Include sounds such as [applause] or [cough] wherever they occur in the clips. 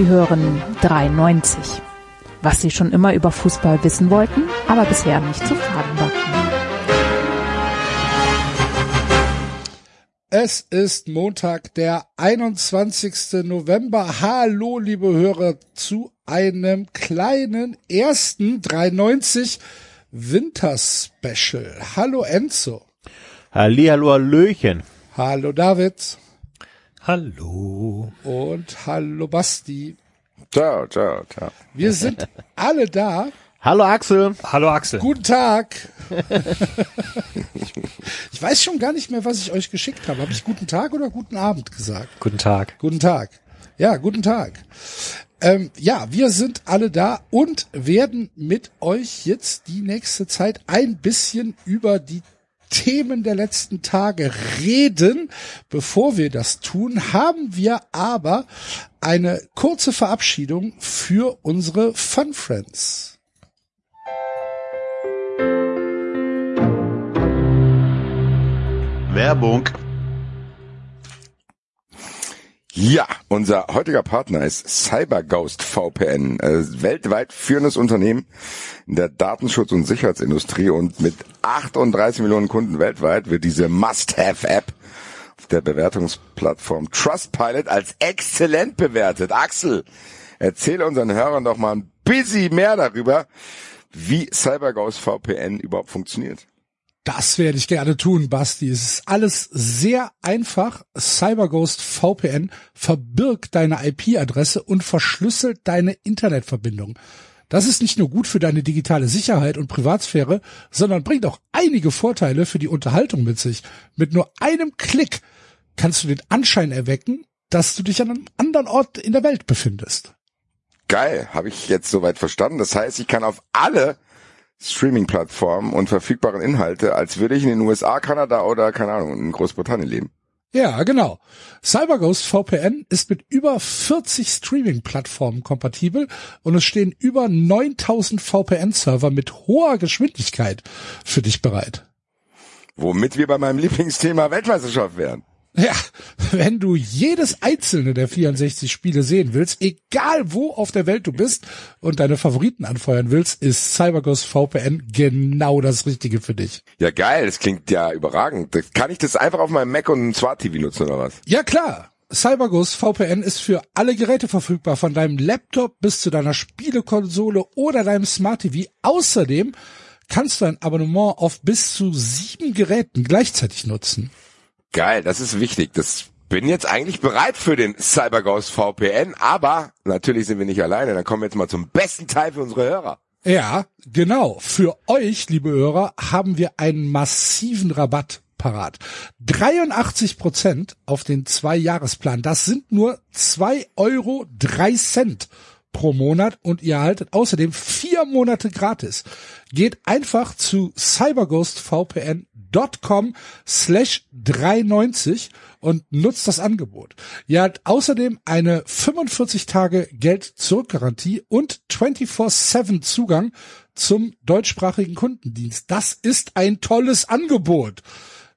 Sie hören 93. Was Sie schon immer über Fußball wissen wollten, aber bisher nicht zu fragen war. Es ist Montag, der 21. November. Hallo, liebe Hörer, zu einem kleinen ersten 93 Winterspecial. Hallo Enzo. Hallihallo, Hallöchen. Hallo David. Hallo. Und hallo Basti. Ciao, ciao, ciao. Wir sind alle da. Hallo Axel. Hallo Axel. Guten Tag. [laughs] ich weiß schon gar nicht mehr, was ich euch geschickt habe. Habe ich guten Tag oder guten Abend gesagt? Guten Tag. Guten Tag. Ja, guten Tag. Ähm, ja, wir sind alle da und werden mit euch jetzt die nächste Zeit ein bisschen über die Themen der letzten Tage reden. Bevor wir das tun, haben wir aber eine kurze Verabschiedung für unsere Fun Friends. Werbung. Ja, unser heutiger Partner ist CyberGhost VPN, äh, weltweit führendes Unternehmen in der Datenschutz- und Sicherheitsindustrie und mit 38 Millionen Kunden weltweit wird diese Must-Have-App auf der Bewertungsplattform Trustpilot als exzellent bewertet. Axel, erzähle unseren Hörern doch mal ein bisschen mehr darüber, wie CyberGhost VPN überhaupt funktioniert. Das werde ich gerne tun, Basti. Es ist alles sehr einfach. CyberGhost VPN verbirgt deine IP-Adresse und verschlüsselt deine Internetverbindung. Das ist nicht nur gut für deine digitale Sicherheit und Privatsphäre, sondern bringt auch einige Vorteile für die Unterhaltung mit sich. Mit nur einem Klick kannst du den Anschein erwecken, dass du dich an einem anderen Ort in der Welt befindest. Geil, habe ich jetzt soweit verstanden. Das heißt, ich kann auf alle Streaming-Plattformen und verfügbaren Inhalte, als würde ich in den USA, Kanada oder, keine Ahnung, in Großbritannien leben. Ja, genau. CyberGhost VPN ist mit über 40 Streaming-Plattformen kompatibel und es stehen über 9000 VPN-Server mit hoher Geschwindigkeit für dich bereit. Womit wir bei meinem Lieblingsthema Weltmeisterschaft wären. Ja, wenn du jedes einzelne der 64 Spiele sehen willst, egal wo auf der Welt du bist und deine Favoriten anfeuern willst, ist CyberGhost VPN genau das Richtige für dich. Ja, geil, das klingt ja überragend. Kann ich das einfach auf meinem Mac und einem Smart TV nutzen oder was? Ja, klar. CyberGhost VPN ist für alle Geräte verfügbar, von deinem Laptop bis zu deiner Spielekonsole oder deinem Smart TV. Außerdem kannst du ein Abonnement auf bis zu sieben Geräten gleichzeitig nutzen. Geil, das ist wichtig. Das bin jetzt eigentlich bereit für den CyberGhost VPN, aber natürlich sind wir nicht alleine. Dann kommen wir jetzt mal zum besten Teil für unsere Hörer. Ja, genau. Für euch, liebe Hörer, haben wir einen massiven Rabatt parat. 83 Prozent auf den Zwei-Jahresplan. Das sind nur zwei Euro drei Cent pro Monat und ihr erhaltet außerdem vier Monate gratis. Geht einfach zu cyberghostvpn.com slash 390 und nutzt das Angebot. Ihr habt außerdem eine 45 Tage Geld zurückgarantie und 24-7 Zugang zum deutschsprachigen Kundendienst. Das ist ein tolles Angebot.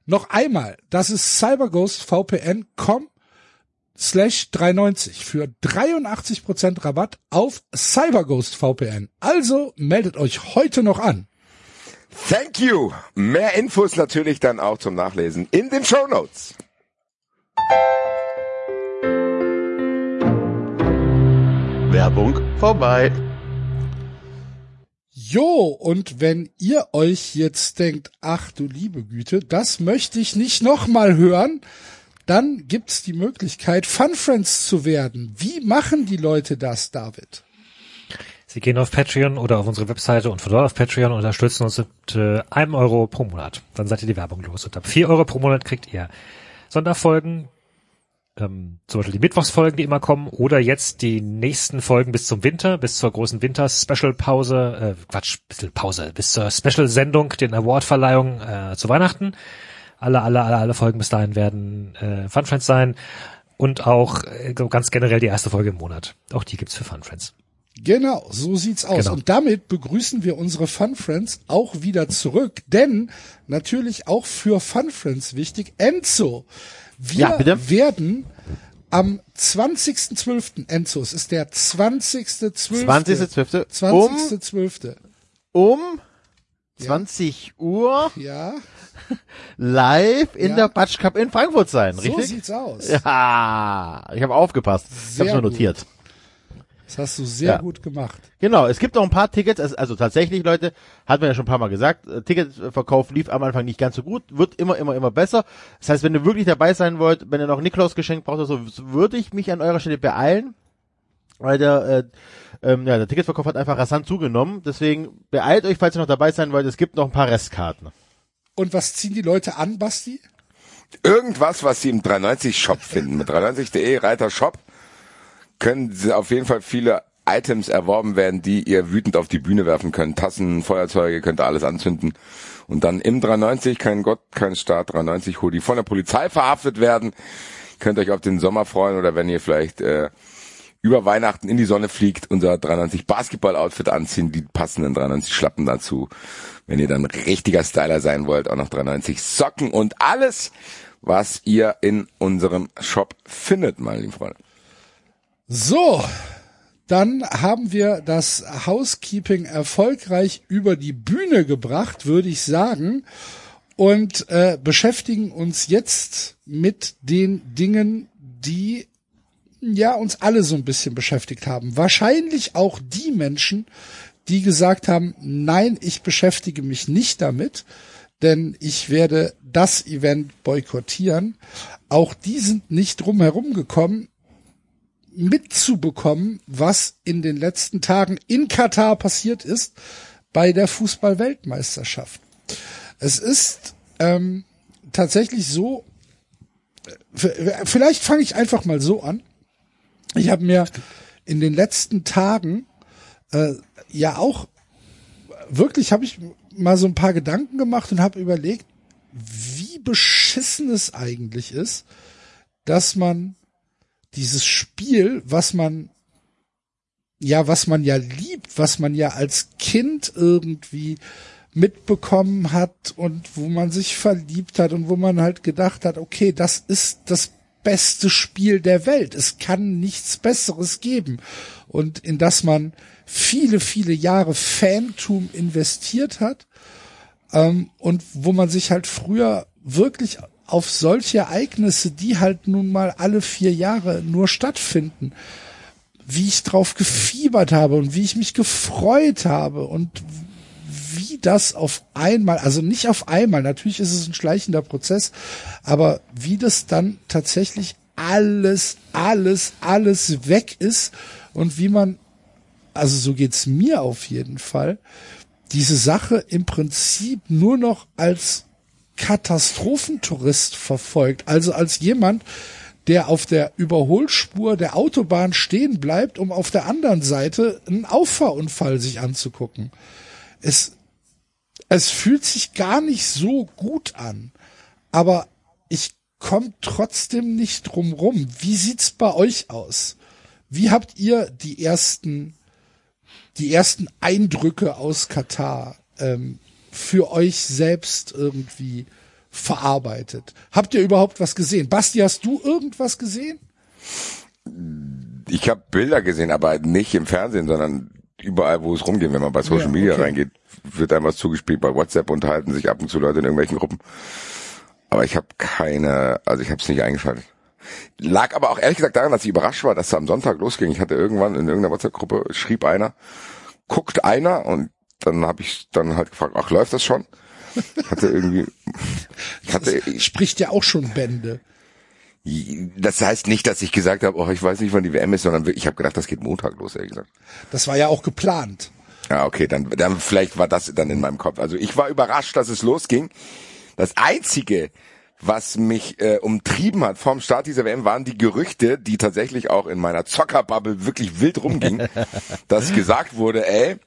Noch einmal, das ist cyberghostvpn.com slash 390 für 83% Rabatt auf CyberGhost VPN. Also meldet euch heute noch an. Thank you. Mehr Infos natürlich dann auch zum Nachlesen in den Show Notes. Werbung vorbei. Jo, und wenn ihr euch jetzt denkt, ach du liebe Güte, das möchte ich nicht nochmal hören, dann gibt's die Möglichkeit, Fun Friends zu werden. Wie machen die Leute das, David? Sie gehen auf Patreon oder auf unsere Webseite und von dort auf Patreon unterstützen uns mit äh, einem Euro pro Monat. Dann seid ihr die Werbung los. Und ab vier Euro pro Monat kriegt ihr Sonderfolgen, ähm, zum Beispiel die Mittwochsfolgen, die immer kommen, oder jetzt die nächsten Folgen bis zum Winter, bis zur großen Winter-Special-Pause, äh, Quatsch, bisschen Pause, bis zur Special-Sendung, den Award-Verleihung äh, zu Weihnachten. Alle, alle, alle, alle Folgen bis dahin werden äh, Fun Friends sein und auch äh, ganz generell die erste Folge im Monat. Auch die gibt's für Fun Friends. Genau, so sieht's aus. Genau. Und damit begrüßen wir unsere Fun Friends auch wieder zurück, denn natürlich auch für Fun Friends wichtig, Enzo, wir Ja, bitte? werden am 20.12. Enzo, es ist der 20.12. 20.12. Um, 20.12. um 20 Uhr Ja, live in Ja. der Batsch Cup in Frankfurt sein, so richtig? sieht's aus. Ja, ich habe aufgepasst. ich habe Sehr gut. notiert. Das hast du sehr Ja. gut gemacht. Genau, es gibt noch ein paar Tickets, also, tatsächlich, Leute, hat man ja schon ein paar Mal gesagt, äh, Ticketverkauf lief am Anfang nicht ganz so gut, wird immer, immer, immer besser. Das heißt, wenn ihr wirklich dabei sein wollt, wenn ihr noch Nikolaus geschenkt braucht so, würde ich mich an eurer Stelle beeilen, weil der, äh, ähm, ja, der Ticketverkauf hat einfach rasant zugenommen. Deswegen beeilt euch, falls ihr noch dabei sein wollt, es gibt noch ein paar Restkarten. Und was ziehen die Leute an, Basti? Irgendwas, was Sie im 390-Shop finden. Mit 390.de Reiter Shop können auf jeden Fall viele Items erworben werden, die ihr wütend auf die Bühne werfen könnt. Tassen, Feuerzeuge, könnt ihr alles anzünden. Und dann im 390, kein Gott, kein Staat, 390 Hoodie von der Polizei verhaftet werden. Könnt euch auf den Sommer freuen oder wenn ihr vielleicht äh, über Weihnachten in die Sonne fliegt, unser 390 Basketball-Outfit anziehen, die passenden 390 Schlappen dazu. Wenn ihr dann richtiger Styler sein wollt, auch noch 390 Socken und alles, was ihr in unserem Shop findet, meine lieben Freunde. So, dann haben wir das Housekeeping erfolgreich über die Bühne gebracht, würde ich sagen, und äh, beschäftigen uns jetzt mit den Dingen, die ja uns alle so ein bisschen beschäftigt haben. Wahrscheinlich auch die Menschen, die gesagt haben, nein, ich beschäftige mich nicht damit, denn ich werde das Event boykottieren. Auch die sind nicht drum herum gekommen, mitzubekommen, was in den letzten Tagen in Katar passiert ist bei der Fußball-Weltmeisterschaft. Es ist ähm, tatsächlich so, äh, vielleicht fange ich einfach mal so an. Ich habe mir in den letzten Tagen äh, ja auch wirklich habe ich mal so ein paar Gedanken gemacht und habe überlegt, wie beschissen es eigentlich ist, dass man dieses Spiel, was man ja, was man ja liebt, was man ja als Kind irgendwie mitbekommen hat und wo man sich verliebt hat und wo man halt gedacht hat, okay, das ist das beste Spiel der Welt. Es kann nichts Besseres geben. Und in das man viele, viele Jahre Fantum investiert hat ähm, und wo man sich halt früher wirklich auf solche Ereignisse, die halt nun mal alle vier Jahre nur stattfinden, wie ich drauf gefiebert habe und wie ich mich gefreut habe und wie das auf einmal, also nicht auf einmal, natürlich ist es ein schleichender Prozess, aber wie das dann tatsächlich alles, alles, alles weg ist und wie man, also so geht's mir auf jeden Fall, diese Sache im Prinzip nur noch als Katastrophentourist verfolgt, also als jemand, der auf der Überholspur der Autobahn stehen bleibt, um auf der anderen Seite einen Auffahrunfall sich anzugucken. Es, es fühlt sich gar nicht so gut an, aber ich komme trotzdem nicht drum rum. Wie sieht's bei euch aus? Wie habt ihr die ersten, die ersten Eindrücke aus Katar ähm, für euch selbst irgendwie verarbeitet? Habt ihr überhaupt was gesehen? Basti, hast du irgendwas gesehen? Ich habe Bilder gesehen, aber nicht im Fernsehen, sondern überall, wo es rumgeht. Wenn man bei Social Ja, Media okay. reingeht, wird einem was zugespielt. Bei WhatsApp unterhalten sich ab und zu Leute in irgendwelchen Gruppen. Aber ich habe keine, also ich habe es nicht eingeschaltet. Lag aber auch ehrlich gesagt daran, dass ich überrascht war, dass es am Sonntag losging. Ich hatte irgendwann in irgendeiner WhatsApp-Gruppe schrieb einer, guckt einer und dann habe ich dann halt gefragt, ach läuft das schon? Ich hatte irgendwie, [laughs] ich hatte, Das spricht ja auch schon Bände. Das heißt nicht, dass ich gesagt habe, oh, ich weiß nicht, wann die WM ist, sondern ich habe gedacht, das geht Montag los, ehrlich gesagt. Das war ja auch geplant. Ja, okay, dann, dann vielleicht war das dann in meinem Kopf. Also ich war überrascht, dass es losging. Das einzige, was mich äh, umtrieben hat vorm Start dieser WM, waren die Gerüchte, die tatsächlich auch in meiner Zockerbubble wirklich wild rumgingen, [laughs] dass gesagt wurde, ey,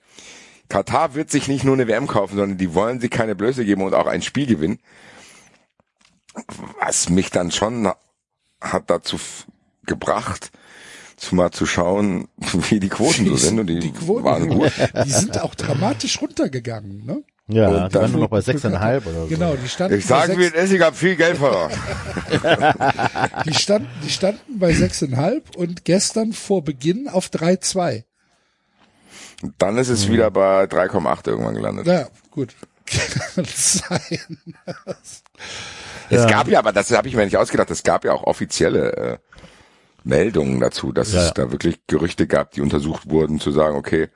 Katar wird sich nicht nur eine WM kaufen, sondern die wollen sich keine Blöße geben und auch ein Spiel gewinnen. Was mich dann schon hat dazu gebracht, zu mal zu schauen, [laughs] wie die Quoten so sind. Und die, Die Quoten, waren gut. die sind auch dramatisch runtergegangen. Ne? Ja, Und die dann- waren nur noch bei 6,5 oder so. Genau, die standen, Ich sage bei, wie sechs, es ich habe viel Geld verloren. [laughs] die, standen, die standen bei 6,5 und gestern vor Beginn auf 3,2. Dann ist es wieder bei 3,8 irgendwann gelandet. Naja, gut. [laughs] Kann sein. Es gab ja, aber das habe ich mir nicht ausgedacht, es gab ja auch offizielle äh, Meldungen dazu, dass Ja, es ja. da wirklich Gerüchte gab, die untersucht wurden, zu sagen, okay,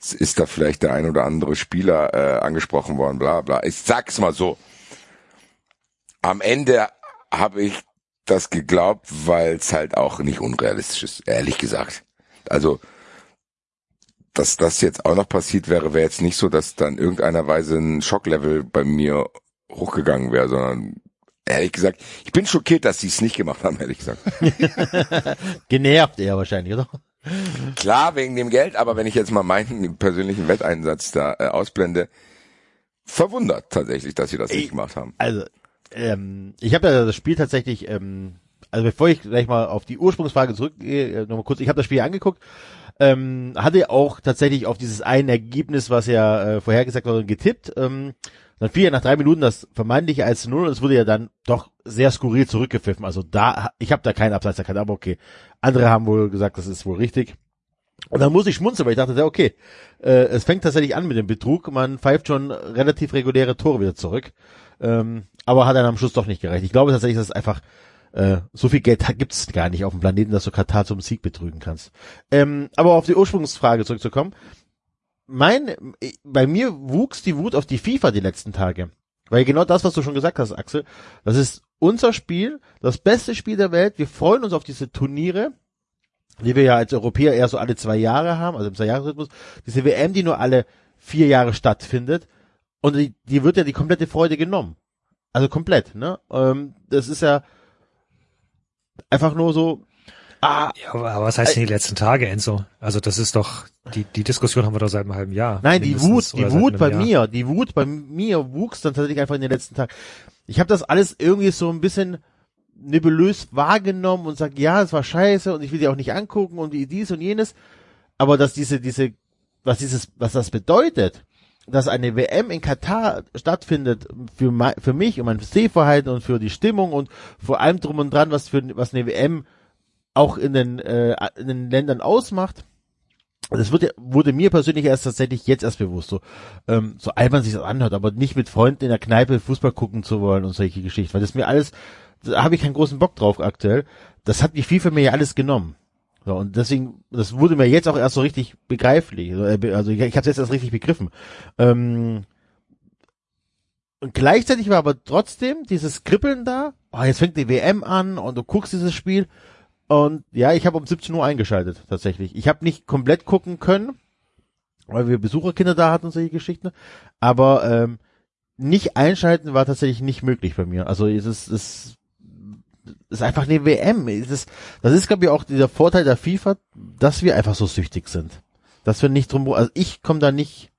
es ist da vielleicht der ein oder andere Spieler äh, angesprochen worden, bla bla. Ich sag's mal so. Am Ende habe ich das geglaubt, weil es halt auch nicht unrealistisch ist, ehrlich gesagt. Also, dass das jetzt auch noch passiert wäre, wäre jetzt nicht so, dass dann irgendeiner Weise ein Schocklevel bei mir hochgegangen wäre, sondern ehrlich gesagt, ich bin schockiert, dass sie es nicht gemacht haben, ehrlich gesagt. [laughs] Genervt eher wahrscheinlich, oder? Klar, wegen dem Geld, aber wenn ich jetzt mal meinen persönlichen Wetteinsatz da äh, ausblende, verwundert tatsächlich, dass sie das nicht gemacht haben. Also, ähm, ich habe ja das Spiel tatsächlich, ähm, also bevor ich gleich mal auf die Ursprungsfrage zurückgehe, äh, nochmal kurz, ich habe das Spiel angeguckt, ähm, hatte auch tatsächlich auf dieses ein Ergebnis, was ja äh, vorhergesagt wurde, getippt. Ähm, dann fiel ja nach drei Minuten das vermeintliche 1 zu 0 und es wurde ja dann doch sehr skurril zurückgepfiffen. Also da, ich habe da keinen Abseits erkannt, aber okay. Andere haben wohl gesagt, das ist wohl richtig. Und dann muss ich schmunzeln, weil ich dachte, okay, äh, es fängt tatsächlich an mit dem Betrug. Man pfeift schon relativ reguläre Tore wieder zurück. Ähm, aber hat dann am Schluss doch nicht gereicht. Ich glaube tatsächlich, dass es einfach äh, so viel Geld gibt es gar nicht auf dem Planeten, dass du Katar zum Sieg betrügen kannst. Ähm, aber auf die Ursprungsfrage zurückzukommen. Mein, äh, bei mir wuchs die Wut auf die FIFA die letzten Tage. Weil genau das, was du schon gesagt hast, Axel, das ist unser Spiel, das beste Spiel der Welt. Wir freuen uns auf diese Turniere, die wir ja als Europäer eher so alle zwei Jahre haben, also im Zweijahresrhythmus. Diese WM, die nur alle vier Jahre stattfindet. Und die, die wird ja die komplette Freude genommen. Also komplett, ne? Ähm, das ist ja einfach nur so, ah, Ja, aber, was heißt denn die letzten Tage, Enzo? Also das ist doch, die, die Diskussion haben wir doch seit einem halben Jahr. Nein, die Wut, die Wut bei Jahr. mir, die Wut bei mir wuchs dann tatsächlich einfach in den letzten Tagen. Ich habe das alles irgendwie so ein bisschen nebulös wahrgenommen und sag, ja, es war scheiße und ich will die auch nicht angucken und wie dies und jenes. Aber dass diese, diese, was dieses, was das bedeutet, dass eine WM in Katar stattfindet für, für mich und mein Sehverhalten und für die Stimmung und vor allem drum und dran, was für, was eine WM auch in den, äh, in den Ländern ausmacht. Das wird, ja- wurde mir persönlich erst tatsächlich jetzt erst bewusst, so, ähm, so albern sich das anhört, aber nicht mit Freunden in der Kneipe Fußball gucken zu wollen und solche Geschichten, weil das mir alles, da habe ich keinen großen Bock drauf aktuell. Das hat die FIFA mir ja alles genommen. So, und deswegen, das wurde mir jetzt auch erst so richtig begreiflich. Also, äh, Also ich, ich habe jetzt erst richtig begriffen. Ähm, und gleichzeitig war aber trotzdem dieses Kribbeln da. Oh, jetzt fängt die WM an und du guckst dieses Spiel. Und ja, ich habe um 17 Uhr eingeschaltet, tatsächlich. Ich habe nicht komplett gucken können, weil wir Besucherkinder da hatten und solche Geschichten. Aber ähm, nicht einschalten war tatsächlich nicht möglich bei mir. Also es ist, es ist einfach eine WM. Es ist, das ist, glaube ich, auch dieser Vorteil der FIFA, dass wir einfach so süchtig sind. Dass wir nicht drum, also ich komme da nicht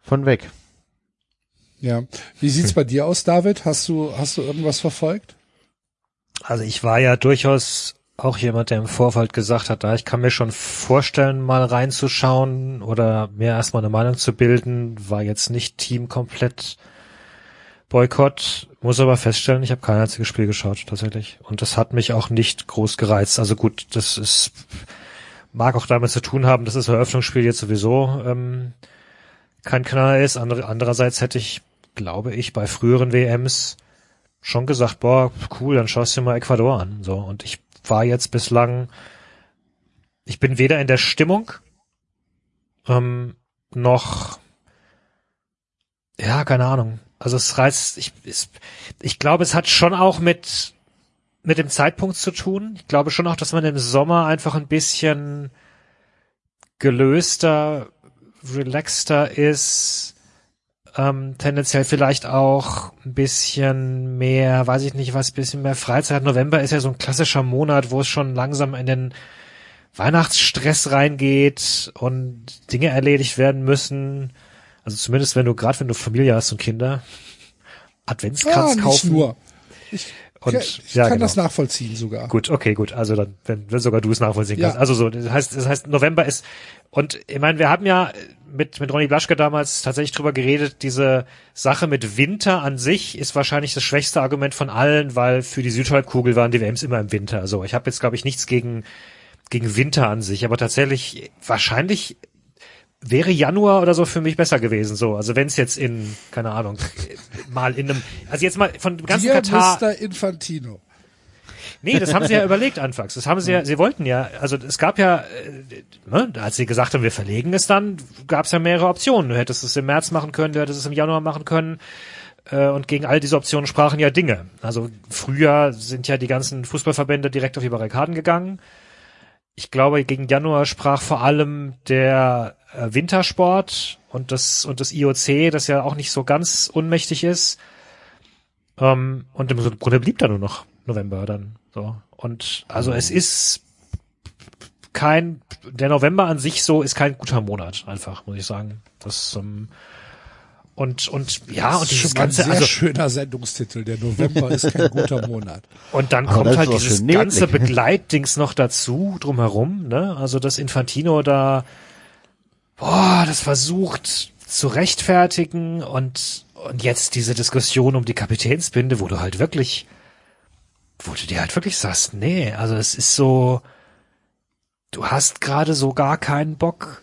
von weg. Ja. Wie sieht's bei dir aus, David? Hast du, hast du irgendwas verfolgt? Also ich war ja durchaus auch jemand, der im Vorfeld gesagt hat, da ich kann mir schon vorstellen, mal reinzuschauen oder mir erstmal eine Meinung zu bilden, war jetzt nicht Team komplett Boykott, muss aber feststellen, ich habe kein einziges Spiel geschaut tatsächlich und das hat mich auch nicht groß gereizt. Also gut, das ist mag auch damit zu tun haben, dass das Eröffnungsspiel jetzt sowieso ähm, kein Knaller ist. Andere, andererseits hätte ich, glaube ich, bei früheren WMs schon gesagt, boah, cool, dann schaust du dir mal Ecuador an. So, und ich war jetzt bislang, ich bin weder in der Stimmung ähm, noch, ja, keine Ahnung. Also es reizt, ich, es, ich glaube, es hat schon auch mit mit dem Zeitpunkt zu tun. Ich glaube schon auch, dass man im Sommer einfach ein bisschen gelöster, relaxter ist, ähm, tendenziell vielleicht auch ein bisschen mehr, weiß ich nicht was, bisschen mehr Freizeit. November ist ja so ein klassischer Monat, wo es schon langsam in den Weihnachtsstress reingeht und Dinge erledigt werden müssen. Also zumindest wenn du, gerade wenn du Familie hast und Kinder, Adventskranz nicht kaufen. nur. Und Ja, ich ja, kann genau. das nachvollziehen sogar. Gut, okay, gut. Also dann, wenn, wenn sogar du es nachvollziehen Ja. kannst. Also so, das heißt, das heißt, November ist und ich meine, wir haben ja mit mit Ronny Blaschke damals tatsächlich drüber geredet. Diese Sache mit Winter an sich ist wahrscheinlich das schwächste Argument von allen, weil für die Südhalbkugel waren die WMs immer im Winter. Also ich habe jetzt glaube ich nichts gegen gegen Winter an sich, aber tatsächlich wahrscheinlich wäre Januar oder so für mich besser gewesen. So, also wenn es jetzt in keine Ahnung mal in einem, also jetzt mal von dem ganzen Dir, Katar. Mr. Infantino. Nee, das haben sie ja [laughs] überlegt anfangs. Das haben sie ja, sie wollten ja, also es gab ja, äh, ne, als sie gesagt haben, wir verlegen es dann, gab es ja mehrere Optionen. Du hättest es im März machen können, du hättest es im Januar machen können. Äh, und gegen all diese Optionen sprachen ja Dinge. Also früher sind ja die ganzen Fußballverbände direkt auf die Barrikaden gegangen. Ich glaube, gegen Januar sprach vor allem der äh, Wintersport und das und das IOC, das ja auch nicht so ganz unmächtig ist. Ähm, und im Grunde blieb da nur noch November dann so. Und also es ist kein der November an sich so ist kein guter Monat einfach, muss ich sagen. Das ähm, und und ja Das und ist dieses mal ein ganze sehr also schöner Sendungstitel. Der November ist kein guter Monat. [laughs] Und dann Aber kommt halt dieses ganze. Begleitdings noch dazu, drumherum, ne? Also das Infantino da, boah, das versucht zu rechtfertigen und, und jetzt diese Diskussion um die Kapitänsbinde, wo du halt wirklich, wo du dir halt wirklich sagst, nee, also es ist so, du hast gerade so gar keinen Bock.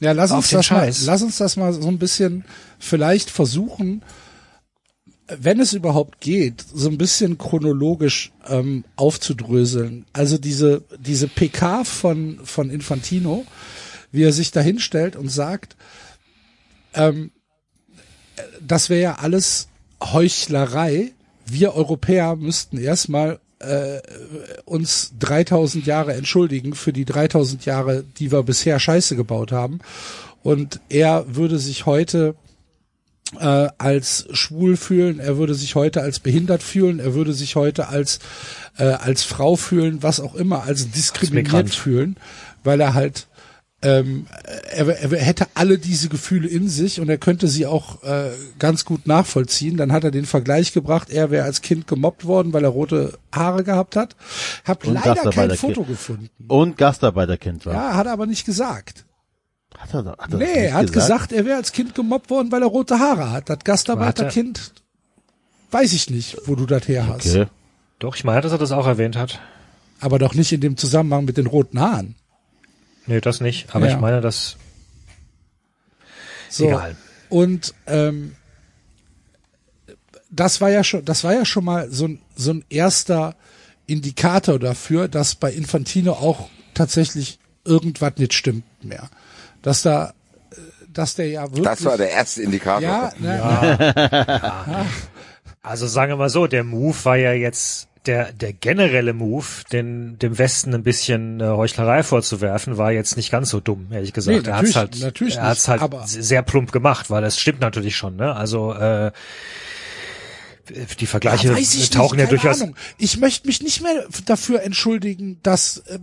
Ja, lass uns das mal, lass uns das mal so ein bisschen vielleicht versuchen, wenn es überhaupt geht, so ein bisschen chronologisch ähm, aufzudröseln. Also diese diese PK von von Infantino, wie er sich da hinstellt und sagt, ähm, das wäre ja alles Heuchlerei. Wir Europäer müssten erstmal äh, uns 3000 Jahre entschuldigen für die 3000 Jahre, die wir bisher Scheiße gebaut haben. Und er würde sich heute äh, als schwul fühlen, er würde sich heute als behindert fühlen, er würde sich heute als äh, als Frau fühlen, was auch immer, als diskriminiert fühlen, weil er halt ähm, er, er hätte alle diese Gefühle in sich und er könnte sie auch äh, ganz gut nachvollziehen. Dann hat er den Vergleich gebracht, er wäre als Kind gemobbt worden, weil er rote Haare gehabt hat. Hab Und leider kein. Foto gefunden. Und Gastarbeiterkind war. Ja, hat er aber nicht gesagt. Hat er, hat er Nee, nicht er hat gesagt, er wäre als Kind gemobbt worden, weil er rote Haare hat. Das Gastarbeiterkind, weiß ich nicht, wo du das her hast. Okay. Doch, ich meine, dass er das auch erwähnt hat. Aber doch nicht in dem Zusammenhang mit den roten Haaren. Nee, das nicht. Aber Ja. ich meine, dass, So. egal. Und ähm, das war ja schon, das war ja schon mal so ein, so ein erster Indikator dafür, dass bei Infantino auch tatsächlich irgendwas nicht stimmt mehr. Dass da, dass der ja wirklich. Das war der erste Indikator. ja, ne, [laughs] Also sagen wir mal so, der Move war ja jetzt der der generelle Move, den dem Westen ein bisschen äh, Heuchlerei vorzuwerfen, war jetzt nicht ganz so dumm, ehrlich gesagt. Nee, er hat's halt, natürlich er hat's nicht, halt sehr plump gemacht, weil das stimmt natürlich schon. Ne? Also äh, die Vergleiche Ja, tauchen nicht, ja durchaus. Ahnung. Ich möchte mich nicht mehr dafür entschuldigen, dass, äh,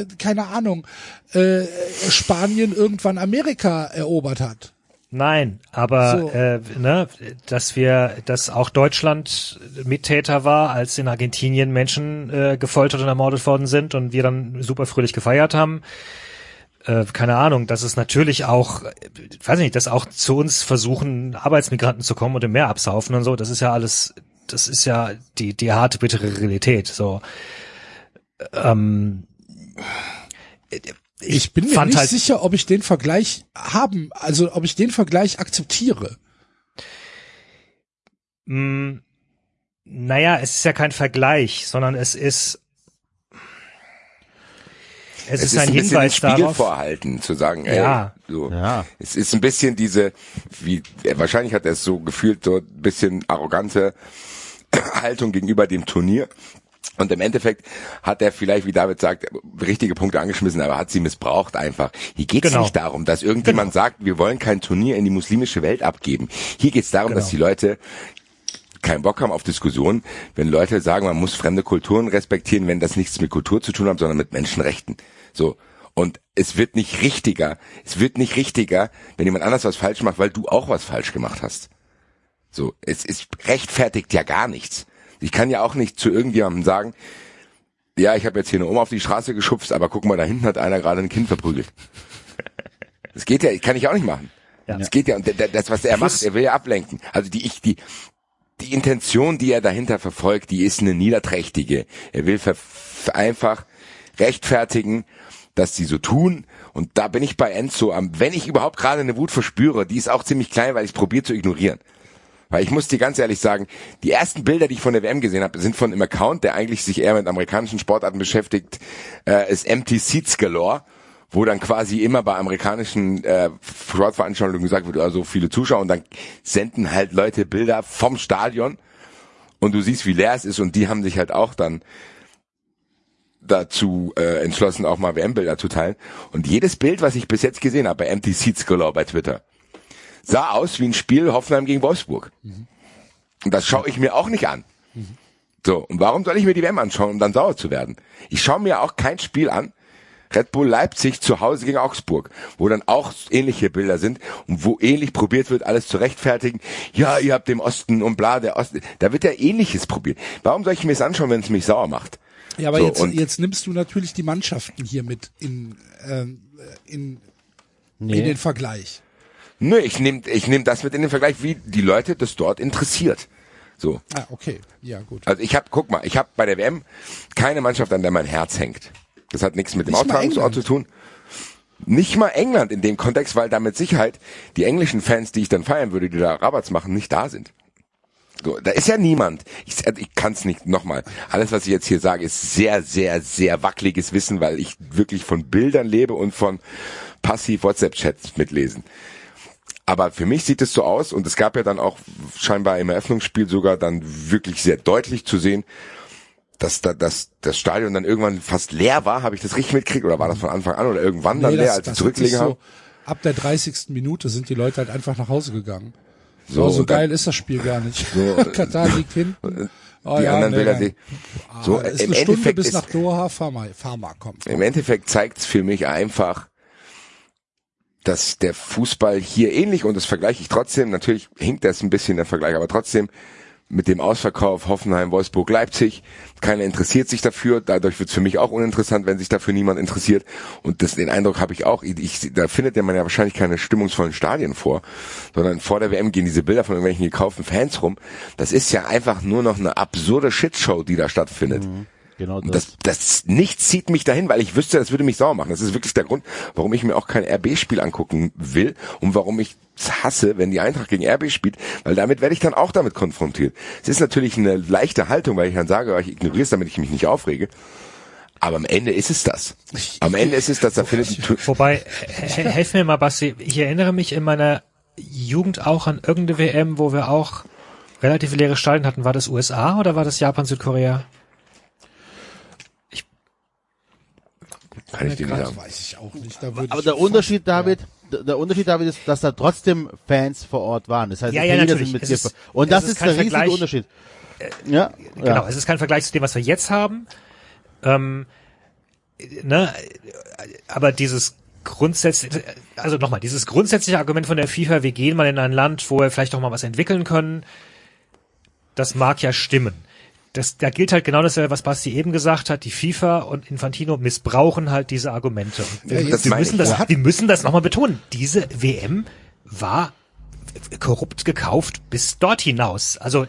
äh, keine Ahnung, äh, Spanien irgendwann Amerika erobert hat. Nein, aber So. äh, ne, dass wir, dass auch Deutschland Mittäter war, als in Argentinien Menschen äh, gefoltert und ermordet worden sind und wir dann super fröhlich gefeiert haben. Äh, keine Ahnung, dass es natürlich auch, weiß nicht, dass auch zu uns versuchen, Arbeitsmigranten zu kommen und im Meer absaufen und so. Das ist ja alles, das ist ja die die harte bittere Realität. So. Ähm, Ich bin mir fand nicht halt- sicher, ob ich den Vergleich haben, also ob ich den Vergleich akzeptiere. Mm, Naja, es ist ja kein Vergleich, sondern es ist es, Es ist ein bisschen Hinweis den Spiegel darauf. vorhalten, zu sagen, ey, Ja. so. Ja. Es ist ein bisschen diese, wie, wahrscheinlich hat er es so gefühlt, so ein bisschen arrogante [clears throat] Haltung gegenüber dem Turnier. Und im Endeffekt hat er vielleicht, wie David sagt, richtige Punkte angeschmissen, aber hat sie missbraucht einfach. Hier geht es Genau. nicht darum, dass irgendjemand sagt, wir wollen kein Turnier in die muslimische Welt abgeben. Hier geht es darum, dass die Leute keinen Bock haben auf Diskussionen, wenn Leute sagen, man muss fremde Kulturen respektieren, wenn das nichts mit Kultur zu tun hat, sondern mit Menschenrechten. So. Und es wird nicht richtiger, es wird nicht richtiger, wenn jemand anders was falsch macht, weil du auch was falsch gemacht hast. So. Es, es rechtfertigt ja gar nichts. Ich kann ja auch nicht zu irgendjemandem sagen, ja, ich habe jetzt hier eine Oma auf die Straße geschubst, aber guck mal, da hinten hat einer gerade ein Kind verprügelt. Das geht ja, kann ich auch nicht machen. Ja. Das geht ja, und das, was er macht, er will ja ablenken. Also die, ich, die, die Intention, die er dahinter verfolgt, die ist eine niederträchtige. Er will einfach rechtfertigen, dass sie so tun. Und da bin ich bei Enzo. Wenn ich überhaupt gerade eine Wut verspüre, die ist auch ziemlich klein, weil ich es probiere zu ignorieren. Weil ich muss dir ganz ehrlich sagen, die ersten Bilder, die ich von der WM gesehen habe, sind von einem Account, der eigentlich sich eher mit amerikanischen Sportarten beschäftigt, äh, ist Empty Seats Galore, wo dann quasi immer bei amerikanischen äh, Sportveranstaltungen gesagt wird, also viele Zuschauer und dann senden halt Leute Bilder vom Stadion und du siehst, wie leer es ist und die haben sich halt auch dann dazu äh, entschlossen, auch mal WM-Bilder zu teilen. Und jedes Bild, was ich bis jetzt gesehen habe bei Empty Seats Galore bei Twitter, sah aus wie ein Spiel Hoffenheim gegen Wolfsburg. Und das schaue ich mir auch nicht an. So, und warum soll ich mir die WM anschauen, um dann sauer zu werden? Ich schaue mir auch kein Spiel an, Red Bull Leipzig zu Hause gegen Augsburg, wo dann auch ähnliche Bilder sind und wo ähnlich probiert wird, alles zu rechtfertigen. Ja, ihr habt dem Osten und bla, der Osten. Da wird ja ähnliches probiert. Warum soll ich mir es anschauen, wenn es mich sauer macht? Ja, aber So, jetzt, jetzt nimmst du natürlich die Mannschaften hier mit in, ähm, in, Nee. in den Vergleich. Nö, ich nehme ich nehm das mit in den Vergleich, wie die Leute das dort interessiert. So. Ah, okay. Ja, gut. Also ich habe, guck mal, ich habe bei der WM keine Mannschaft, an der mein Herz hängt. Das hat nichts mit dem Austragungsort zu tun. Nicht mal England in dem Kontext, weil da mit Sicherheit die englischen Fans, die ich dann feiern würde, die da Rabatz machen, nicht da sind. So, da ist ja niemand. Ich, ich kann es nicht nochmal. Alles, was ich jetzt hier sage, ist sehr, sehr, sehr wackeliges Wissen, weil ich wirklich von Bildern lebe und von passiv WhatsApp-Chats mitlesen. Aber für mich sieht es so aus, und es gab ja dann auch scheinbar im Eröffnungsspiel sogar dann wirklich sehr deutlich zu sehen, dass da, dass das Stadion dann irgendwann fast leer war. Habe ich das richtig mitgekriegt oder war das von Anfang an oder irgendwann dann Nee, leer, das- als sie zurückgelegen haben? so, ab der 30. Minute sind die Leute halt einfach nach Hause gegangen. So, So, so und dann- geil ist das Spiel gar nicht. [laughs] So, [laughs] Katar liegt hinten. Oh, die ja, anderen nee, Bilder, die, so Ah, ist im eine Stunde Endeffekt bis ist, nach Doha, fahr mal, fahr mal, komm. im Endeffekt zeigt es für mich einfach, dass der Fußball hier ähnlich, und das vergleiche ich trotzdem, natürlich hinkt das ein bisschen der Vergleich, aber trotzdem mit dem Ausverkauf Hoffenheim, Wolfsburg, Leipzig, keiner interessiert sich dafür, dadurch wird es für mich auch uninteressant, wenn sich dafür niemand interessiert. Und das, den Eindruck habe ich auch, ich, da findet man ja wahrscheinlich keine stimmungsvollen Stadien vor, sondern vor der WM gehen diese Bilder von irgendwelchen gekauften Fans rum, das ist ja einfach nur noch eine absurde Shitshow, die da stattfindet. Genau Und das. das, das nichts zieht mich dahin, weil ich wüsste, das würde mich sauer machen. Das ist wirklich der Grund, warum ich mir auch kein RB-Spiel angucken will und warum ich es hasse, wenn die Eintracht gegen RB spielt, weil damit werde ich dann auch damit konfrontiert. Es ist natürlich eine leichte Haltung, weil ich dann sage, ich ignoriere es, damit ich mich nicht aufrege. Aber am Ende ist es das. Am Ende ist es das, da findet ein Wobei, he- helf mir mal, Basti, ich erinnere mich in meiner Jugend auch an irgendeine WM, wo wir auch relativ leere Stadien hatten. War das USA oder war das Japan, Südkorea? Kann ich dir nicht sagen. weiß ich auch nicht. Aber der Unterschied, David, der- der Unterschied, David, ist, dass da trotzdem Fans vor Ort waren. Das heißt, Ja, die ja, natürlich. sind mit Es dir Und das ist der riesige Vergleich. Unterschied. Ja, Genau, ja. es ist kein Vergleich zu dem, was wir jetzt haben. Ähm, ne, aber dieses grundsätzliche, also nochmal, dieses grundsätzliche Argument von der FIFA, wir gehen mal in ein Land, wo wir vielleicht auch mal was entwickeln können, das mag ja stimmen. Das, da gilt halt genau dasselbe, was Basti eben gesagt hat. Die FIFA und Infantino missbrauchen halt diese Argumente. Wir, Ja, wir müssen das, wir müssen das nochmal betonen. Diese WM war korrupt gekauft bis dort hinaus. Also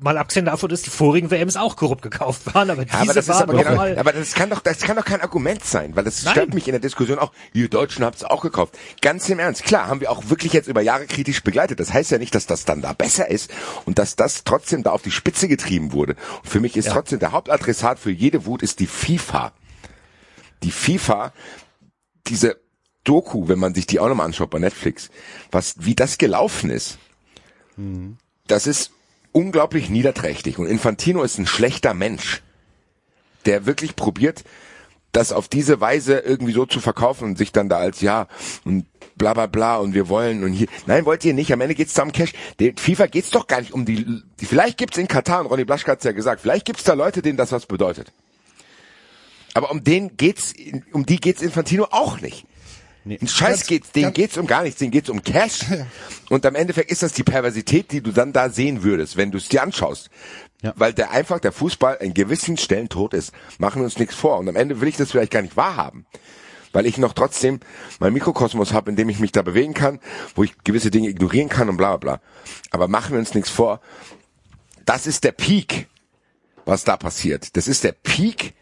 mal abgesehen davon, dass die vorigen WMs auch korrupt gekauft waren, aber Ja, diese aber das ist aber, genau, mal, aber das kann doch, das kann doch kein Argument sein, weil das Nein. stört mich in der Diskussion auch. Ihr Deutschen habt es auch gekauft. Ganz im Ernst, klar, haben wir auch wirklich jetzt über Jahre kritisch begleitet. Das heißt ja nicht, dass das dann da besser ist und dass das trotzdem da auf die Spitze getrieben wurde. Und für mich ist trotzdem der Hauptadressat für jede Wut ist die FIFA. Die FIFA, diese Doku, wenn man sich die auch nochmal anschaut bei Netflix, was, wie das gelaufen ist, das ist unglaublich niederträchtig. Und Infantino ist ein schlechter Mensch, der wirklich probiert, das auf diese Weise irgendwie so zu verkaufen und sich dann da als ja und bla bla bla und wir wollen und hier. Nein, wollt ihr nicht. Am Ende geht's da um Cash. Der FIFA geht's doch gar nicht um die. die vielleicht gibt's in Katar, und Ronny Blaschke hat's ja gesagt, vielleicht gibt's da Leute, denen das was bedeutet. Aber um den geht's, um die geht's Infantino auch nicht. Ein Scheiß geht's, denen ganz- geht's um gar nichts, denen geht's um Cash. Und am Endeffekt ist das die Perversität, die du dann da sehen würdest, wenn du es dir anschaust. Ja. Weil der einfach der Fußball in gewissen Stellen tot ist. Machen wir uns nichts vor. Und am Ende will ich das vielleicht gar nicht wahrhaben. Weil ich noch trotzdem mein Mikrokosmos habe, in dem ich mich da bewegen kann, wo ich gewisse Dinge ignorieren kann und bla bla bla. Aber machen wir uns nichts vor. Das ist der Peak, was da passiert. Das ist der Peak,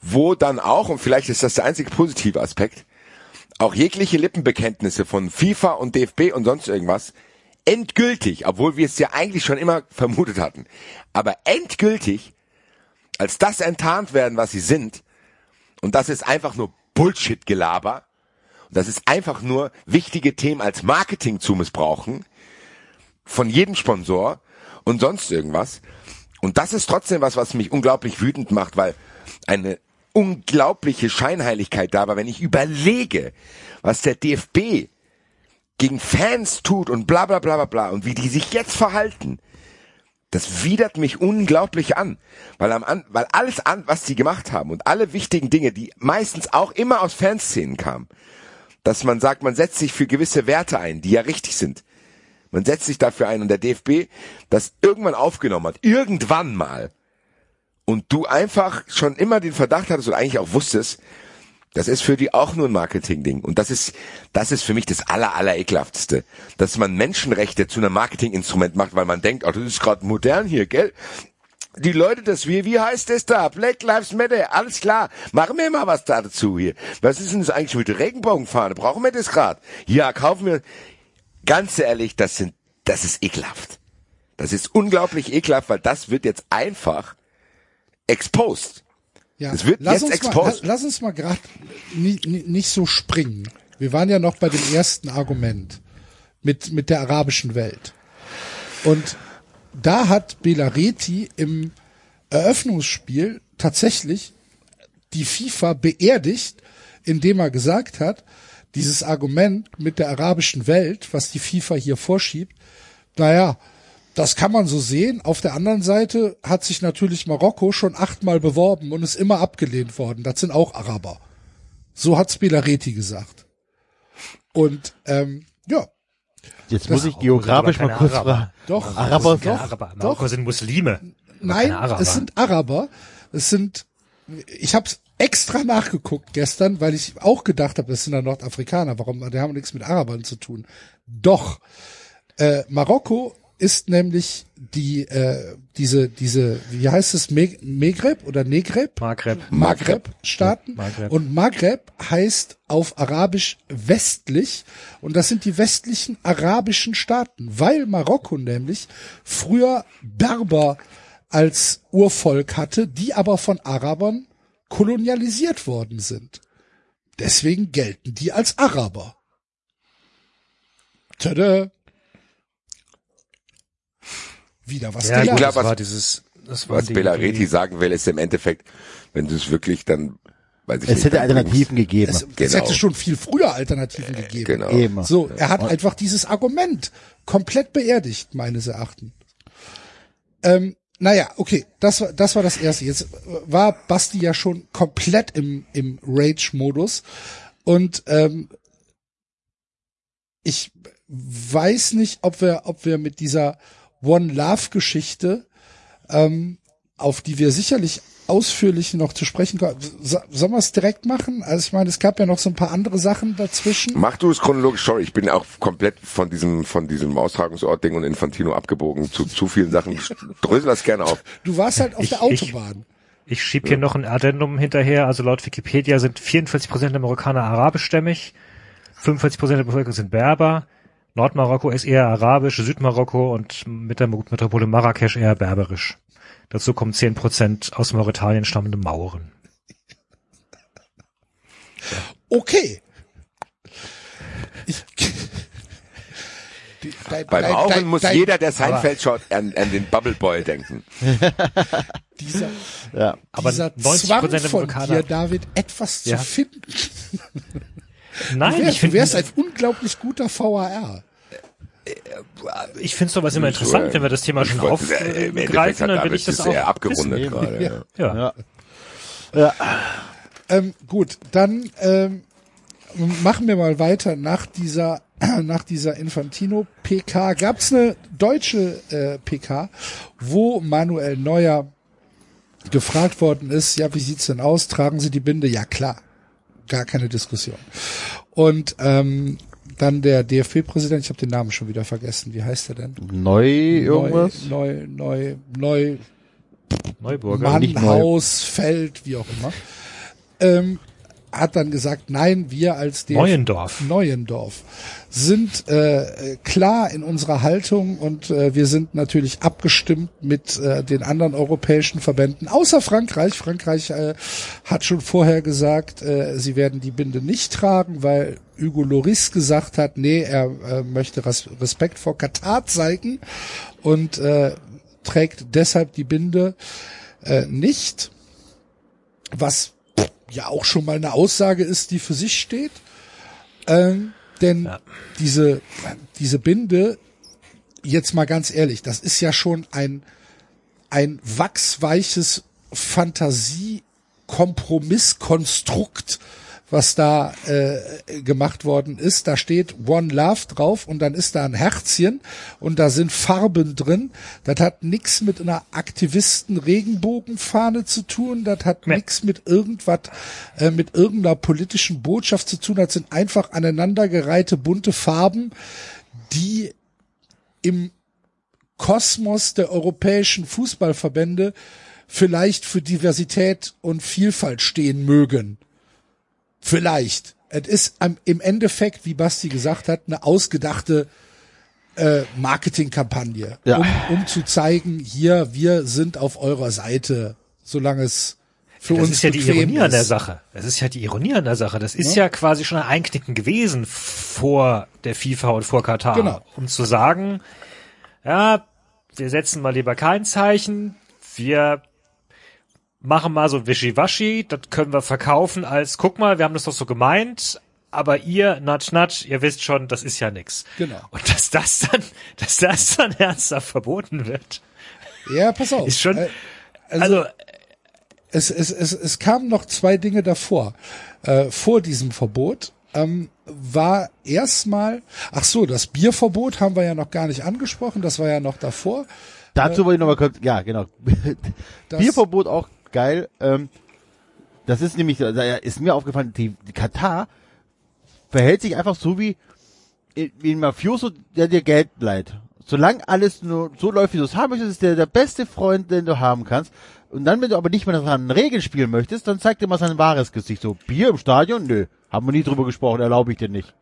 wo dann auch, und vielleicht ist das der einzige positive Aspekt, auch jegliche Lippenbekenntnisse von FIFA und DFB und sonst irgendwas endgültig, obwohl wir es ja eigentlich schon immer vermutet hatten, aber endgültig als das enttarnt werden, was sie sind, und das ist einfach nur Bullshit-Gelaber, und das ist einfach nur wichtige Themen als Marketing zu missbrauchen, von jedem Sponsor und sonst irgendwas. Und das ist trotzdem was, was mich unglaublich wütend macht, weil eine unglaubliche Scheinheiligkeit da war, wenn ich überlege, was der DFB gegen Fans tut und bla bla bla bla bla und wie die sich jetzt verhalten. Das widert mich unglaublich an, weil am weil alles an, was die gemacht haben und alle wichtigen Dinge, die meistens auch immer aus Fanszenen kamen, dass man sagt, man setzt sich für gewisse Werte ein, die ja richtig sind. Man setzt sich dafür ein und der DFB das irgendwann aufgenommen hat, irgendwann mal. Und du einfach schon immer den Verdacht hattest und eigentlich auch wusstest, das ist für die auch nur ein Marketing-Ding. Und das ist, das ist für mich das aller, aller ekelhaftste. Dass man Menschenrechte zu einem Marketinginstrument macht, weil man denkt, oh, das ist gerade modern hier, gell? Die Leute, das wir, wie heißt das da? Black Lives Matter, alles klar. Machen wir mal was da dazu hier. Was ist denn das eigentlich mit der Regenbogenfahne? Brauchen wir das grad? Ja, kaufen wir. Ganz ehrlich, das sind, das ist ekelhaft. Das ist unglaublich ekelhaft, weil das wird jetzt einfach exposed. Ja, Es wird lass jetzt uns mal, exposed. la- lass uns mal gerade nicht, nicht so springen. Wir waren ja noch bei dem ersten Argument mit, mit der arabischen Welt. Und da hat Belareti im Eröffnungsspiel tatsächlich die FIFA beerdigt, indem er gesagt hat, dieses Argument mit der arabischen Welt, was die FIFA hier vorschiebt, naja, das kann man so sehen. Auf der anderen Seite hat sich natürlich Marokko schon achtmal beworben und ist immer abgelehnt worden. Das sind auch Araber. So hat's Belareti gesagt. Und ähm, ja, Jetzt muss ich geografisch mal kurz Araber. fragen. doch. Araber, doch, Araber. doch. Marokko sind Muslime. Nein, es sind Araber. Es sind, ich habe extra nachgeguckt gestern, weil ich auch gedacht habe, das sind ja Nordafrikaner. Warum? Die haben nichts mit Arabern zu tun. Doch, äh, Marokko ist nämlich die äh, diese diese wie heißt es Me Meghreb oder Negreb Maghreb. Maghreb-Staaten. Maghreb. Und Maghreb heißt auf Arabisch westlich. Und das sind die westlichen arabischen Staaten, weil Marokko nämlich früher Berber als Urvolk hatte, die aber von Arabern kolonialisiert worden sind. Deswegen gelten die als Araber. Tada. Wieder was Ja, gelernt. gut, klar, das was- war dieses, das war Was die, sagen will, ist im Endeffekt, wenn du es wirklich dann, weiß ich Es nicht. hätte Alternativen gegeben. es, es genau. hätte schon viel früher Alternativen gegeben. Genau. Eben. So, er hat einfach dieses Argument komplett beerdigt, meines Erachtens. Ähm, naja, okay, das war, das war das erste. Jetzt war Basti ja schon komplett im, im Rage-Modus und ähm, ich weiß nicht, ob wir, ob wir mit dieser One Love Geschichte, ähm, auf die wir sicherlich ausführlich noch zu sprechen kommen. So, sollen wir es direkt machen? Also ich meine, es gab ja noch so ein paar andere Sachen dazwischen. Mach du es chronologisch, sorry, ich bin auch komplett von diesem, von diesem Austragungsort-Ding und Infantino abgebogen zu zu vielen Sachen. Drösel das gerne auf. Du warst halt auf Ich- der ich- Autobahn. Ich schieb hier noch ein Addendum hinterher. Also laut Wikipedia sind 44 Prozent der Marokkaner arabischstämmig, 45 Prozent der Bevölkerung sind Berber, Nordmarokko ist eher arabisch, Südmarokko und mit der Metropole Marrakesch eher berberisch. Dazu kommen 10 Prozent aus Mauretanien stammende Mauren. Okay. Ich, dein- Rauchen dein- muss dein- jeder, der Seinfeld schaut, an, an den Bubble Boy denken. [laughs] Dieser, Ja. Aber dieser 90 Zwang von dir, David, etwas Ja. zu finden. [laughs] Nein, Du wär- ich du finde wärst ein unglaublich guter VAR. ich finde sowas immer interessant, wenn wir das Thema schon aufgreifen, dann will ich das es auch eher abgerundet gerade. Ja. Ja. Ja. Ähm, gut, dann ähm, machen wir mal weiter. Nach dieser, [clears throat] nach dieser Infantino-PK gab es eine deutsche äh, PK, wo Manuel Neuer gefragt worden ist, ja, wie sieht's denn aus? Tragen Sie die Binde? Ja, klar. Gar keine Diskussion. Und ähm, dann der DFB-Präsident, ich habe den Namen schon wieder vergessen. Wie heißt er denn? Neu irgendwas? Neu, neu, neu, Neuburger. nicht neu. Mannhaus, Feld, wie auch immer. Ähm, hat dann gesagt, nein, wir als DFB Neuendorf. Neuendorf sind äh, klar in unserer Haltung und äh, wir sind natürlich abgestimmt mit äh, den anderen europäischen Verbänden, außer Frankreich. Frankreich äh, hat schon vorher gesagt, äh, sie werden die Binde nicht tragen, weil Hugo Loris gesagt hat, nee, er äh, möchte Res Respekt vor Katar zeigen und äh, trägt deshalb die Binde äh, nicht, was ja auch schon mal eine Aussage ist, die für sich steht. Ähm, denn Ja. diese, diese Binde, jetzt mal ganz ehrlich, das ist ja schon ein, ein wachsweiches Fantasie-Kompromisskonstrukt, was da äh, gemacht worden ist. Da steht One Love drauf und dann ist da ein Herzchen und da sind Farben drin. Das hat nichts mit einer Aktivisten-Regenbogenfahne zu tun. Das hat Nee. nichts mit irgendwas, äh, mit irgendeiner politischen Botschaft zu tun. Das sind einfach aneinandergereihte bunte Farben, die im Kosmos der europäischen Fußballverbände vielleicht für Diversität und Vielfalt stehen mögen. Vielleicht. Es ist im Endeffekt, wie Basti gesagt hat, eine ausgedachte äh, Marketingkampagne, Ja. um, um zu zeigen, hier, wir sind auf eurer Seite, solange es für Das uns ist ja die Ironie an der ist. Sache. Das ist ja die Ironie an der Sache. Das ist ja, quasi schon ein Einknicken gewesen vor der FIFA und vor Katar. Genau. Um zu sagen, ja, wir setzen mal lieber kein Zeichen, wir machen mal so Wischiwaschi, das können wir verkaufen als, guck mal, wir haben das doch so gemeint, aber ihr, natsch, natsch, ihr wisst schon, das ist ja nix. Genau. Und dass das dann, [laughs] dass das dann ernsthaft verboten wird, Ja, pass auf. ist schon, Äh, also, es, es, es, es kamen noch zwei Dinge davor. Äh, vor diesem Verbot ähm, war erstmal, ach so, das Bierverbot haben wir ja noch gar nicht angesprochen, das war ja noch davor. Dazu wollte ich noch mal kurz, ja, genau. [laughs] Das- Bierverbot auch geil. Ähm, das ist nämlich, da ist mir aufgefallen, die, die Katar verhält sich einfach so wie, wie ein Mafioso, der dir Geld leiht. Solange alles nur so läuft, wie du es haben möchtest, ist der der beste Freund, den du haben kannst. Und dann, wenn du aber nicht mehr seinen Regeln spielen möchtest, dann zeigt dir mal sein wahres Gesicht. So, Bier im Stadion? Nö, haben wir nie drüber gesprochen, erlaube ich dir nicht.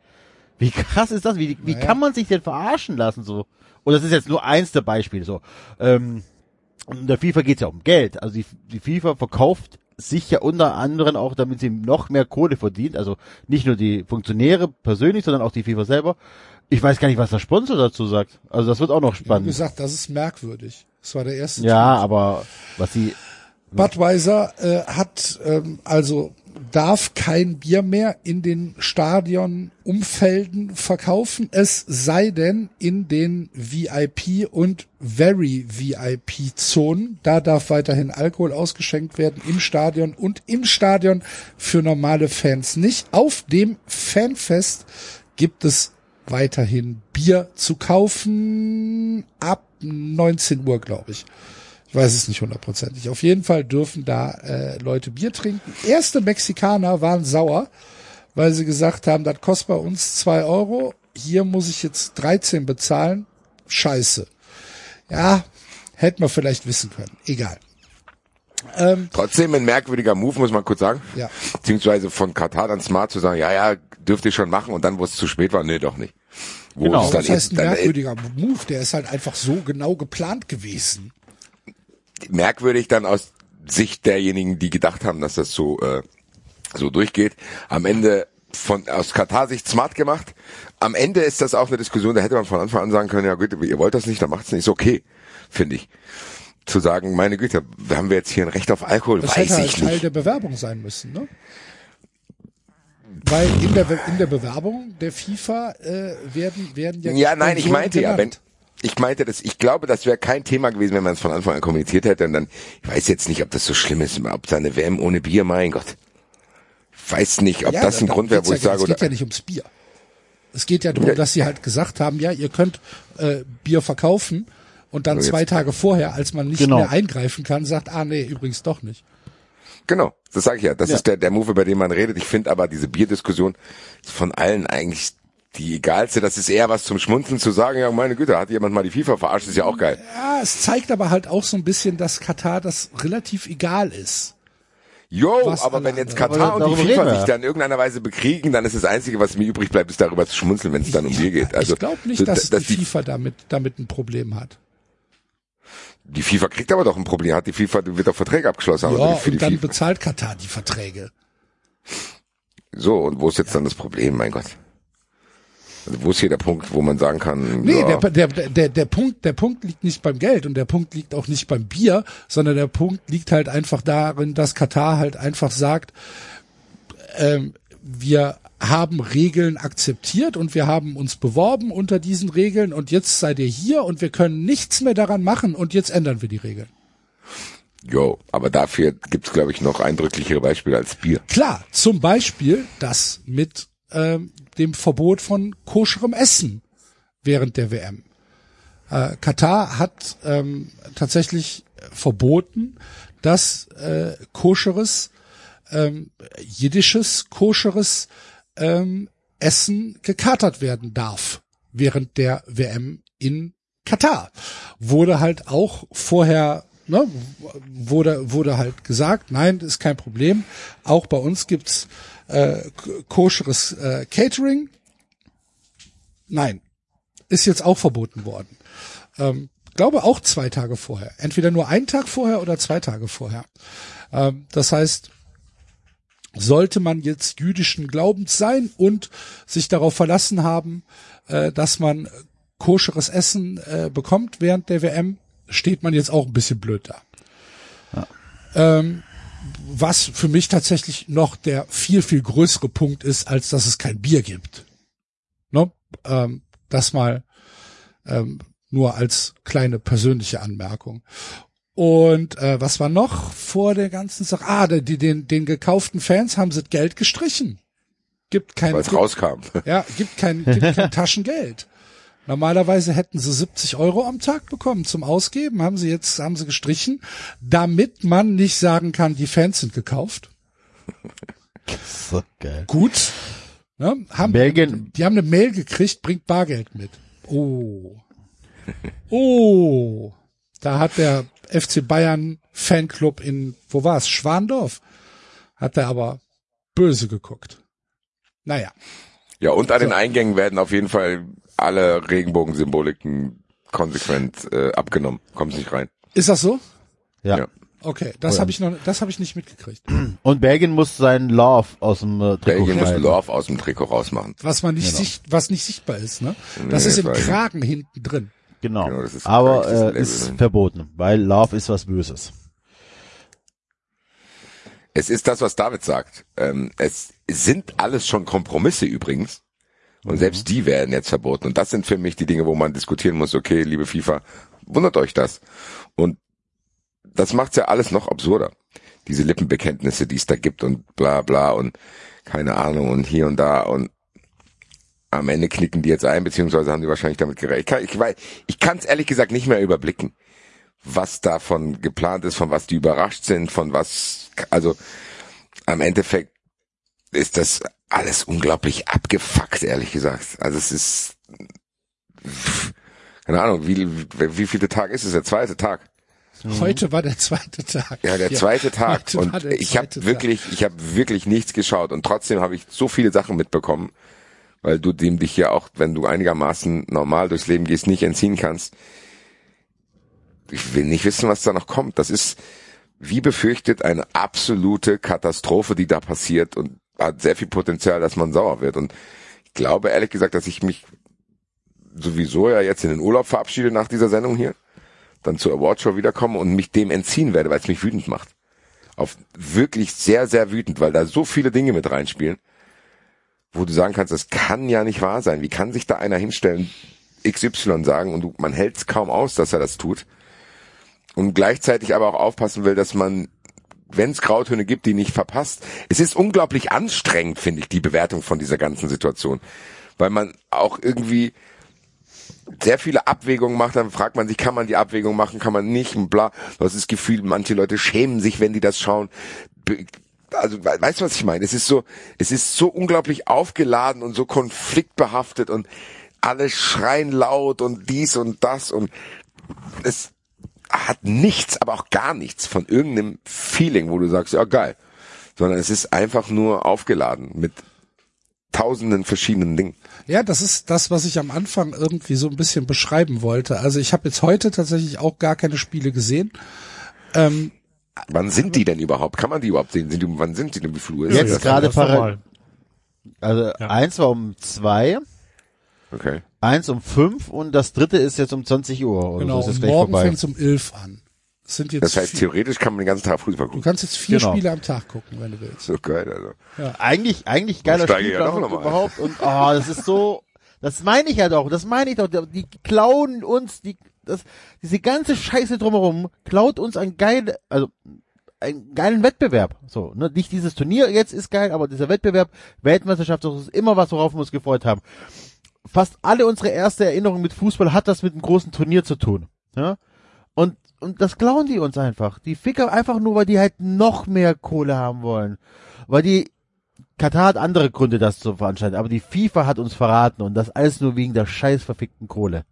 Wie krass ist das? Wie, wie Naja. kann man sich denn verarschen lassen so? Und das ist jetzt nur eins der Beispiele so. Ähm, und in der FIFA geht's ja um Geld. Also die, die FIFA verkauft sich ja unter anderem auch, damit sie noch mehr Kohle verdient. Also nicht nur die Funktionäre persönlich, sondern auch die FIFA selber. Ich weiß gar nicht, was der Sponsor dazu sagt. Also das wird auch noch Wie spannend. gesagt, das ist merkwürdig. Das war der erste. Ja, Tweet. aber was sie Budweiser äh, hat ähm, also darf kein Bier mehr in den Stadionumfelden verkaufen, es sei denn in den VIP und Very VIP Zonen. Da darf weiterhin Alkohol ausgeschenkt werden im Stadion und im Stadion für normale Fans nicht. Auf dem Fanfest gibt es weiterhin Bier zu kaufen ab 19 Uhr, glaube ich. Ich weiß es nicht hundertprozentig. Auf jeden Fall dürfen da äh, Leute Bier trinken. Erste Mexikaner waren sauer, weil sie gesagt haben, das kostet bei uns zwei Euro. Hier muss ich jetzt 13 bezahlen. Scheiße. Ja, hätten wir vielleicht wissen können. Egal. Ähm, Trotzdem ein merkwürdiger Move, muss man kurz sagen. Ja. Beziehungsweise von Katar dann smart zu sagen, ja, ja, dürft ihr schon machen und dann, wo es zu spät war, nee, doch nicht. Wo Genau. es dann das heißt, ist, ein äh, merkwürdiger Move. Der ist halt einfach so genau geplant gewesen. Merkwürdig dann aus Sicht derjenigen, die gedacht haben, dass das so äh, so durchgeht. Am Ende von aus Katar-Sicht smart gemacht. Am Ende ist das auch eine Diskussion, da hätte man von Anfang an sagen können, ja gut, ihr wollt das nicht, dann macht's nicht. Ist okay, finde ich. Zu sagen, meine Güte, haben wir jetzt hier ein Recht auf Alkohol? Das Weiß hätte halt ich Teil nicht. der Bewerbung sein müssen, ne? Weil in der, in der Bewerbung der FIFA äh, werden, werden ja. Ja, nein, ich meinte ja, wenn, genannt. Ich meinte das, ich glaube, das wäre kein Thema gewesen, wenn man es von Anfang an kommuniziert hätte und dann, ich weiß jetzt nicht, ob das so schlimm ist, ob da eine WM ohne Bier, mein Gott. weiß nicht, ob Ja, das ein Grund wäre, wo ja, ich sage, Es geht oder, ja nicht ums Bier. Es geht ja darum, Ja. dass sie halt gesagt haben, ja, ihr könnt äh, Bier verkaufen und dann So, jetzt- zwei Tage vorher, als man nicht Genau. mehr eingreifen kann, sagt, ah nee, übrigens doch nicht. genau, das sage ich ja. Das Ja. ist der, der Move, über den man redet. Ich finde aber diese Bierdiskussion ist von allen eigentlich die egalste. Das ist eher was zum Schmunzeln zu sagen, ja, meine Güte, hat jemand mal die FIFA verarscht, ist ja auch geil. Ja, es zeigt aber halt auch so ein bisschen, dass Katar das relativ egal ist. Jo, Was aber wenn jetzt Katar Aber und die FIFA sich ja. da in irgendeiner Weise bekriegen, dann ist das Einzige, was mir übrig bleibt, ist darüber zu schmunzeln, wenn es dann um Bier geht. Also ich glaube nicht, dass, dass die FIFA damit, damit ein Problem hat. Die FIFA kriegt aber doch ein Problem. Hat die FIFA wird doch Verträge abgeschlossen haben Ja, und dann FIFA. bezahlt Katar die Verträge. So, und wo ist jetzt dann das Problem, mein Gott? Also wo ist hier der Punkt, wo man sagen kann, Nee, ja, der, der, der, der Punkt, der Punkt liegt nicht beim Geld und der Punkt liegt auch nicht beim Bier, sondern der Punkt liegt halt einfach darin, dass Katar halt einfach sagt, ähm, wir haben Regeln akzeptiert und wir haben uns beworben unter diesen Regeln und jetzt seid ihr hier und wir können nichts mehr daran machen und jetzt ändern wir die Regeln. jo, aber dafür gibt's glaube ich noch eindrücklichere Beispiele als Bier. Klar, zum Beispiel das mit ähm, dem Verbot von koscherem Essen während der WM. Äh, Katar hat ähm, tatsächlich verboten, dass äh, koscheres, ähm, jiddisches koscheres ähm, Essen gekatert werden darf während der WM in Katar. Wurde halt auch vorher, ne, wurde, wurde halt gesagt, nein, ist kein Problem. Auch bei uns gibt's äh, koscheres äh, Catering. Nein, ist jetzt auch verboten worden. Ähm, glaube auch zwei Tage vorher. Entweder nur einen Tag vorher oder zwei Tage vorher. Ähm, das heißt, sollte man jetzt jüdischen Glaubens sein und sich darauf verlassen haben, äh, dass man koscheres Essen äh, bekommt während der WM, steht man jetzt auch ein bisschen blöd da. Ähm, was für mich tatsächlich noch der viel, viel größere Punkt ist, als dass es kein Bier gibt. Ne? Ähm, das mal ähm, nur als kleine persönliche Anmerkung. Und äh, was war noch vor der ganzen Sache? Ah, die, den, den gekauften Fans haben sie Geld gestrichen. Gibt kein, Weil es rauskam. ja, gibt kein, gibt kein [laughs] Taschengeld. Normalerweise hätten sie 70 Euro am Tag bekommen zum Ausgeben, haben sie jetzt, haben sie gestrichen, damit man nicht sagen kann, die Fans sind gekauft. So geil. Gut. Ne? Haben, Belgien, die haben eine Mail gekriegt, bringt Bargeld mit. Oh. Oh. Da hat der FC Bayern Fanclub in, wo war's? Schwandorf. Hat er aber böse geguckt. Naja. Ja, und an den Eingängen werden auf jeden Fall alle Regenbogensymboliken konsequent äh, abgenommen. Kommt nicht rein. Ist das so? ja. Ja. Okay, das Oh habe ich noch, das habe ich nicht mitgekriegt. [clears throat] Und Belgien muss seinen Love aus dem äh, Trikot Belgien muss. Love aus dem Trikot rausmachen. Was man nicht Genau. sicht, was nicht sichtbar ist, ne? Das Nee, ist im. Kragen hinten drin. Genau. Genau, das ist Aber äh, ist drin. verboten, weil Love ist was Böses. Es ist das, was David sagt. Ähm, es sind alles schon Kompromisse übrigens. Und selbst die werden jetzt verboten. Und das sind für mich die Dinge, wo man diskutieren muss, okay, liebe FIFA, wundert euch das. Und das macht's ja alles noch absurder. Diese Lippenbekenntnisse, die es da gibt und bla bla und keine Ahnung und hier und da und am Ende knicken die jetzt ein, beziehungsweise haben die wahrscheinlich damit gerechnet. Ich kann, ich, weiß- ich kann's ehrlich gesagt nicht mehr überblicken, was davon geplant ist, von was die überrascht sind, von was, also am Endeffekt ist das alles unglaublich abgefuckt, ehrlich gesagt. Also es ist, keine Ahnung, wie, wie, viele Tag ist es? Der zweite Tag. Heute war der zweite Tag. Ja, der zweite Tag. heute war Und der ich habe zweite Tag. wirklich, ich habe wirklich nichts geschaut und trotzdem habe ich so viele Sachen mitbekommen, weil du dem dich ja auch, wenn du einigermaßen normal durchs Leben gehst, nicht entziehen kannst. Ich will nicht wissen, was da noch kommt. Das ist, wie befürchtet, eine absolute Katastrophe, die da passiert und hat sehr viel Potenzial, dass man sauer wird. Und ich glaube ehrlich gesagt, dass ich mich sowieso ja jetzt in den Urlaub verabschiede nach dieser Sendung hier, dann zur Awardshow wiederkomme und mich dem entziehen werde, weil es mich wütend macht. Auf wirklich sehr, sehr wütend, weil da so viele Dinge mit reinspielen, wo du sagen kannst, das kann ja nicht wahr sein. Wie kann sich da einer hinstellen, XY sagen und du, man hält es kaum aus, dass er das tut. Und gleichzeitig aber auch aufpassen will, dass man wenn es Grautöne gibt, die nicht verpasst. Es ist unglaublich anstrengend, finde ich, die Bewertung von dieser ganzen Situation. Weil man auch irgendwie sehr viele Abwägungen macht, dann fragt man sich, kann man die Abwägung machen, kann man nicht und bla. Du hast das Gefühl, manche Leute schämen sich, wenn die das schauen. Also, we- weißt du, was ich meine? Es ist so, es ist so unglaublich aufgeladen und so konfliktbehaftet und alle schreien laut und dies und das und es hat nichts, aber auch gar nichts von irgendeinem Feeling, wo du sagst, ja geil, sondern es ist einfach nur aufgeladen mit tausenden verschiedenen Dingen. Ja, das ist das, was ich am Anfang irgendwie so ein bisschen beschreiben wollte. Also ich habe jetzt heute tatsächlich auch gar keine Spiele gesehen. Ähm, Wann sind die denn überhaupt? Kann man die überhaupt sehen? Sind die, wann sind die denn? Wie Uhr ist Jetzt gerade parallel. Also Ja. eins war um zwei, Okay. Eins um fünf und das dritte ist jetzt um 20 Uhr. Oder genau, so ist es und gleich morgen vorbei. fängt's um 11 an. Es sind jetzt Das heißt, vier, theoretisch kann man den ganzen Tag Fußball du gucken. kannst jetzt vier Genau. Spiele am Tag gucken, wenn du willst. So geil, also. Eigentlich, eigentlich geiler steige ich ja Spielplan ein. überhaupt und oh, das ist so, das meine ich ja doch, das meine ich doch, die klauen uns, die, das, diese ganze Scheiße drumherum klaut uns ein geil, also einen geilen Wettbewerb. So, ne, nicht dieses Turnier jetzt ist geil, aber dieser Wettbewerb, Weltmeisterschaft, das ist immer was, worauf wir uns gefreut haben. Fast alle unsere erste Erinnerung mit Fußball hat das mit einem großen Turnier zu tun. Ja? Und, und das klauen die uns einfach. Die Ficker einfach nur, weil die halt noch mehr Kohle haben wollen. Weil die, Katar hat andere Gründe, das zu veranstalten, aber die FIFA hat uns verraten und das alles nur wegen der scheiß verfickten Kohle.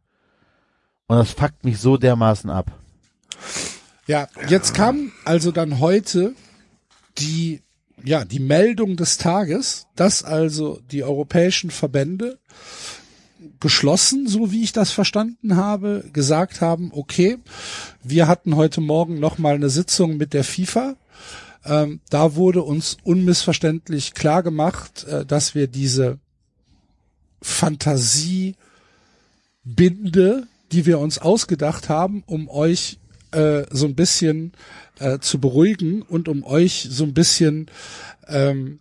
Und das fuckt mich so dermaßen ab. Ja, jetzt kam also dann heute die, ja, die Meldung des Tages, dass also die europäischen Verbände geschlossen, so wie ich das verstanden habe, gesagt haben, okay, wir hatten heute Morgen noch mal eine Sitzung mit der FIFA. Ähm, da wurde uns unmissverständlich klar gemacht, äh, dass wir diese Fantasiebinde, die wir uns ausgedacht haben, um euch äh, so ein bisschen äh, zu beruhigen und um euch so ein bisschen ähm,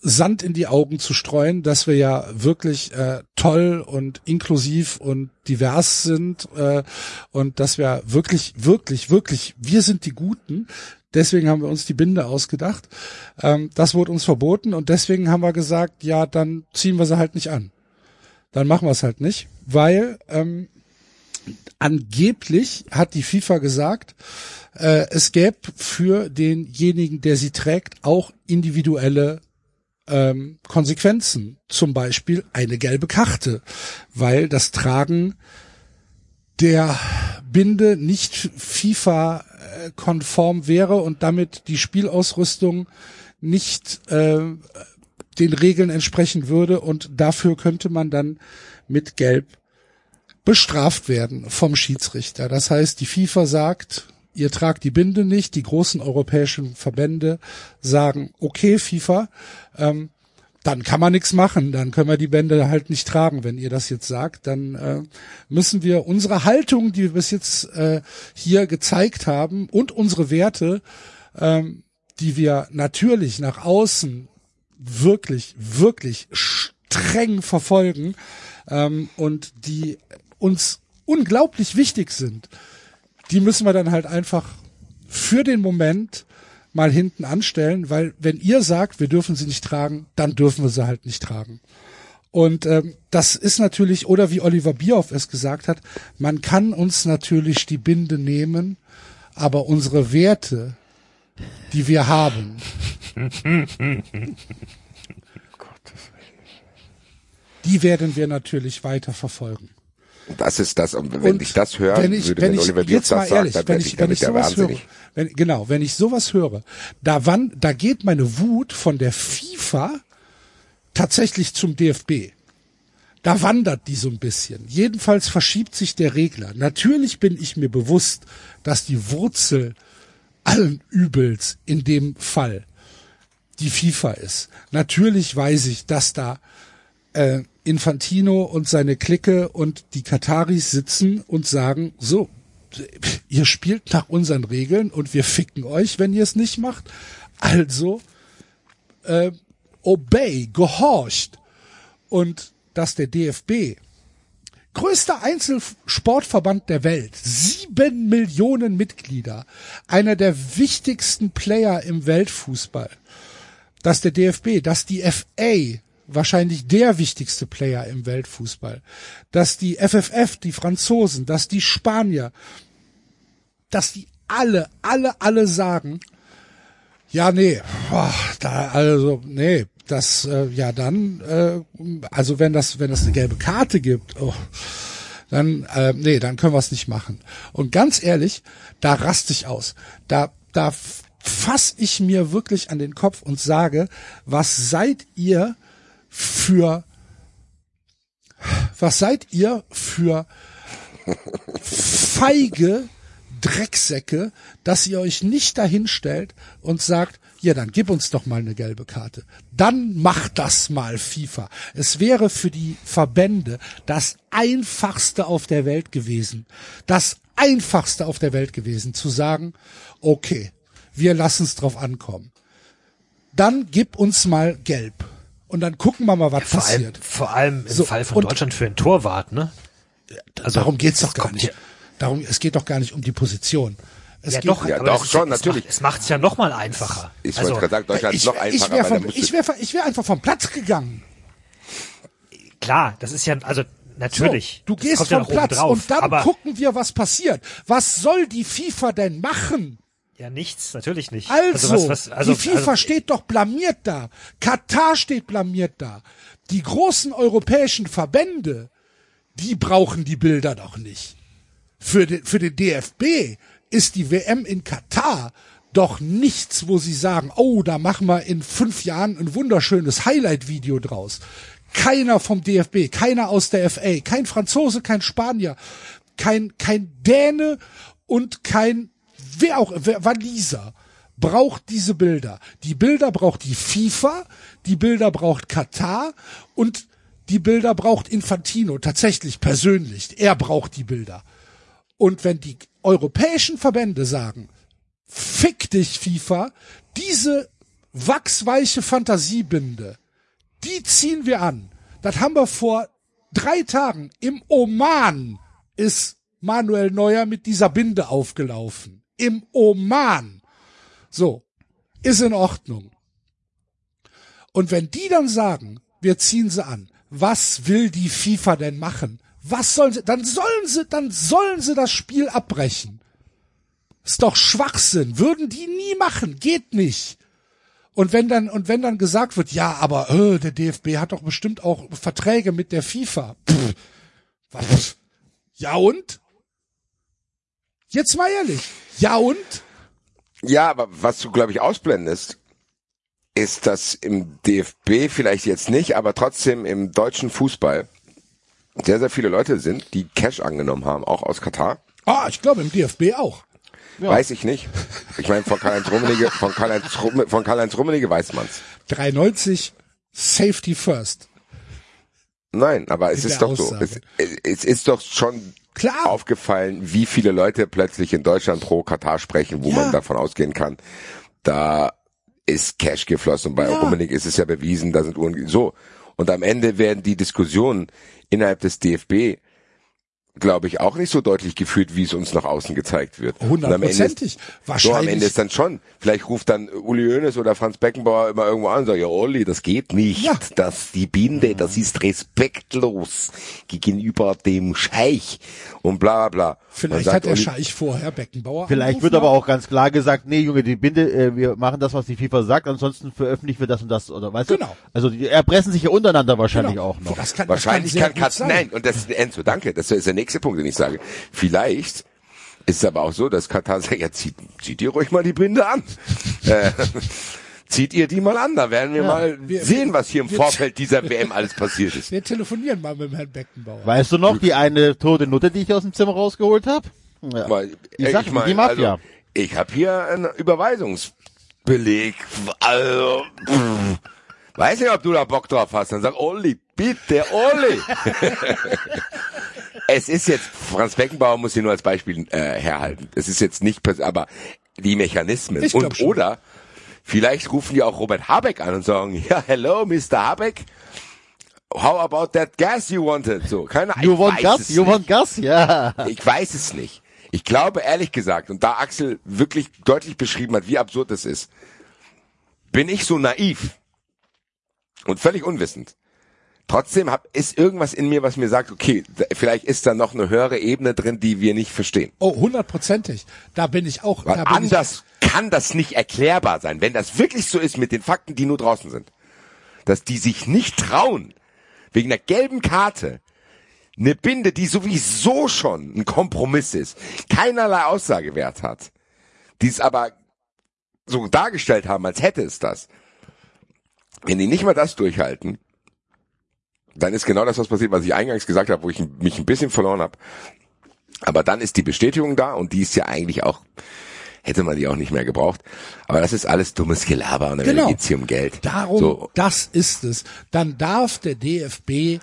Sand in die Augen zu streuen, dass wir ja wirklich äh, toll und inklusiv und divers sind äh, und dass wir wirklich, wirklich, wirklich, wir sind die Guten. Deswegen haben wir uns die Binde ausgedacht. Ähm, das wurde uns verboten und deswegen haben wir gesagt, ja, dann ziehen wir sie halt nicht an. Dann machen wir es halt nicht, weil ähm, angeblich hat die FIFA gesagt, äh, es gäbe für denjenigen, der sie trägt, auch individuelle ähm, Konsequenzen. Zum Beispiel eine gelbe Karte, weil das Tragen der Binde nicht FIFA-konform wäre und damit die Spielausrüstung nicht äh, den Regeln entsprechen würde und dafür könnte man dann mit Gelb bestraft werden vom Schiedsrichter. Das heißt, die FIFA sagt, ihr tragt die Binde nicht, die großen europäischen Verbände sagen, okay, FIFA, ähm, dann kann man nichts machen, dann können wir die Bände halt nicht tragen. Wenn ihr das jetzt sagt, dann äh, müssen wir unsere Haltung, die wir bis jetzt äh, hier gezeigt haben und unsere Werte, ähm, die wir natürlich nach außen wirklich, wirklich streng verfolgen ähm, und die uns unglaublich wichtig sind, die müssen wir dann halt einfach für den Moment mal hinten anstellen, weil wenn ihr sagt, wir dürfen sie nicht tragen, dann dürfen wir sie halt nicht tragen. Und ähm, das ist natürlich, oder wie Oliver Bierhoff es gesagt hat, man kann uns natürlich die Binde nehmen, aber unsere Werte, die wir haben, die werden wir natürlich weiter verfolgen. Das ist das, und wenn Und ich das höre, wenn ich, würde wenn wenn ich, Oliver jetzt mal ehrlich, sagt, wenn ich, wenn ich sowas höre, wenn, genau, wenn ich sowas höre, da wann, da geht meine Wut von der FIFA tatsächlich zum DFB. Da wandert die so ein bisschen. Jedenfalls verschiebt sich der Regler. Natürlich bin ich mir bewusst, dass die Wurzel allen Übels in dem Fall die FIFA ist. Natürlich weiß ich, dass da äh, Infantino und seine Clique und die Kataris sitzen und sagen, so, ihr spielt nach unseren Regeln und wir ficken euch, wenn ihr es nicht macht. Also äh, obey, gehorcht. Und dass der DFB größter Einzelsportverband der Welt, sieben Millionen Mitglieder, einer der wichtigsten Player im Weltfußball, dass der DFB, dass die FA wahrscheinlich der wichtigste Player im Weltfußball, dass die FFF, die Franzosen, dass die Spanier, dass die alle, alle, alle sagen, ja, nee, boah, da, also, nee, das, äh, ja, dann, äh, also wenn das, wenn das eine gelbe Karte gibt, oh, dann, äh, nee, dann können wir es nicht machen. Und ganz ehrlich, da raste ich aus. Da, da fass ich mir wirklich an den Kopf und sage, was seid ihr für, was seid ihr für feige Drecksäcke, dass ihr euch nicht dahinstellt und sagt, ja, dann gib uns doch mal eine gelbe Karte. Dann macht das mal FIFA. Es wäre für die Verbände das einfachste auf der Welt gewesen. Das einfachste auf der Welt gewesen, zu sagen, okay, wir lassen es drauf ankommen. Dann gib uns mal gelb. Und dann gucken wir mal, was Vor allem, passiert. vor allem im So, Fall von Deutschland für einen Torwart, ne? Also Darum geht's doch gar nicht. ja- Darum, es geht doch gar nicht um die Position. Es Ja geht doch, Ja, doch, es schon, es natürlich. Macht, es macht's ja noch mal einfacher. Ich also, wollte gerade sagen, Deutschland ich, ist noch ich einfacher, wäre weil da vom, ich wär, ich wär einfach vom Platz gegangen. klar, das ist ja, also natürlich. So, du gehst ja vom oben Platz drauf, und dann aber gucken wir, was passiert. Was soll die FIFA denn machen? Ja nichts, natürlich nicht. Also, was, was, also, die FIFA also, steht doch blamiert da. Katar steht blamiert da. Die großen europäischen Verbände, die brauchen die Bilder doch nicht. Für den, für den DFB ist die WM in Katar doch nichts, wo sie sagen, oh, da machen wir in fünf Jahren ein wunderschönes Highlight-Video draus. Keiner vom DFB, keiner aus der FA, kein Franzose, kein Spanier, kein, kein Däne und kein, wer auch, wer, Waliser braucht diese Bilder. Die Bilder braucht die FIFA, die Bilder braucht Katar und die Bilder braucht Infantino tatsächlich persönlich. Er braucht die Bilder. Und wenn die europäischen Verbände sagen, fick dich FIFA, diese wachsweiche Fantasiebinde, die ziehen wir an. Das haben wir vor drei Tagen im Oman ist Manuel Neuer mit dieser Binde aufgelaufen. Im Oman. So. Ist in Ordnung. Und wenn die dann sagen, wir ziehen sie an, was will die FIFA denn machen? Was sollen sie, dann sollen sie, dann sollen sie das Spiel abbrechen. Ist doch Schwachsinn. Würden die nie machen. Geht nicht. Und wenn dann, und wenn dann gesagt wird, ja, aber äh, der DFB hat doch bestimmt auch Verträge mit der FIFA. Pff, was? Ja und? Jetzt mal ehrlich. Ja und? ja, aber was du, glaube ich, ausblendest, ist, dass im DFB vielleicht jetzt nicht, aber trotzdem im deutschen Fußball sehr, sehr viele Leute sind, die Cash angenommen haben, auch aus Katar. Ah, ich glaube im DFB auch. Weiß ich nicht. Ich meine, von Karl-Heinz Rummenigge, von Karl-Heinz Rumme- von Karl-Heinz Rummenigge weiß man's. 390 Safety First. Nein, aber es ist doch so. Aussage. Es, es ist doch schon Klar. aufgefallen, wie viele Leute plötzlich in Deutschland pro Katar sprechen, wo Ja. man davon ausgehen kann, da ist Cash geflossen. Bei Ja. Ist es ja bewiesen, da sind Uhren so. Und am Ende werden die Diskussionen innerhalb des DFB glaube ich, auch nicht so deutlich geführt, wie es uns nach außen gezeigt wird. Hundertprozentig. So, am Wahrscheinlich. Ende ist dann schon, vielleicht ruft dann Uli Hoeneß oder Franz Beckenbauer immer irgendwo an und sagt, ja Uli, das geht nicht, Ja. das, die Binde, das ist respektlos gegenüber dem Scheich und bla bla bla. Vielleicht hat der Uli, Scheich vorher Beckenbauer Vielleicht wird aber auch ganz klar gesagt, nee, Junge, die Binde, äh, wir machen das, was die FIFA sagt, ansonsten veröffentlichen wir das und das, oder weißt Genau. du? Also die erpressen sich ja untereinander wahrscheinlich Genau. auch noch. Das kann, Wahrscheinlich das kann, kann, sehr kann, gut sein. nein, und das ist Enzo, danke, das ist der nächste Punkt, den ich sage. Vielleicht ist es aber auch so, dass Katar sagt, ja, zieht, zieht ihr ruhig mal die Binde an. [laughs] zieht ihr die mal an, da werden wir mal wir- sehen, was hier im wir- Vorfeld dieser WM alles passiert [laughs] ist. Wir telefonieren mal mit dem Herrn Beckenbauer. Weißt du noch, die eine tote Nutte, die ich aus dem Zimmer rausgeholt habe? Ja. Weil, Ich sag, mein, die Mafia. Also, ich habe hier einen Überweisungsbeleg. Also, pff, weiß nicht, ob du da Bock drauf hast. Dann sag, Olli, bitte, Olli. [laughs] es ist jetzt, Franz Beckenbauer muss hier nur als Beispiel äh, herhalten. Es ist jetzt nicht, aber die Mechanismen. Und schon. oder vielleicht rufen die auch Robert Habeck an und sagen, [laughs] ja, hello, Mr. Habeck. how about that gas you wanted? So, keine Ahnung. You ich want Gas? You nicht. want Gas? Ja. Ich weiß es nicht. Ich glaube ehrlich gesagt, und da Axel wirklich deutlich beschrieben hat, wie absurd das ist, bin ich so naiv und völlig unwissend. Trotzdem hab, ist irgendwas in mir, was mir sagt, okay, vielleicht ist da noch eine höhere Ebene drin, die wir nicht verstehen. Oh, hundertprozentig. Da bin ich auch. Weil anders kann das nicht erklärbar sein, wenn das wirklich so ist mit den Fakten, die nur draußen sind. Dass die sich nicht trauen, wegen einer gelben Karte, eine Binde, die sowieso schon ein Kompromiss ist, keinerlei Aussagewert hat, die es aber so dargestellt haben, als hätte es das. Wenn die nicht mal das durchhalten, dann ist genau das, was passiert, was ich eingangs gesagt habe, wo ich mich ein bisschen verloren habe. Aber dann ist die Bestätigung da und die ist ja eigentlich auch, hätte man die auch nicht mehr gebraucht. Aber das ist alles dummes Gelaber und am Genau. Geht's hier um Geld. Darum, So. das ist es. Dann darf der DFB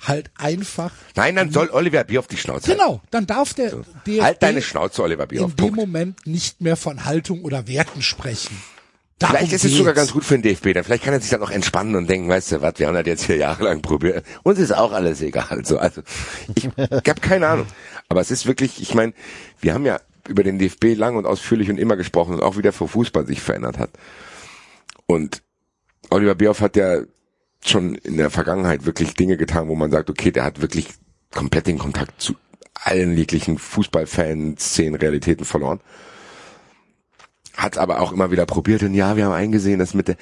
halt einfach, Nein, dann soll Oliver Bier auf die Schnauze halten. genau, dann darf der DFB Halt deine Schnauze, Oliver Bier in auf. dem Punkt. Moment nicht mehr von Haltung oder Werten sprechen. Darum Vielleicht ist es sogar geht's. ganz gut für den DFB. Dann vielleicht kann er sich dann noch entspannen und denken, weißt du was, wir haben das jetzt hier jahrelang probiert. Uns ist auch alles egal. So, also ich, ich habe keine Ahnung. Aber es ist wirklich, ich meine, wir haben ja über den DFB lang und ausführlich und immer gesprochen und auch wie der vor Fußball sich verändert hat. Und Oliver Bierhoff hat ja schon in der Vergangenheit wirklich Dinge getan, wo man sagt, okay, der hat wirklich komplett den Kontakt zu allen jeglichen Fußballfans-Szenen, Realitäten verloren. Hat aber auch immer wieder probiert und ja, wir haben eingesehen, dass mit der,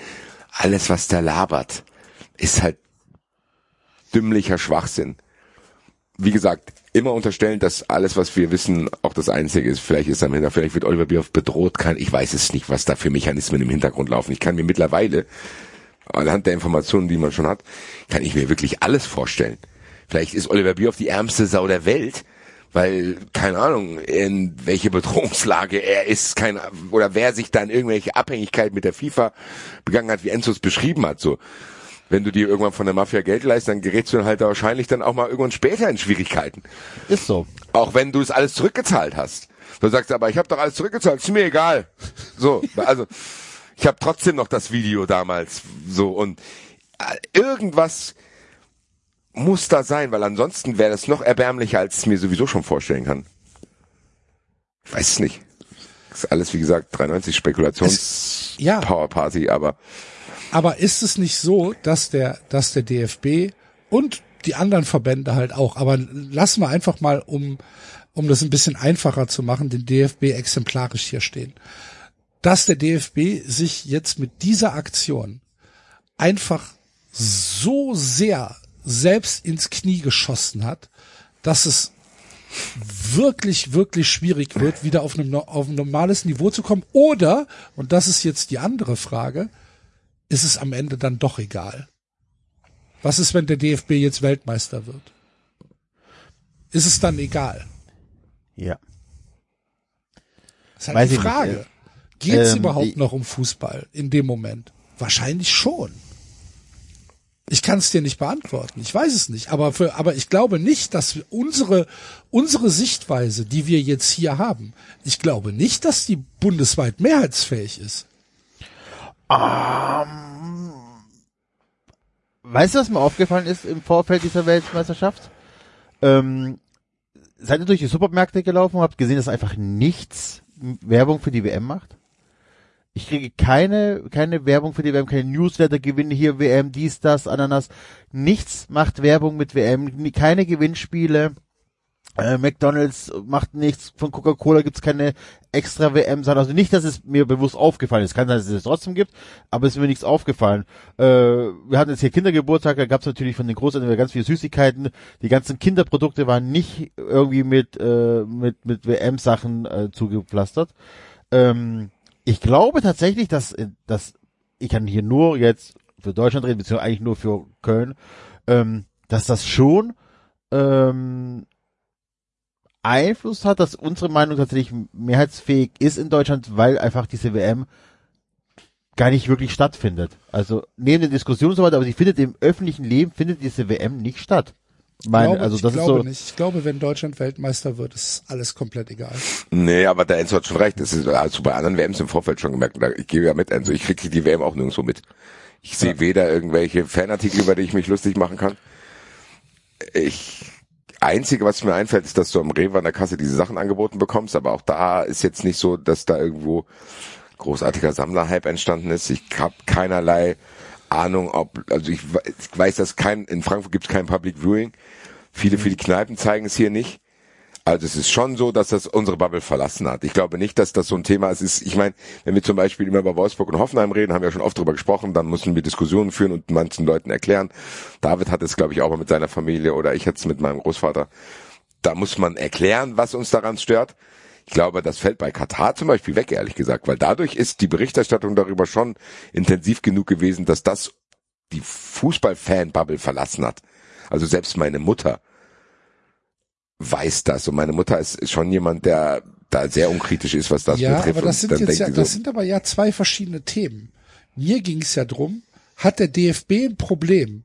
alles, was der labert, ist halt dümmlicher Schwachsinn. Wie gesagt, immer unterstellen, dass alles, was wir wissen, auch das Einzige ist. Vielleicht ist am Hintergrund, vielleicht wird Oliver Bierhoff bedroht, kann, ich weiß es nicht, was da für Mechanismen im Hintergrund laufen. Ich kann mir mittlerweile, anhand der Informationen, die man schon hat, kann ich mir wirklich alles vorstellen. Vielleicht ist Oliver Bierhoff die ärmste Sau der Welt, weil, keine Ahnung, in welche Bedrohungslage er ist, kein, oder wer sich dann irgendwelche Abhängigkeit mit der FIFA begangen hat, wie Enzo es beschrieben hat, so. Wenn du dir irgendwann von der Mafia Geld leist, dann gerätst du dann halt wahrscheinlich dann auch mal irgendwann später in Schwierigkeiten. Ist so. Auch wenn du es alles zurückgezahlt hast. Du sagst aber, ich habe doch alles zurückgezahlt, ist mir egal. So, also ich habe trotzdem noch das Video damals so und äh, irgendwas muss da sein, weil ansonsten wäre das noch erbärmlicher, als ich es mir sowieso schon vorstellen kann. Ich weiß es nicht. Das ist alles, wie gesagt, 93 Spekulations ja. Power Party, aber Aber ist es nicht so, dass der, dass der DFB und die anderen Verbände halt auch, aber lassen wir einfach mal, um, um das ein bisschen einfacher zu machen, den DFB exemplarisch hier stehen. Dass der DFB sich jetzt mit dieser Aktion einfach so sehr selbst ins Knie geschossen hat, dass es wirklich, wirklich schwierig wird, wieder auf, einem, auf ein normales Niveau zu kommen. Oder, und das ist jetzt die andere Frage, ist es am Ende dann doch egal. Was ist, wenn der DFB jetzt Weltmeister wird? Ist es dann egal? Ja. Das ist halt Weiß die Frage. Geht es ähm, überhaupt noch um Fußball in dem Moment? Wahrscheinlich schon. Ich kann es dir nicht beantworten. Ich weiß es nicht. Aber für, aber ich glaube nicht, dass unsere, unsere Sichtweise, die wir jetzt hier haben, ich glaube nicht, dass die bundesweit mehrheitsfähig ist. Weißt du, was mir aufgefallen ist im Vorfeld dieser Weltmeisterschaft? Ähm, seid ihr durch die Supermärkte gelaufen und habt gesehen, dass einfach nichts Werbung für die WM macht? Ich kriege keine, keine Werbung für die WM, keine Newsletter, Gewinne hier, WM, dies, das, Ananas. Nichts macht Werbung mit WM, keine Gewinnspiele. Äh, McDonalds macht nichts, von Coca-Cola gibt's keine extra WM-Sachen. Also nicht, dass es mir bewusst aufgefallen ist. Kann sein, dass es es trotzdem gibt, aber es ist mir nichts aufgefallen. Äh, wir hatten jetzt hier Kindergeburtstag, da gab's natürlich von den Großeltern ganz viele Süßigkeiten. Die ganzen Kinderprodukte waren nicht irgendwie mit, äh, mit, mit WM-Sachen äh, zugepflastert. Ähm, ich glaube tatsächlich, dass, äh, dass ich kann hier nur jetzt für Deutschland reden, beziehungsweise eigentlich nur für Köln, ähm, dass das schon ähm, Einfluss hat, dass unsere Meinung tatsächlich mehrheitsfähig ist in Deutschland, weil einfach diese WM gar nicht wirklich stattfindet. Also neben der Diskussion und so weiter, aber sie findet im öffentlichen Leben, findet diese WM nicht statt. Mein, glaube, also ich das ist glaube so, nicht. Ich glaube, wenn Deutschland Weltmeister wird, ist alles komplett egal. Nee, aber der Enzo hat schon recht. Das ist also bei anderen WMs im Vorfeld schon gemerkt. Ich gebe ja mit, Enzo. Ich kriege die WM auch nirgendwo mit. Ich sehe weder irgendwelche Fanartikel, über die ich mich lustig machen kann. Ich Einzige, was mir einfällt, ist, dass du am Rewe an der Kasse diese Sachen angeboten bekommst, aber auch da ist jetzt nicht so, dass da irgendwo großartiger Sammlerhype entstanden ist. Ich habe keinerlei Ahnung, ob, also ich, ich weiß, dass kein, in Frankfurt gibt es kein Public Viewing. Viele, viele Kneipen zeigen es hier nicht. Also es ist schon so, dass das unsere Bubble verlassen hat. Ich glaube nicht, dass das so ein Thema ist. ich meine, wenn wir zum Beispiel immer über Wolfsburg und Hoffenheim reden, haben wir ja schon oft drüber gesprochen, dann müssen wir Diskussionen führen und manchen Leuten erklären. David hat es, glaube ich, auch mal mit seiner Familie oder ich jetzt mit meinem Großvater. Da muss man erklären, was uns daran stört. Ich glaube, das fällt bei Katar zum Beispiel weg, ehrlich gesagt, weil dadurch ist die Berichterstattung darüber schon intensiv genug gewesen, dass das die Fußballfan-Bubble verlassen hat. Also selbst meine Mutter weiß das und meine Mutter ist schon jemand, der da sehr unkritisch ist, was das ja, betrifft. aber das sind jetzt ja, die das so, sind aber ja zwei verschiedene Themen. Mir ging es ja drum, hat der DFB ein Problem?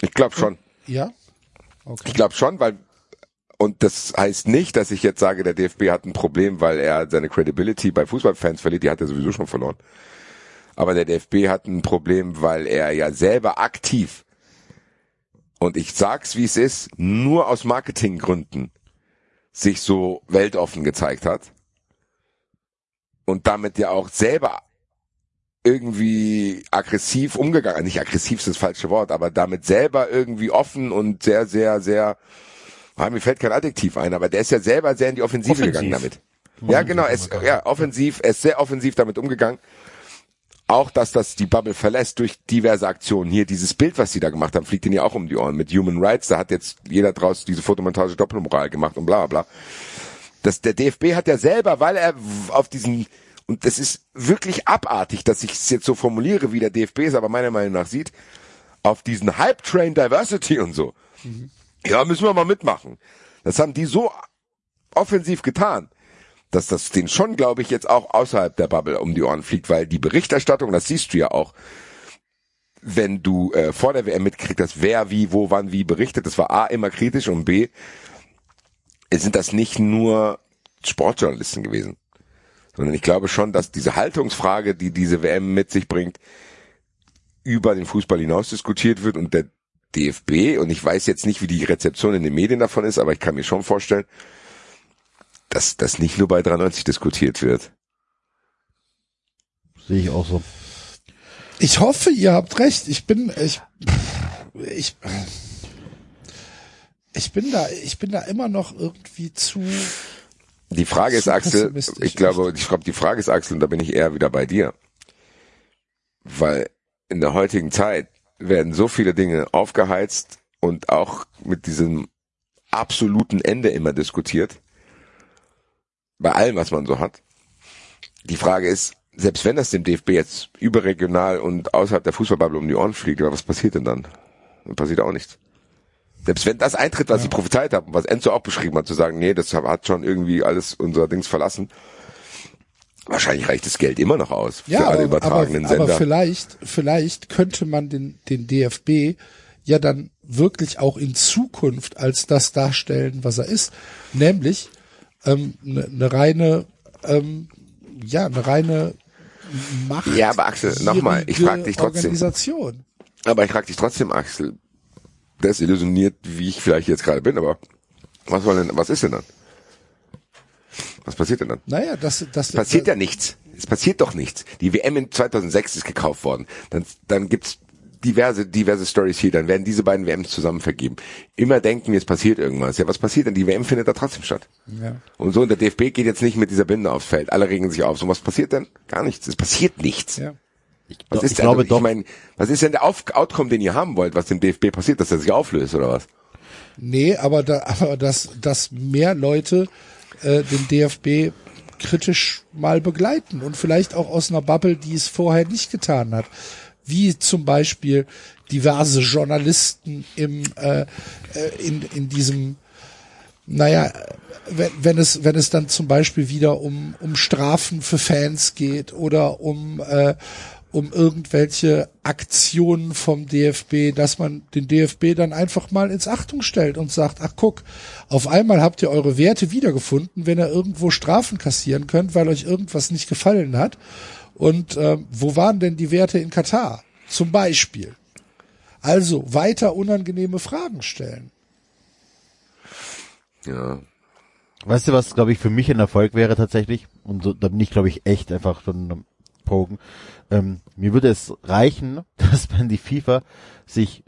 ich glaube schon. Ja? Okay. Ich glaube schon, weil und das heißt nicht, dass ich jetzt sage, der DFB hat ein Problem, weil er seine Credibility bei Fußballfans verliert, die hat er sowieso schon verloren. Aber der DFB hat ein Problem, weil er ja selber aktiv und ich sag's wie es ist, nur aus Marketinggründen sich so weltoffen gezeigt hat und damit ja auch selber irgendwie aggressiv umgegangen, nicht aggressiv ist das falsche Wort, aber damit selber irgendwie offen und sehr, sehr, sehr, ah, mir fällt kein Adjektiv ein, aber der ist ja selber sehr in die Offensive Offensiv. gegangen damit. Ja, genau, es, ja, offensiv, er ist sehr offensiv damit umgegangen. Auch, dass das die Bubble verlässt durch diverse Aktionen. Hier, dieses Bild, was sie da gemacht haben, fliegt ihnen ja auch um die Ohren mit Human Rights. Da hat jetzt jeder draus diese Fotomontage Doppelmoral gemacht und bla bla bla. Das, der DFB hat ja selber, weil er auf diesen, und das ist wirklich abartig, dass ich es jetzt so formuliere, wie der DFB es aber meiner Meinung nach sieht, auf diesen Hype Train Diversity und so. Ja, müssen wir mal mitmachen. Das haben die so offensiv getan, dass das den schon, glaube ich, jetzt auch außerhalb der Bubble um die Ohren fliegt, weil die Berichterstattung, das siehst du ja auch, wenn du äh, vor der WM mitgekriegt hast, wer wie, wo, wann, wie berichtet, das war A immer kritisch und B sind das nicht nur Sportjournalisten gewesen, sondern ich glaube schon, dass diese Haltungsfrage, die diese WM mit sich bringt, über den Fußball hinaus diskutiert wird und der DFB, und ich weiß jetzt nicht, wie die Rezeption in den Medien davon ist, aber ich kann mir schon vorstellen, dass das nicht nur bei 93 diskutiert wird. Sehe ich auch so. Ich hoffe, ihr habt recht. Ich bin, ich, ich, ich bin da, ich bin da immer noch irgendwie zu, Die Frage ist, Axel, ich glaube, ich glaube, die Frage ist, Axel, und da bin ich eher wieder bei dir. Weil in der heutigen Zeit werden so viele Dinge aufgeheizt und auch mit diesem absoluten Ende immer diskutiert. Bei allem, was man so hat. Die Frage ist, selbst wenn das dem DFB jetzt überregional und außerhalb der Fußballbubble um die Ohren fliegt, was passiert denn dann? Dann passiert auch nichts. Selbst wenn das eintritt, was ich prophezeit habe, was Enzo auch beschrieben hat, zu sagen, nee, das hat schon irgendwie alles unser Dings verlassen. Wahrscheinlich reicht das Geld immer noch aus für ja, alle aber, übertragenen aber, aber Sender. vielleicht, vielleicht könnte man den, den DFB ja dann wirklich auch in Zukunft als das darstellen, was er ist, nämlich ähm, eine ne reine, ähm, ja, eine reine Macht. Ja, aber Axel, nochmal, ich frag dich trotzdem. Organisation. Aber ich frage dich trotzdem, Axel, desillusioniert, wie ich vielleicht jetzt gerade bin, aber was soll denn, was ist denn dann? Was passiert denn dann? Naja, das, das passiert ja nichts. Es passiert doch nichts. Die WM in 2006 ist gekauft worden. Dann, dann gibt's diverse, diverse Stories hier. Dann werden diese beiden WMs zusammen vergeben. Immer denken wir, es passiert irgendwas. Ja, was passiert denn? Die WM findet da trotzdem statt. Ja. Und so, und der DFB geht jetzt nicht mit dieser Binde aufs Feld. Alle regen sich auf. So, was passiert denn? Gar nichts. Es passiert nichts. Ja. Was Doch, ist ich denn, glaube also, doch. ich meine, was ist denn der Auf Outcome, den ihr haben wollt, was dem DFB passiert, dass er sich auflöst oder was? Nee, aber da, aber dass, dass mehr Leute äh, den DFB kritisch mal begleiten und vielleicht auch aus einer Bubble, die es vorher nicht getan hat. Wie zum Beispiel diverse Journalisten im äh, äh, in, in diesem naja, wenn, wenn es wenn es dann zum Beispiel wieder um um Strafen für Fans geht oder um äh, um irgendwelche Aktionen vom DFB, dass man den DFB dann einfach mal ins Achtung stellt und sagt, ach guck, auf einmal habt ihr eure Werte wiedergefunden, wenn ihr irgendwo Strafen kassieren könnt, weil euch irgendwas nicht gefallen hat. Und äh, wo waren denn die Werte in Katar? Zum Beispiel. Also weiter unangenehme Fragen stellen. Ja. Weißt du, was, glaube ich, für mich ein Erfolg wäre tatsächlich? Und so, da bin ich, glaube ich, echt einfach schon Poken. Ähm, mir würde es reichen, [laughs] dass wenn die FIFA sich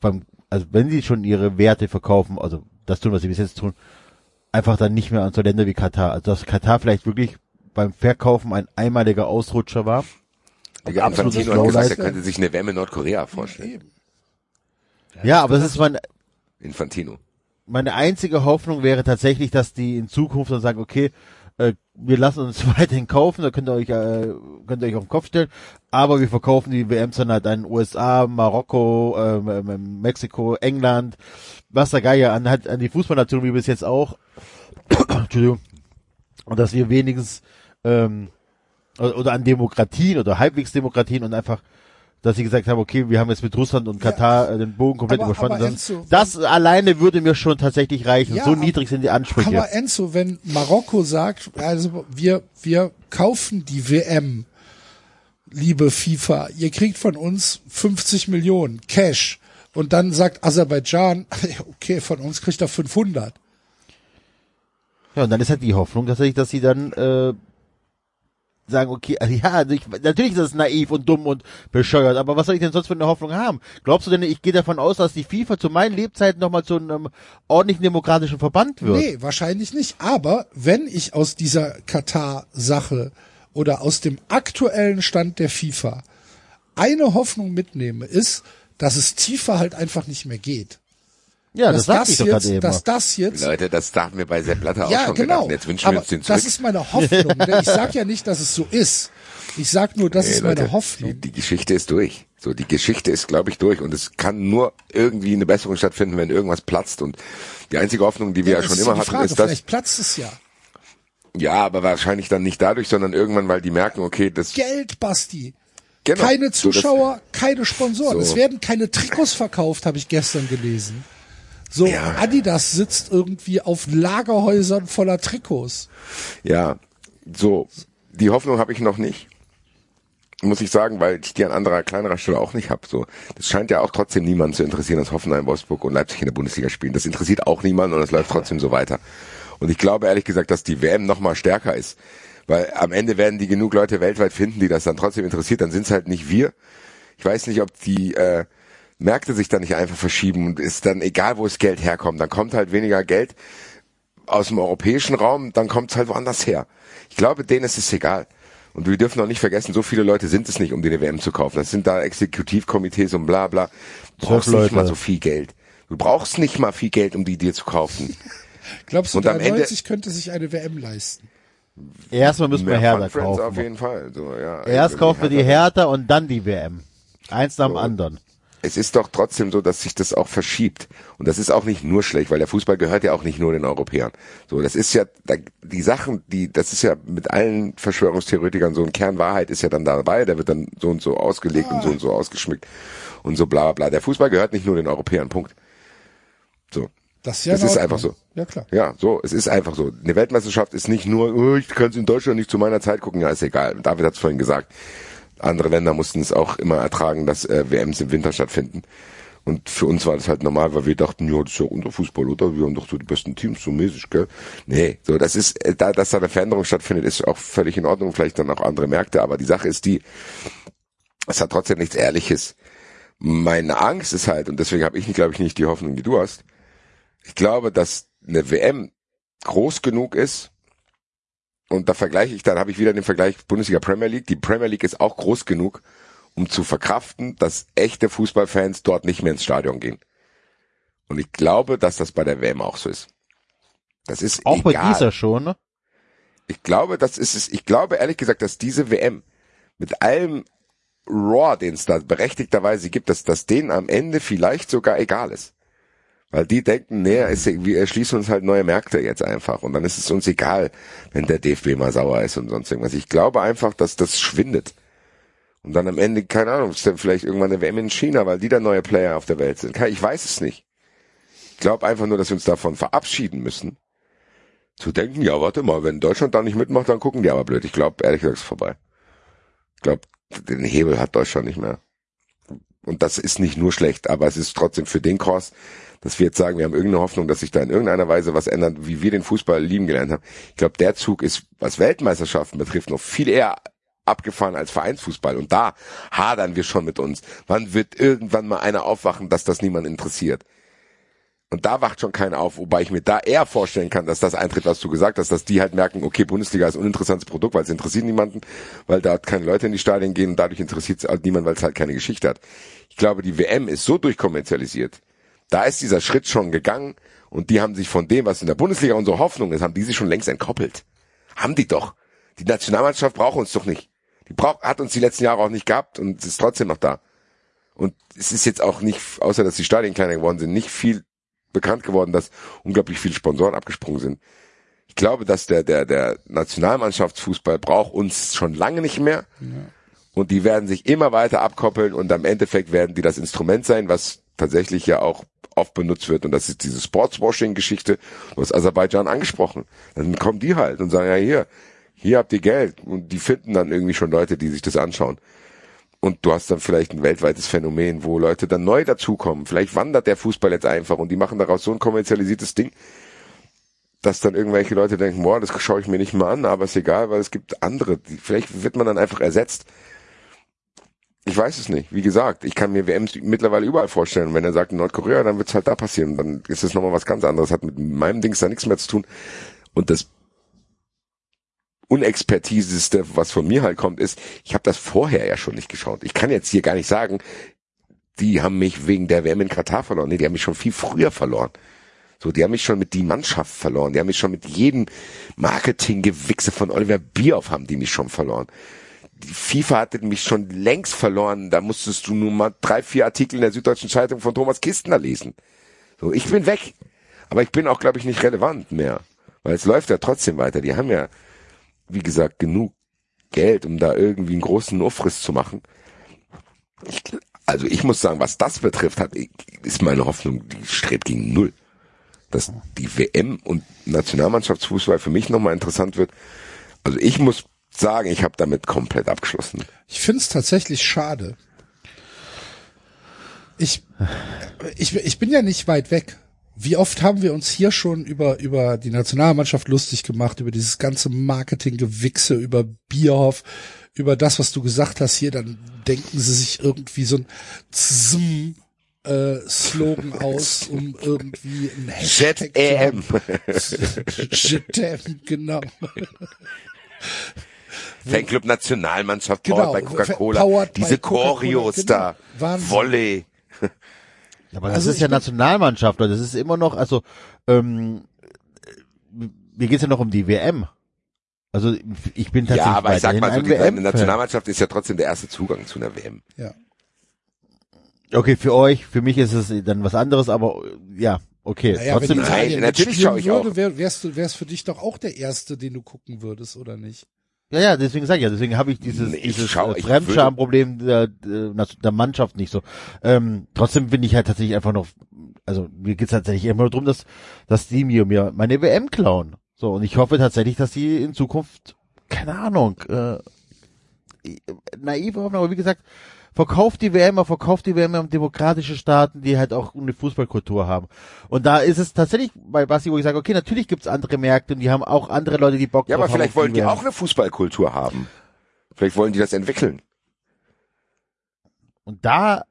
beim, also wenn sie schon ihre Werte verkaufen, also das tun, was sie bis jetzt tun, einfach dann nicht mehr an so Länder wie Katar. Also dass Katar vielleicht wirklich beim Verkaufen ein einmaliger Ausrutscher war. Digga, Infantino hat gesagt, er könnte sich eine WM in Nordkorea vorstellen. Ja, aber das ist mein, Infantino. meine einzige Hoffnung wäre tatsächlich, dass die in Zukunft dann sagen, okay, äh, wir lassen uns [laughs] weiterhin kaufen, da könnt ihr euch, äh, könnt ihr euch auf den Kopf stellen, aber wir verkaufen die WMs dann halt an USA, Marokko, ähm, Mexiko, England, was der Geier an, halt an die Fußballnation wie bis jetzt auch. [coughs] Entschuldigung. Und dass wir wenigstens ähm, oder an Demokratien oder halbwegs Demokratien und einfach dass sie gesagt haben, okay, wir haben jetzt mit Russland und Katar äh, den Bogen komplett Aber- überspannt. aber Das- Enzo, das alleine würde mir schon tatsächlich reichen. Ja, so aber- niedrig sind die Ansprüche. Aber Enzo, wenn Marokko sagt, also wir, wir kaufen die WM, liebe FIFA, ihr kriegt von uns 50 Millionen Cash. Und dann sagt Aserbaidschan, [laughs] okay, von uns kriegt er 500. Ja, und dann ist halt die Hoffnung tatsächlich, dass sie dann äh, sagen, okay, [laughs] ja, also ich, natürlich ist das naiv und dumm und bescheuert, aber was soll ich denn sonst für eine Hoffnung haben? Glaubst du denn, ich gehe davon aus, dass die FIFA zu meinen Lebzeiten nochmal zu einem ordentlichen demokratischen Verband wird? Nee, wahrscheinlich nicht. Aber wenn ich aus dieser Katar-Sache oder aus dem aktuellen Stand der FIFA eine Hoffnung mitnehme, ist, dass es tiefer halt einfach nicht mehr geht. Ja, das, dass sagt ich doch gerade jetzt, eben. dass das jetzt Leute, das dachten wir bei Sepp Blatter auch ja, schon genau. gedacht. Jetzt wünschen wir uns den zurück. das ist meine Hoffnung. denn ich sag ja nicht, dass es so ist. Ich sag nur, das Nee, ist meine Leute, Hoffnung. Die, die Geschichte ist durch. So, die Geschichte ist, glaube ich, durch. Und es kann nur irgendwie eine Besserung stattfinden, wenn irgendwas platzt. Und die einzige Hoffnung, die wir ja, das schon ist immer die hatten, Frage. ist das. Vielleicht platzt es ja. Ja, aber wahrscheinlich dann nicht dadurch, sondern irgendwann, weil die merken, okay, das Geld, Basti. Genau. Keine So, das- Zuschauer, keine Sponsoren. So. Es werden keine Trikots verkauft, habe ich gestern gelesen. So, Ja. Adidas sitzt irgendwie auf Lagerhäusern voller Trikots. Ja, so, die Hoffnung habe ich noch nicht. Muss ich sagen, weil ich die an anderer, kleinerer Stelle auch nicht habe. So, das scheint ja auch trotzdem niemanden zu interessieren, dass Hoffenheim, Wolfsburg und Leipzig in der Bundesliga spielen. Das interessiert auch niemanden und es läuft trotzdem so weiter. Und ich glaube ehrlich gesagt, dass die WM noch mal stärker ist. Weil am Ende werden die genug Leute weltweit finden, die das dann trotzdem interessiert. Dann sind es halt nicht wir. Ich weiß nicht, ob die äh, Märkte sich dann nicht einfach verschieben und ist dann egal, wo das Geld herkommt. Dann kommt halt weniger Geld aus dem europäischen Raum, dann kommt es halt woanders her. Ich glaube, denen ist es egal. Und wir dürfen auch nicht vergessen, so viele Leute sind es nicht, um die eine WM zu kaufen. Das sind da Exekutivkomitees und bla bla. Du brauchst nicht mal so viel Geld. Du brauchst nicht mal viel Geld, um die dir zu kaufen. [laughs] Glaubst du, Und am 93 könnte sich eine WM leisten? Erstmal müssen wir Hertha Conference auf kaufen. jeden Fall. So, ja, Erst kaufen wir die Hertha. Hertha und dann die WM. Eins nach dem So. anderen. Es ist doch trotzdem so, dass sich das auch verschiebt. Und das ist auch nicht nur schlecht, weil der Fußball gehört ja auch nicht nur den Europäern. So, das ist ja, die Sachen, die, das ist ja mit allen Verschwörungstheoretikern so ein Kernwahrheit ist ja dann dabei, der wird dann so und so ausgelegt und so und so ausgeschmückt und so bla bla bla. Der Fußball gehört nicht nur den Europäern, Punkt. So. Das ist ja Das ist einfach so. Ja, klar. Ja, so, es ist einfach so. Eine Weltmeisterschaft ist nicht nur, oh, ich kann es in Deutschland nicht zu meiner Zeit gucken, ja, ist egal. David hat es vorhin gesagt. Andere Länder mussten es auch immer ertragen, dass äh, WMs im Winter stattfinden. Und für uns war das halt normal, weil wir dachten, ja, das ist ja unser Fußball, oder? Wir haben doch so die besten Teams, so mäßig, gell? Nee, so, das ist, äh, da, dass da eine Veränderung stattfindet, ist auch völlig in Ordnung, vielleicht dann auch andere Märkte, aber die Sache ist die, es hat trotzdem nichts Ehrliches. Meine Angst ist halt, und deswegen habe ich, glaube ich, nicht die Hoffnung, die du hast, ich glaube, dass eine WM groß genug ist, und da vergleiche ich, dann habe ich wieder den Vergleich Bundesliga Premier League. Die Premier League ist auch groß genug, um zu verkraften, dass echte Fußballfans dort nicht mehr ins Stadion gehen. Und ich glaube, dass das bei der WM auch so ist. Das ist Auch bei egal. dieser schon, ne? Ich glaube, das ist es. Ich glaube ehrlich gesagt, dass diese WM mit allem Raw, den es da berechtigterweise gibt, dass das denen am Ende vielleicht sogar egal ist. Weil die denken, nee, es- wir erschließen uns halt neue Märkte jetzt einfach. Und dann ist es uns egal, wenn der DFB mal sauer ist und sonst irgendwas. Ich glaube einfach, dass das schwindet. Und dann am Ende, keine Ahnung, ist dann vielleicht irgendwann eine WM in China, weil die da neue Player auf der Welt sind. Ich weiß es nicht. Ich glaube einfach nur, dass wir uns davon verabschieden müssen. Zu denken, ja, warte mal, wenn Deutschland da nicht mitmacht, dann gucken die aber blöd. Ich glaube, ehrlich gesagt, ist vorbei. glaube, den Hebel hat Deutschland nicht mehr. Und das ist nicht nur schlecht, aber es ist trotzdem für den Kurs, dass wir jetzt sagen, wir haben irgendeine Hoffnung, dass sich da in irgendeiner Weise was ändert, wie wir den Fußball lieben gelernt haben. Ich glaube, der Zug ist, was Weltmeisterschaften betrifft, noch viel eher abgefahren als Vereinsfußball. Und da hadern wir schon mit uns. Wann wird irgendwann mal einer aufwachen, dass das niemand interessiert? Und da wacht schon keiner auf, wobei ich mir da eher vorstellen kann, dass das eintritt, was du gesagt hast, dass die halt merken, okay, Bundesliga ist ein uninteressantes Produkt, weil es interessiert niemanden, weil da keine Leute in die Stadien gehen und dadurch interessiert es halt niemand, weil es halt keine Geschichte hat. Ich glaube, die WM ist so durchkommerzialisiert. Da ist dieser Schritt schon gegangen und die haben sich von dem, was in der Bundesliga unsere Hoffnung ist, haben die sich schon längst entkoppelt. Haben die doch. Die Nationalmannschaft braucht uns doch nicht. Die braucht, hat uns die letzten Jahre auch nicht gehabt und ist trotzdem noch da. Und es ist jetzt auch nicht, außer dass die Stadien kleiner geworden sind, nicht viel bekannt geworden, dass unglaublich viele Sponsoren abgesprungen sind. Ich glaube, dass der, der, der Nationalmannschaftsfußball braucht uns schon lange nicht mehr. Ja. Und die werden sich immer weiter abkoppeln und am Endeffekt werden die das Instrument sein, was tatsächlich ja auch oft benutzt wird. Und das ist diese Sportswashing-Geschichte. Du hast Aserbaidschan angesprochen. Dann kommen die halt und sagen, ja hier, hier habt ihr Geld. Und die finden dann irgendwie schon Leute, die sich das anschauen. Und du hast dann vielleicht ein weltweites Phänomen, wo Leute dann neu dazukommen. Vielleicht wandert der Fußball jetzt einfach und die machen daraus so ein kommerzialisiertes Ding, dass dann irgendwelche Leute denken, boah, das schaue ich mir nicht mal an, aber ist egal, weil es gibt andere. Die, vielleicht wird man dann einfach ersetzt. Ich weiß es nicht. Wie gesagt, ich kann mir WMs mittlerweile überall vorstellen. Wenn er sagt Nordkorea, dann wird es halt da passieren. Dann ist es nochmal was ganz anderes. Hat mit meinem Dings da nichts mehr zu tun. Und das Unexpertiseste, was von mir halt kommt, ist, ich habe das vorher ja schon nicht geschaut. Ich kann jetzt hier gar nicht sagen, die haben mich wegen der WM in Katar verloren. Nee, die haben mich schon viel früher verloren. So, die haben mich schon mit die Mannschaft verloren. Die haben mich schon mit jedem Marketinggewichse von Oliver Bierhoff haben die mich schon verloren. Die FIFA hatte mich schon längst verloren. Da musstest du nur mal drei, vier Artikel in der Süddeutschen Zeitung von Thomas Kistner lesen. So, ich bin weg. Aber ich bin auch, glaube ich, nicht relevant mehr. Weil es läuft ja trotzdem weiter. Die haben ja wie gesagt, genug Geld, um da irgendwie einen großen Aufriss zu machen. Ich, also ich muss sagen, was das betrifft, hat, ist meine Hoffnung, die strebt gegen Null. Dass die WM und Nationalmannschaftsfußball für mich nochmal interessant wird. Also ich muss sagen, ich habe damit komplett abgeschlossen. Ich finde es tatsächlich schade. Ich, ich, ich bin ja nicht weit weg wie oft haben wir uns hier schon über, über die Nationalmannschaft lustig gemacht, über dieses ganze Marketinggewichse, über Bierhoff, über das, was du gesagt hast hier, dann denken sie sich irgendwie so ein Zm, äh, Slogan [laughs] aus, um irgendwie ein Hashtag ZM. ZM, [laughs] genau. [laughs] Fanclub Nationalmannschaft, genau, bei Coca-Cola. Diese Choreos genau. da, Wahnsinn. Volley. [laughs] Aber das also ist ja Nationalmannschaft, das ist immer noch, also ähm, mir geht's ja noch um die WM. Also ich bin tatsächlich Ja, aber ich sag mal so, die WM Nationalmannschaft ist ja trotzdem der erste Zugang zu einer WM. Ja. Okay, für euch, für mich ist es dann was anderes, aber ja, okay. Naja, trotzdem, nein, natürlich schaue ich würde, auch. Wär, wärst du, wär's für dich doch auch der erste, den du gucken würdest, oder nicht? Ja, ja, deswegen sage ich ja, deswegen habe ich dieses, ich dieses schau, äh, Fremdscham-Problem der, der Mannschaft nicht so. Ähm, trotzdem bin ich halt tatsächlich einfach noch, also mir geht's tatsächlich immer nur darum, dass, dass die mir, mir meine WM klauen. So, und ich hoffe tatsächlich, dass sie in Zukunft, keine Ahnung, äh, naive Hoffnung, aber wie gesagt, verkauft die WM, verkauft die WM an demokratische Staaten, die halt auch eine Fußballkultur haben. Und da ist es tatsächlich bei Basti, wo ich sage, okay, natürlich gibt's andere Märkte und die haben auch andere Leute, die Bock ja, drauf haben. Ja, aber vielleicht wollen die auch eine Fußballkultur haben. Vielleicht wollen die das entwickeln. Und da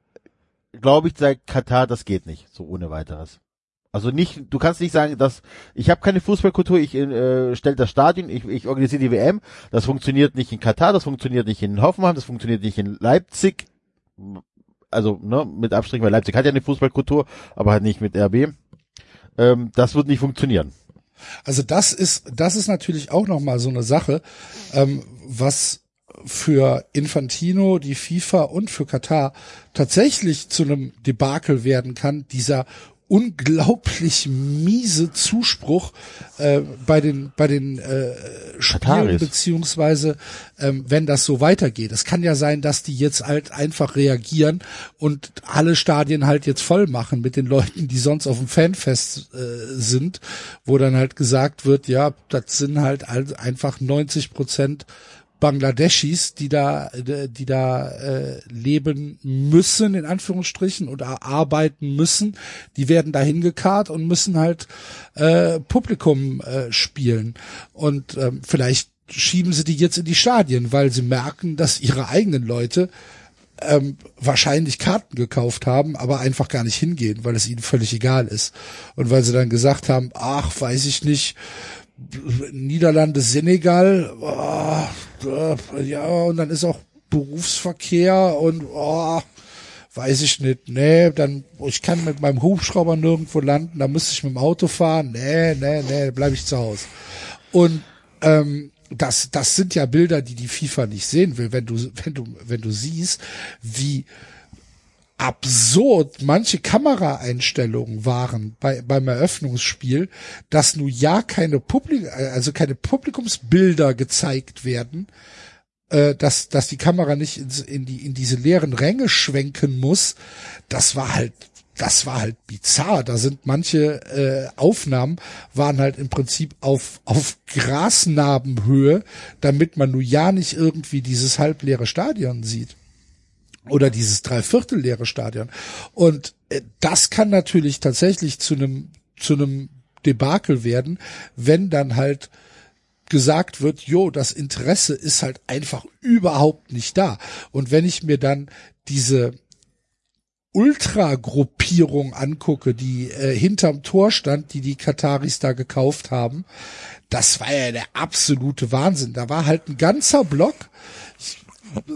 glaube ich, sagt Katar, das geht nicht, so ohne weiteres. Also nicht, du kannst nicht sagen, dass ich habe keine Fußballkultur, ich äh, stelle das Stadion, ich, ich organisiere die WM, das funktioniert nicht in Katar, das funktioniert nicht in Hoffenheim, das funktioniert nicht in Leipzig, also ne, mit Abstrichen, weil Leipzig hat ja eine Fußballkultur, aber halt nicht mit RB. Ähm, das wird nicht funktionieren. Also das ist, das ist natürlich auch nochmal so eine Sache, ähm, was für Infantino, die FIFA und für Katar tatsächlich zu einem Debakel werden kann, dieser unglaublich miese Zuspruch äh, bei den bei den äh, Spielen beziehungsweise ähm, wenn das so weitergeht. Es kann ja sein, dass die jetzt halt einfach reagieren und alle Stadien halt jetzt voll machen mit den Leuten, die sonst auf dem Fanfest äh, sind, wo dann halt gesagt wird, ja, das sind halt einfach 90 Prozent Bangladeschis, die da, die da äh, leben müssen, in Anführungsstrichen, oder arbeiten müssen, die werden da hingekarrt und müssen halt äh, Publikum äh, spielen. Und ähm, vielleicht schieben sie die jetzt in die Stadien, weil sie merken, dass ihre eigenen Leute ähm, wahrscheinlich Karten gekauft haben, aber einfach gar nicht hingehen, weil es ihnen völlig egal ist. Und weil sie dann gesagt haben, ach, weiß ich nicht, Niederlande, Senegal, oh, ja, und dann ist auch Berufsverkehr und oh, weiß ich nicht, nee, dann, ich kann mit meinem Hubschrauber nirgendwo landen, da müsste ich mit dem Auto fahren, nee, nee, nee, bleib ich zu Hause. Und ähm, das, das sind ja Bilder, die die FIFA nicht sehen will, wenn du, wenn du, wenn du siehst, wie absurd manche Kameraeinstellungen waren bei, beim Eröffnungsspiel, dass nun ja keine Publik also keine Publikumsbilder gezeigt werden, äh, dass, dass die Kamera nicht in, in die, in diese leeren Ränge schwenken muss. Das war halt das war halt bizarr. Da sind manche äh, Aufnahmen waren halt im Prinzip auf auf Grasnarbenhöhe, damit man nur ja nicht irgendwie dieses halbleere Stadion sieht oder dieses dreiviertel leere Stadion. Und äh, das kann natürlich tatsächlich zu einem zu einem Debakel werden, wenn dann halt gesagt wird, jo, das Interesse ist halt einfach überhaupt nicht da. Und wenn ich mir dann diese Ultra-Gruppierung angucke, die äh, hinterm Tor stand, die die Kataris da gekauft haben, das war ja der absolute Wahnsinn. Da war halt ein ganzer Block,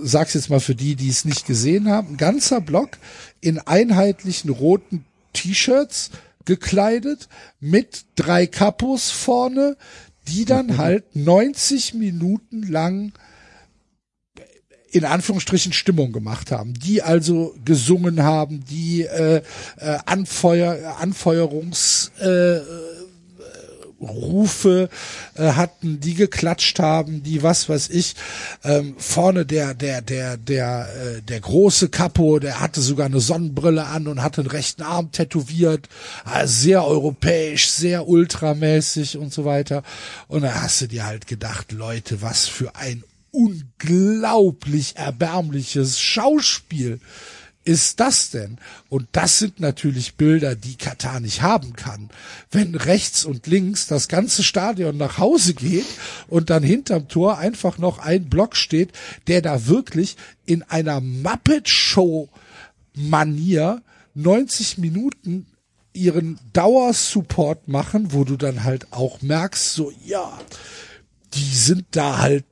sag's jetzt mal für die, die es nicht gesehen haben, ein ganzer Block in einheitlichen roten T-Shirts gekleidet mit drei Kapos vorne, die dann [laughs] halt 90 Minuten lang in Anführungsstrichen Stimmung gemacht haben, die also gesungen haben, die äh, äh, Anfeuer, Anfeuerungs äh, Rufe äh, hatten, die geklatscht haben, die was weiß ich. Ähm, vorne der der der der äh, der große Capo, der hatte sogar eine Sonnenbrille an und hatte den rechten Arm tätowiert, äh, sehr europäisch, sehr ultramäßig und so weiter. Und da hast du dir halt gedacht, Leute, was für ein unglaublich erbärmliches Schauspiel ist das denn? Und das sind natürlich Bilder, die Katar nicht haben kann. Wenn rechts und links das ganze Stadion nach Hause geht und dann hinterm Tor einfach noch ein Block steht, der da wirklich in einer Muppet Show Manier 90 Minuten ihren Dauersupport machen, wo du dann halt auch merkst, so, ja, die sind da halt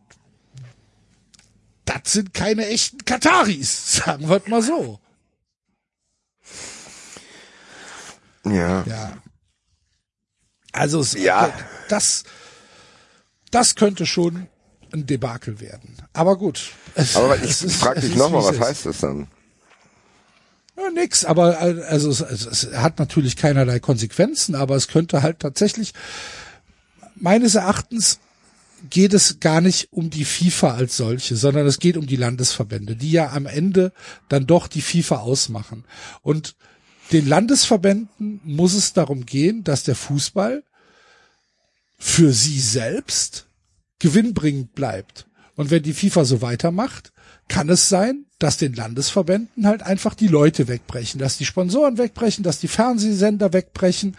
das sind keine echten Kataris, [laughs] sagen wir mal so. Ja. Ja. Also es, Ja. das, das könnte schon ein Debakel werden. Aber gut. [laughs] Es, Aber ich frage dich nochmal, was heißt das dann? Ja, nix, aber also es, es, es hat natürlich keinerlei Konsequenzen, aber es könnte halt tatsächlich meines Erachtens geht es gar nicht um die FIFA als solche, sondern es geht um die Landesverbände, die ja am Ende dann doch die FIFA ausmachen. Und den Landesverbänden muss es darum gehen, dass der Fußball für sie selbst gewinnbringend bleibt. Und wenn die FIFA so weitermacht, kann es sein, dass den Landesverbänden halt einfach die Leute wegbrechen, dass die Sponsoren wegbrechen, dass die Fernsehsender wegbrechen.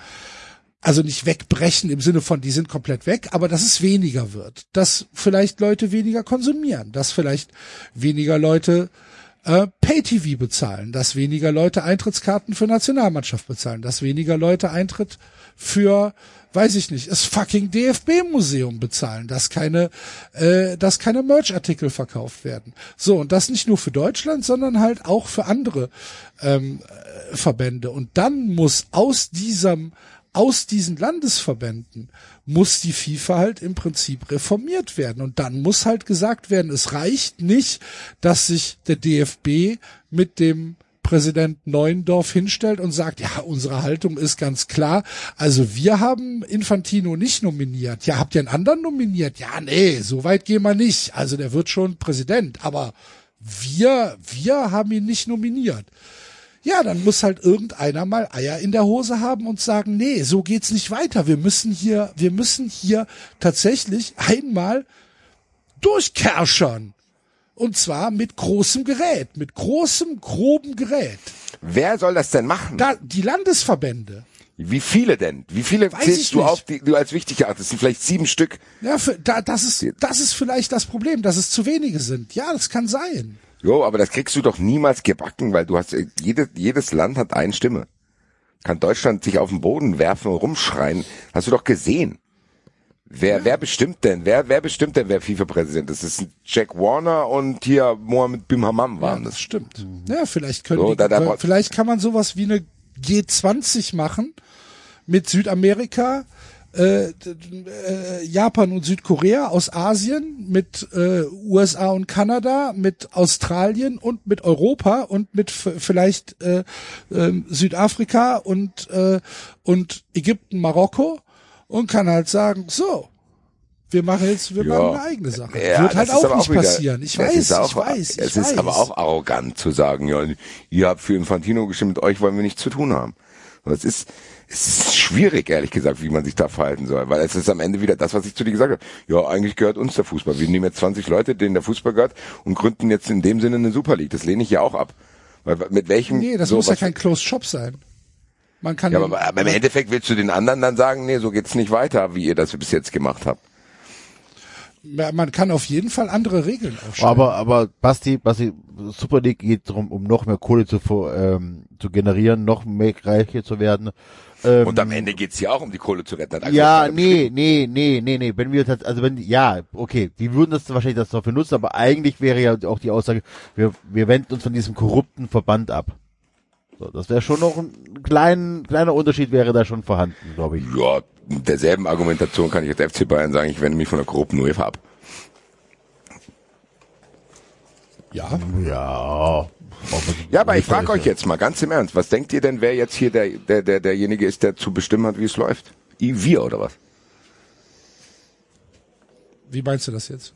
Also nicht wegbrechen im Sinne von, die sind komplett weg, aber dass es weniger wird, dass vielleicht Leute weniger konsumieren, dass vielleicht weniger Leute äh, Pay-TV bezahlen, dass weniger Leute Eintrittskarten für Nationalmannschaft bezahlen, dass weniger Leute Eintritt für, weiß ich nicht, das fucking DFB-Museum bezahlen, dass keine, äh, dass keine Merch-Artikel verkauft werden. So, und das nicht nur für Deutschland, sondern halt auch für andere ähm, äh, Verbände. Und dann muss aus diesem aus diesen Landesverbänden muss die FIFA halt im Prinzip reformiert werden. Und dann muss halt gesagt werden, es reicht nicht, dass sich der DFB mit dem Präsident Neuendorf hinstellt und sagt, ja, unsere Haltung ist ganz klar. Also wir haben Infantino nicht nominiert. Ja, habt ihr einen anderen nominiert? Ja, nee, so weit gehen wir nicht. Also der wird schon Präsident. Aber wir, wir haben ihn nicht nominiert. Ja, dann muss halt irgendeiner mal Eier in der Hose haben und sagen, nee, so geht's nicht weiter. Wir müssen hier, wir müssen hier tatsächlich einmal durchkerschern. Und zwar mit großem Gerät, mit großem, groben Gerät. Wer soll das denn machen? Da, die Landesverbände. Wie viele denn? Wie viele Weiß zählst du nicht. auf, die du als wichtig erachtest? Sind vielleicht sieben Stück. Ja, für, da, das ist, das ist vielleicht das Problem, dass es zu wenige sind. Ja, das kann sein. Jo, aber das kriegst du doch niemals gebacken, weil du hast, äh, jede, jedes Land hat eine Stimme. Kann Deutschland sich auf den Boden werfen und rumschreien? Hast du doch gesehen. Wer, wer bestimmt denn? Wer, wer bestimmt denn, wer FIFA-Präsident ist? Das ist Jack Warner und hier Mohammed bin Hammam waren Das das. stimmt. Ja, vielleicht können So, die, da- da- vielleicht kann man sowas wie eine G20 machen mit Südamerika, äh, äh, Japan und Südkorea aus Asien, mit äh, USA und Kanada, mit Australien und mit Europa und mit vielleicht äh, ähm, Südafrika und äh, und Ägypten, Marokko und kann halt sagen, so, wir machen jetzt, wir Ja. machen eine eigene Sache. Ja, Wird halt das auch nicht wieder- passieren. Ich das weiß, auch, ich weiß, ich Es weiß. ist aber auch arrogant zu sagen, ja, ihr habt für Infantino gestimmt, mit euch wollen wir nichts zu tun haben. Es ist, es ist schwierig, ehrlich gesagt, wie man sich da verhalten soll, weil es ist am Ende wieder das, was ich zu dir gesagt habe. Ja, eigentlich gehört uns der Fußball. Wir nehmen jetzt 20 Leute, denen der Fußball gehört und gründen jetzt in dem Sinne eine Super League. Das lehne ich ja auch ab. Weil mit welchem Nee, das so muss ja kein Closed Shop sein. Man kann ja, aber, aber im Endeffekt willst du den anderen dann sagen, nee, so geht's nicht weiter, wie ihr das bis jetzt gemacht habt. man kann auf jeden Fall andere Regeln aufstellen. Aber, aber Basti, Basti, Super League geht darum, um noch mehr Kohle zu, ähm, zu generieren, noch mehr reicher zu werden. Ähm, Und am Ende geht's ja auch um die Kohle zu retten. ja, nee, nee, nee, nee, nee. Wenn wir tats- also wenn, ja, okay, die würden das wahrscheinlich das dafür nutzen, aber eigentlich wäre ja auch die Aussage, wir, wir wenden uns von diesem korrupten Verband ab. So, das wäre schon noch ein klein, kleiner Unterschied wäre da schon vorhanden, glaube ich. Ja, mit derselben Argumentation kann ich als FC Bayern sagen, ich wende mich von der korrupten UEFA ab. ja, Ja. Ja, aber ich frage euch jetzt mal ganz im Ernst, was denkt ihr denn, wer jetzt hier der, der, der, derjenige ist, der zu bestimmen hat, wie es läuft? I, wir oder was? wie meinst du das jetzt?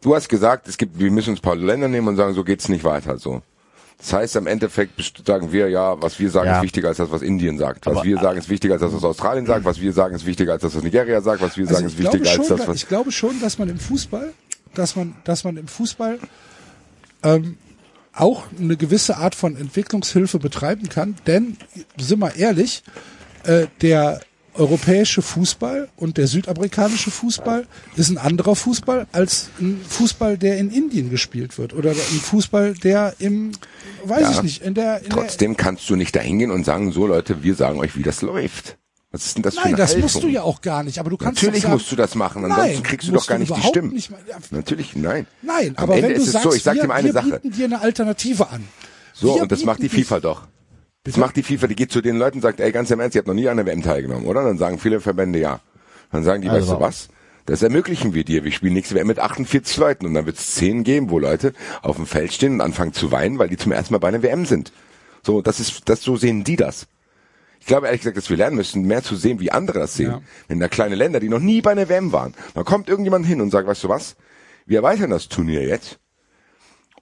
Du hast gesagt, es gibt, wir müssen uns ein paar Länder nehmen und sagen, so geht's nicht weiter, so. Das heißt, am Endeffekt sagen wir, ja, was wir sagen, Ja. ist wichtiger als das, was Indien sagt. Was Aber- wir sagen, ist wichtiger als das, was Australien sagt. Was wir sagen, ist wichtiger als das, was Nigeria sagt. Was wir sagen, Also ist ich glaube wichtiger als schon, das, da- was... ich glaube schon, dass man im Fußball, dass man, dass man im Fußball ähm, auch eine gewisse Art von Entwicklungshilfe betreiben kann, denn sind wir ehrlich, äh, der europäische Fußball und der südamerikanische Fußball ist ein anderer Fußball als ein Fußball, der in Indien gespielt wird oder ein Fußball, der im, weiß Ja. ich nicht, in der, in Trotzdem kannst du nicht da hingehen und sagen, so Leute, wir sagen euch, wie das läuft. Was ist denn das der, für nein, eine das Haltung? musst du ja auch gar nicht, aber du kannst Natürlich sagen, musst du das machen, ansonsten Nein, kriegst du doch gar nicht die überhaupt Stimmen. nicht mal- ja, Natürlich, nein. Nein, Am aber Ende wenn du ist es sagst, so, ich sag wir, dir mal eine wir Sache. bieten dir eine Alternative an. So, Wir und das macht die FIFA doch. Das macht die FIFA, die geht zu den Leuten und sagt, ey, ganz im Ernst, ihr habt noch nie an der WM teilgenommen, oder? Dann sagen viele Verbände ja. Dann sagen die, Also. weißt du was? Das ermöglichen wir dir. Wir spielen nächste WM mit 48 Leuten und dann wird es 10 geben, wo Leute auf dem Feld stehen und anfangen zu weinen, weil die zum ersten Mal bei einer WM sind. So, das ist, das, so sehen die das. Ich glaube ehrlich gesagt, dass wir lernen müssen, mehr zu sehen, wie andere das sehen. Ja. Wenn da kleine Länder, die noch nie bei einer WM waren, dann kommt irgendjemand hin und sagt, weißt du was? Wir erweitern das Turnier jetzt.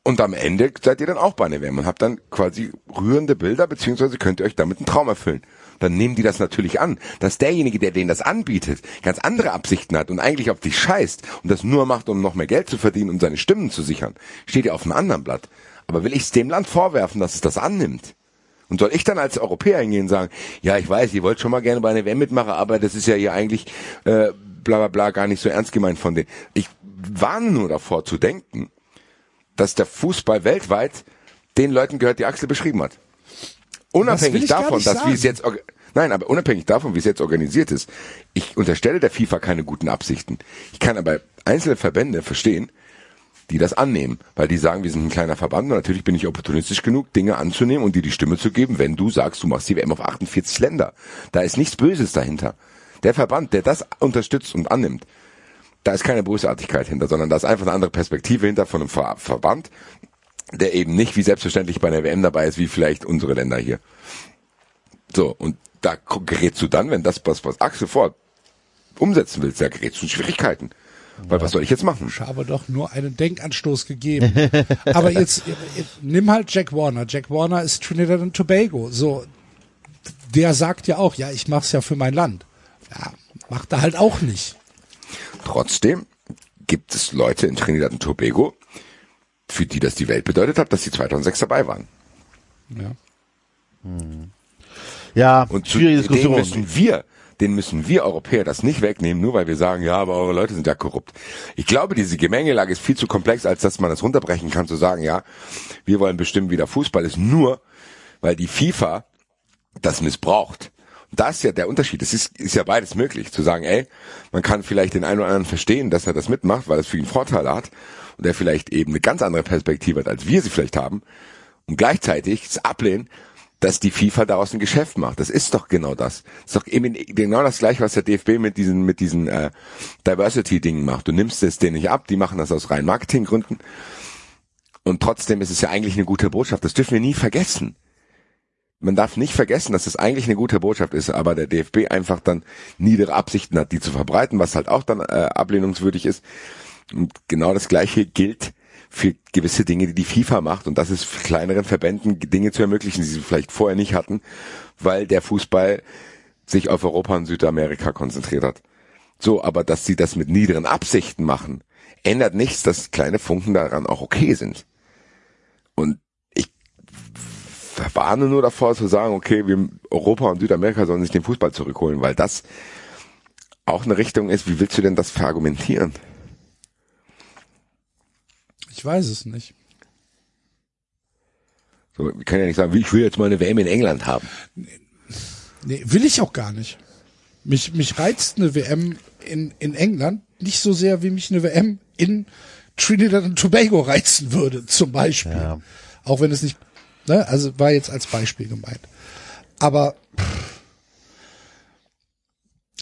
Und am Ende seid ihr dann auch bei einer WM und habt dann quasi rührende Bilder, beziehungsweise könnt ihr euch damit einen Traum erfüllen. Dann nehmen die das natürlich an, dass derjenige, der denen das anbietet, ganz andere Absichten hat und eigentlich auf dich scheißt und das nur macht, um noch mehr Geld zu verdienen und seine Stimmen zu sichern, steht ja auf einem anderen Blatt. Aber will ich es dem Land vorwerfen, dass es das annimmt? Und soll ich dann als Europäer hingehen und sagen, ja, ich weiß, ihr wollt schon mal gerne bei einer WM mitmachen, aber das ist ja hier eigentlich äh, bla bla bla gar nicht so ernst gemeint von denen. Ich warne nur davor zu denken, dass der Fußball weltweit den Leuten gehört, die Axel beschrieben hat. Unabhängig davon, dass wie es jetzt Nein, aber unabhängig davon, wie es jetzt organisiert ist, ich unterstelle der FIFA keine guten Absichten. Ich kann aber einzelne Verbände verstehen, die das annehmen, weil die sagen, wir sind ein kleiner Verband und natürlich bin ich opportunistisch genug, Dinge anzunehmen und dir die Stimme zu geben, wenn du sagst, du machst die WM auf 48 Länder. Da ist nichts Böses dahinter. Der Verband, der das unterstützt und annimmt, da ist keine Bösartigkeit hinter, sondern da ist einfach eine andere Perspektive hinter von einem Ver Verband, der eben nicht wie selbstverständlich bei einer WM dabei ist, wie vielleicht unsere Länder hier. So, und da gerätst du dann, wenn das, was, was Axel vor umsetzen willst, da gerätst du in Schwierigkeiten. Weil was soll ich jetzt machen? Ich habe doch nur einen Denkanstoß gegeben. [laughs] Aber jetzt, nimm halt Jack Warner. Jack Warner ist Trinidad und Tobago. So, der sagt ja auch, ja, ich mach's ja für mein Land. Ja, macht er halt auch nicht. Trotzdem gibt es Leute in Trinidad und Tobago, für die das die Welt bedeutet hat, dass sie 2006 dabei waren. Ja. Ja, Und zu schwierige Diskussion. müssen wir, den müssen wir Europäer das nicht wegnehmen, nur weil wir sagen, ja, aber eure Leute sind ja korrupt. Ich glaube, diese Gemengelage ist viel zu komplex, als dass man das runterbrechen kann, zu sagen, ja, wir wollen bestimmen, wie der Fußball ist, nur weil die FIFA das missbraucht. Und das ist ja der Unterschied. Es ist, ist ja beides möglich, zu sagen, ey, man kann vielleicht den einen oder anderen verstehen, dass er das mitmacht, weil es für ihn Vorteile hat und er vielleicht eben eine ganz andere Perspektive hat, als wir sie vielleicht haben und gleichzeitig es ablehnen, dass die FIFA daraus ein Geschäft macht. Das ist doch genau das. Das ist doch eben genau das gleiche, was der DFB mit diesen mit diesen äh, Diversity-Dingen macht. Du nimmst es denen nicht ab, die machen das aus rein Marketinggründen. Und trotzdem ist es ja eigentlich eine gute Botschaft. Das dürfen wir nie vergessen. Man darf nicht vergessen, dass es eigentlich eine gute Botschaft ist, aber der DFB einfach dann niedere Absichten hat, die zu verbreiten, was halt auch dann äh, ablehnungswürdig ist. Und genau das Gleiche gilt für gewisse Dinge, die die FIFA macht. Und das ist für kleineren Verbänden Dinge zu ermöglichen, die sie vielleicht vorher nicht hatten, weil der Fußball sich auf Europa und Südamerika konzentriert hat. So, aber dass sie das mit niederen Absichten machen, ändert nichts, dass kleine Funken daran auch okay sind. Und ich warne nur davor zu sagen, okay, wir, Europa und Südamerika sollen sich den Fußball zurückholen, weil das auch eine Richtung ist, wie willst du denn das verargumentieren? Ich weiß es nicht. So, wir können ja nicht sagen, ich will jetzt mal eine WM in England haben. Nee, will ich auch gar nicht. Mich, mich reizt eine WM in, in England nicht so sehr, wie mich eine WM in Trinidad und Tobago reizen würde, zum Beispiel. Ja. Auch wenn es nicht, ne, also war jetzt als Beispiel gemeint. Aber,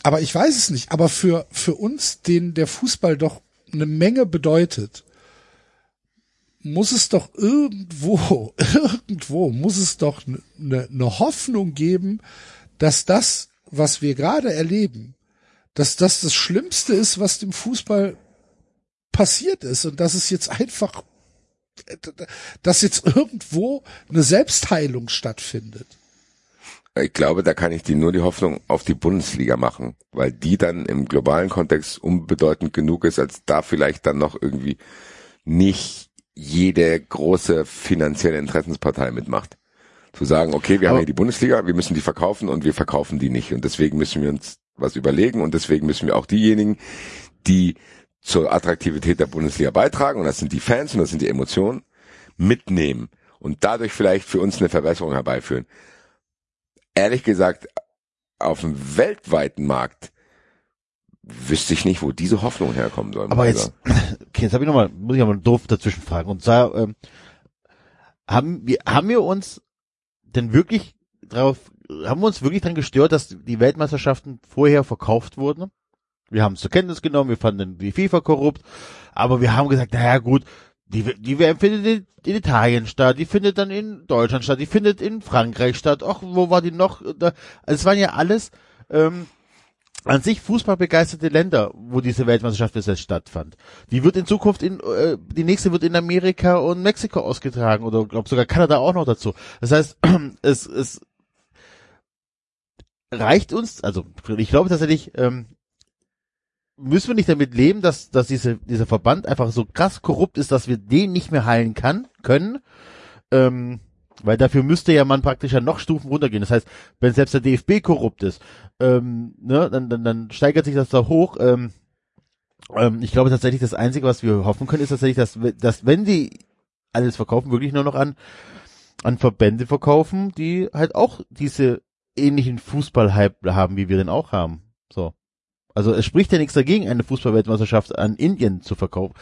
aber ich weiß es nicht. Aber für, für uns, den der Fußball doch eine Menge bedeutet, muss es doch irgendwo, [laughs] irgendwo muss es doch eine ne Hoffnung geben, dass das, was wir gerade erleben, dass das das Schlimmste ist, was dem Fußball passiert ist und dass es jetzt einfach, dass jetzt irgendwo eine Selbstheilung stattfindet. Ich glaube, da kann ich dir nur die Hoffnung auf die Bundesliga machen, weil die dann im globalen Kontext unbedeutend genug ist, als da vielleicht dann noch irgendwie nicht jede große finanzielle Interessenspartei mitmacht. Zu sagen, okay, wir haben hier die Bundesliga, wir müssen die verkaufen und wir verkaufen die nicht. Und deswegen müssen wir uns was überlegen und deswegen müssen wir auch diejenigen, die zur Attraktivität der Bundesliga beitragen, und das sind die Fans und das sind die Emotionen, mitnehmen und dadurch vielleicht für uns eine Verbesserung herbeiführen. Ehrlich gesagt, auf dem weltweiten Markt wüsste ich nicht, wo diese Hoffnung herkommen soll. Aber jetzt, okay, jetzt habe ich nochmal, muss ich aber doof dazwischen fragen. Und zwar, ähm, haben wir, haben wir uns denn wirklich drauf, haben wir uns wirklich dran gestört, dass die Weltmeisterschaften vorher verkauft wurden? Wir haben es zur Kenntnis genommen, wir fanden die FIFA korrupt, aber wir haben gesagt, naja gut, die, die WM findet in, in Italien statt, die findet dann in Deutschland statt, die findet in Frankreich statt. Ach, wo war die noch? Da, also es waren ja alles ähm, an sich fußballbegeisterte Länder, wo diese Weltmeisterschaft bis jetzt stattfand. Die wird in Zukunft in, äh, die nächste wird in Amerika und Mexiko ausgetragen oder glaube sogar Kanada auch noch dazu. Das heißt, [clears throat] es, es reicht uns, also ich glaube tatsächlich, ähm, müssen wir nicht damit leben, dass, dass diese, dieser Verband einfach so krass korrupt ist, dass wir den nicht mehr heilen kann, können. Ähm, weil dafür müsste ja man praktisch ja noch Stufen runtergehen. Das heißt, wenn selbst der DFB korrupt ist, ähm, ne, dann, dann, dann steigert sich das da hoch. Ähm, ähm, ich glaube tatsächlich, das Einzige, was wir hoffen können, ist tatsächlich, dass, dass wenn die alles verkaufen, wirklich nur noch an, an Verbände verkaufen, die halt auch diese ähnlichen Fußball-Hype haben, wie wir den auch haben. So. Also es spricht ja nichts dagegen, eine Fußballweltmeisterschaft an Indien zu verkaufen.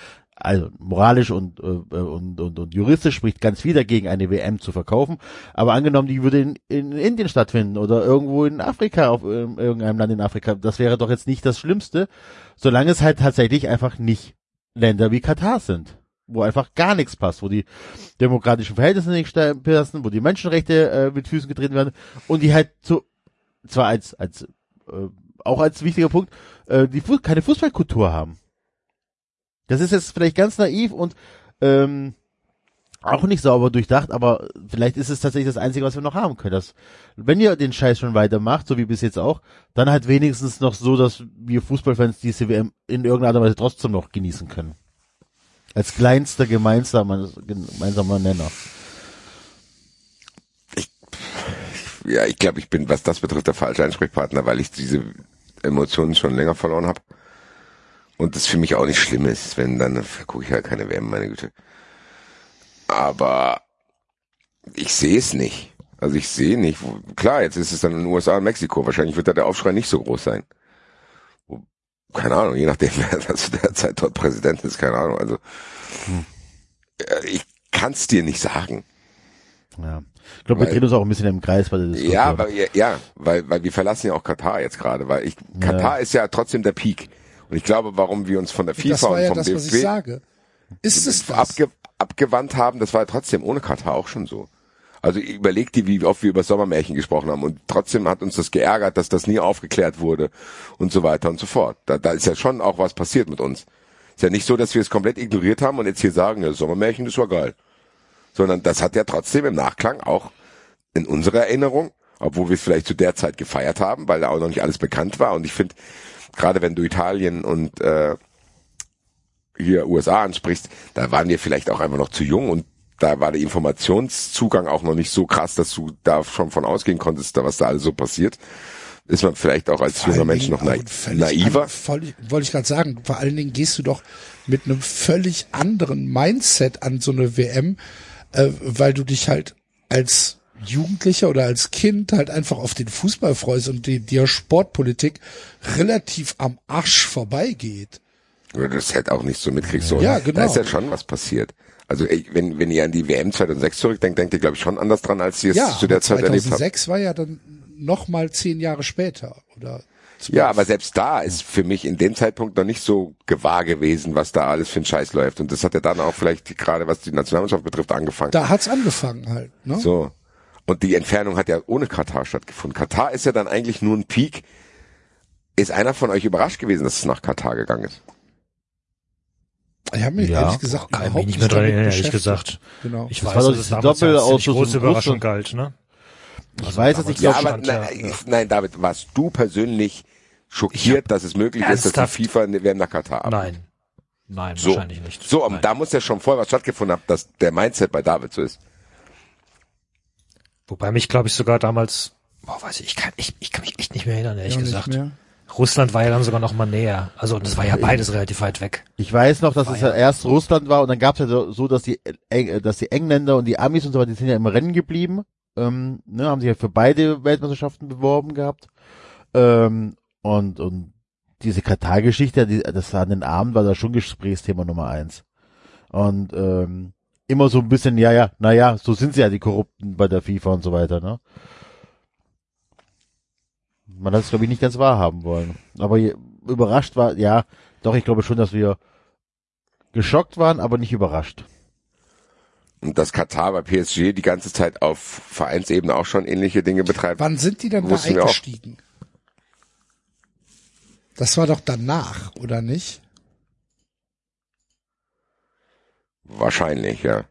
Also moralisch und, äh, und, und, und juristisch spricht ganz viel dagegen, eine WM zu verkaufen. Aber angenommen, die würde in, in Indien stattfinden oder irgendwo in Afrika, auf ähm, irgendeinem Land in Afrika, das wäre doch jetzt nicht das Schlimmste, solange es halt tatsächlich einfach nicht Länder wie Katar sind, wo einfach gar nichts passt, wo die demokratischen Verhältnisse nicht passen, wo die Menschenrechte äh, mit Füßen getreten werden und die halt so zwar als als äh, auch als wichtiger Punkt äh, die Fu keine Fußballkultur haben. Das ist jetzt vielleicht ganz naiv und ähm, auch nicht sauber durchdacht, aber vielleicht ist es tatsächlich das Einzige, was wir noch haben können. Dass, wenn ihr den Scheiß schon weitermacht, so wie bis jetzt auch, dann halt wenigstens noch so, dass wir Fußballfans diese WM in irgendeiner Weise trotzdem noch genießen können. Als kleinster gemeinsamer, gemeinsamer Nenner. Ja, ich glaube, ich bin, was das betrifft, der falsche Ansprechpartner, weil ich diese Emotionen schon länger verloren habe. Und das für mich auch nicht schlimm ist, wenn dann gucke ich halt keine WM, meine Güte. Aber ich sehe es nicht. Also ich sehe nicht. Wo, klar, jetzt ist es dann in den USA und Mexiko. Wahrscheinlich wird da der Aufschrei nicht so groß sein. Keine Ahnung, je nachdem, [laughs] wer zu der Zeit dort Präsident ist, keine Ahnung. Also hm. ich kann es dir nicht sagen. Ja. Ich glaube, wir drehen uns auch ein bisschen im Kreis der Diskussion. Ja, weil, ja, weil, weil wir verlassen ja auch Katar jetzt gerade, weil ich, Katar ja. ist ja trotzdem der Peak. Und ich glaube, warum wir uns von der FIFA und vom das, DFB Ist es das? Abge, abgewandt haben, das war ja trotzdem ohne Katar auch schon so. Also überleg dir, wie oft wir über Sommermärchen gesprochen haben und trotzdem hat uns das geärgert, dass das nie aufgeklärt wurde und so weiter und so fort. Da, da ist ja schon auch was passiert mit uns. Ist ja nicht so, dass wir es komplett ignoriert haben und jetzt hier sagen, ja, Sommermärchen, das war geil. Sondern das hat ja trotzdem im Nachklang auch in unserer Erinnerung, obwohl wir es vielleicht zu der Zeit gefeiert haben, weil da auch noch nicht alles bekannt war. Und ich finde, gerade wenn du Italien und äh, hier USA ansprichst, da waren wir vielleicht auch einfach noch zu jung und da war der Informationszugang auch noch nicht so krass, dass du da schon von ausgehen konntest, was da alles so passiert. Ist man vielleicht auch als junger Mensch noch na naiver? An, wollte ich gerade sagen, vor allen Dingen gehst du doch mit einem völlig anderen Mindset an so eine WM, äh, weil du dich halt als Jugendlicher oder als Kind halt einfach auf den Fußball freust und die, die Sportpolitik relativ am Arsch vorbeigeht. Oder das halt auch nicht so mitkriegst. So. Ja, genau. Da ist ja schon was passiert. Also wenn, wenn ihr an die WM 2006 zurückdenkt, denkt ihr, glaube ich, schon anders dran, als ihr es ja, zu der Zeit erlebt habt. 2006 war ja dann noch mal zehn Jahre später, oder? 12. Ja, aber selbst da ist für mich in dem Zeitpunkt noch nicht so gewahr gewesen, was da alles für ein Scheiß läuft. Und das hat ja dann auch vielleicht gerade, was die Nationalmannschaft betrifft, angefangen. Da hat's angefangen halt, ne? So. Und die Entfernung hat ja ohne Katar stattgefunden. Katar ist ja dann eigentlich nur ein Peak. Ist einer von euch überrascht gewesen, dass es nach Katar gegangen ist? Ich habe mich ja. ehrlich gesagt oh, überhaupt nicht mehr dran ehrlich gesagt. Genau. Ich das weiß, dass es damals Doppel ja als große Überraschung galt, ne? Ich also weiß, dass ich ja, aber nein, nein, David, warst du persönlich schockiert, dass es möglich ernsthaft? ist, dass die FIFA werden nach Katar ab? Nein. Nein, so. wahrscheinlich nicht. So, und da muss ja schon vorher was stattgefunden haben, dass der Mindset bei David so ist. Wobei mich, glaube ich, sogar damals, boah, weiß ich, ich kann, ich, ich kann mich echt nicht mehr erinnern, ehrlich ja, gesagt. Russland war ja dann sogar noch mal näher. Also das war ja beides relativ weit weg. Ich weiß noch, dass war es ja erst Russland war und dann gab es ja so, dass die, äh, dass die Engländer und die Amis und so weiter, die sind ja im Rennen geblieben. Ähm, ne, haben sich ja für beide Weltmeisterschaften beworben gehabt. Ähm, und, und diese Katar-Geschichte, die, das an den Abend war da schon Gesprächsthema Nummer eins. Und ähm, immer so ein bisschen, ja, ja, naja, so sind sie ja die Korrupten bei der FIFA und so weiter, ne? Man hat es, glaube ich, nicht ganz wahrhaben wollen. Aber überrascht war, ja, doch, ich glaube schon, dass wir geschockt waren, aber nicht überrascht. Und dass Katar bei PSG die ganze Zeit auf Vereinsebene auch schon ähnliche Dinge betreibt. Wann sind die denn da eingestiegen? Das war doch danach, oder nicht? Wahrscheinlich, ja.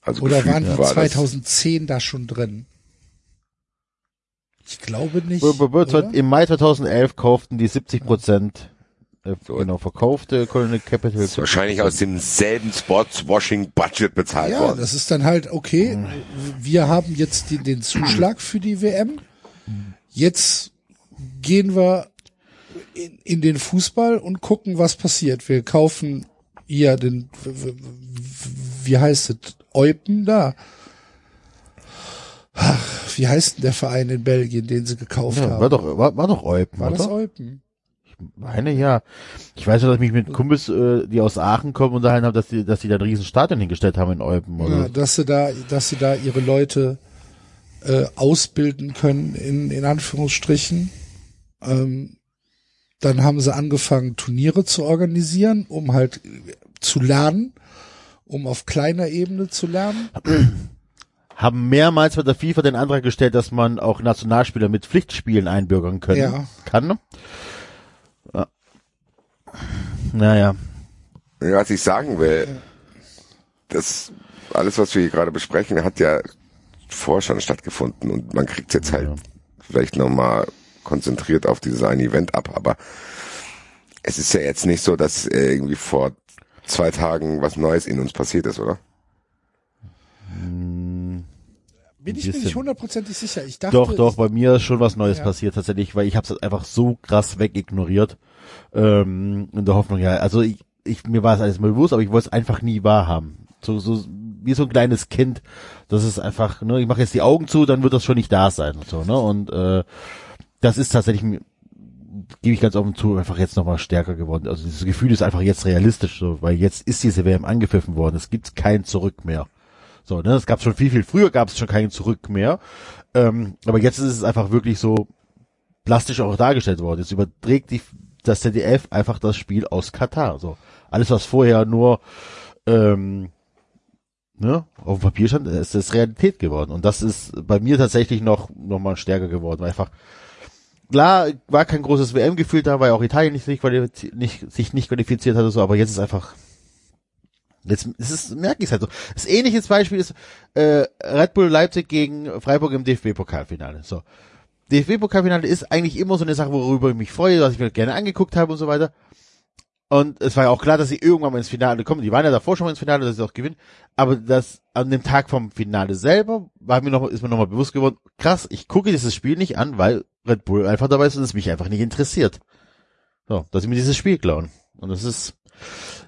Also Oder waren die war 2010 da schon drin? Ich glaube nicht. Im Mai 2011 kauften die 70 Prozent äh, so. genau verkaufte Colonel Capital. Ist wahrscheinlich aus demselben Sportswashing Budget bezahlt ja, worden. Ja, das ist dann halt okay. Hm. Wir haben jetzt den, den Zuschlag für die WM. Jetzt gehen wir in, in den Fußball und gucken, was passiert. Wir kaufen hier den, wie heißt es, Eupen da. Wie heißt denn der Verein in Belgien, den sie gekauft ja, haben? War doch, war, war doch Eupen, War oder? das Eupen? Ich meine ja. Ich weiß ja, dass ich mich mit Kumpels, äh, die aus Aachen kommen, unterhalten habe, dass die, dass die da ein riesen Stadion hingestellt haben in Eupen. Oder? Ja, dass sie da, dass sie da ihre Leute äh, ausbilden können, in, in Anführungsstrichen. Ähm, dann haben sie angefangen, Turniere zu organisieren, um halt zu lernen, um auf kleiner Ebene zu lernen. [clears throat] Haben mehrmals bei der FIFA den Antrag gestellt, dass man auch Nationalspieler mit Pflichtspielen einbürgern können ja. kann. Naja. Was ich sagen will, das alles, was wir hier gerade besprechen, hat ja vorher schon stattgefunden und man kriegt jetzt halt Ja. vielleicht nochmal konzentriert auf dieses eine Event ab, aber es ist ja jetzt nicht so, dass irgendwie vor zwei Tagen was Neues in uns passiert ist, oder? Bin ich mir nicht hundertprozentig sicher. Ich dachte, Doch, doch, bei mir ist schon was Neues Ja. passiert tatsächlich, weil ich habe es einfach so krass wegignoriert. Ähm, in der Hoffnung, ja, also ich, ich mir war es alles mal bewusst, aber ich wollte es einfach nie wahrhaben. So, so wie so ein kleines Kind, das ist einfach, ne, ich mache jetzt die Augen zu, dann wird das schon nicht da sein und so, ne? Und äh, das ist tatsächlich, gebe ich ganz offen zu, einfach jetzt nochmal stärker geworden. Also dieses Gefühl ist einfach jetzt realistisch, so, weil jetzt ist diese WM angepfiffen worden. Es gibt kein Zurück mehr. So, ne, es gab schon viel, viel früher gab es schon kein Zurück mehr. Ähm, aber jetzt ist es einfach wirklich so plastisch auch dargestellt worden. Jetzt überträgt die, das ZDF einfach das Spiel aus Katar. So. Alles, was vorher nur ähm, ne, auf dem Papier stand, ist das Realität geworden. Und das ist bei mir tatsächlich noch, noch mal stärker geworden. Weil einfach, klar, war kein großes WM-Gefühl da, weil auch Italien nicht, sich qualifiziert, nicht, sich nicht qualifiziert hatte, so, aber jetzt ist einfach, jetzt ist es, merke ich es halt so. Das ähnliches Beispiel ist, äh, Red Bull Leipzig gegen Freiburg im DFB-Pokalfinale. So. DFB-Pokalfinale ist eigentlich immer so eine Sache, worüber ich mich freue, was ich mir gerne angeguckt habe und so weiter. Und es war ja auch klar, dass sie irgendwann mal ins Finale kommen. Die waren ja davor schon mal ins Finale, dass sie auch gewinnen. Aber das an dem Tag vom Finale selber war mir noch, ist mir nochmal bewusst geworden, krass, ich gucke dieses Spiel nicht an, weil Red Bull einfach dabei ist und es mich einfach nicht interessiert. So, dass sie mir dieses Spiel klauen. Und das ist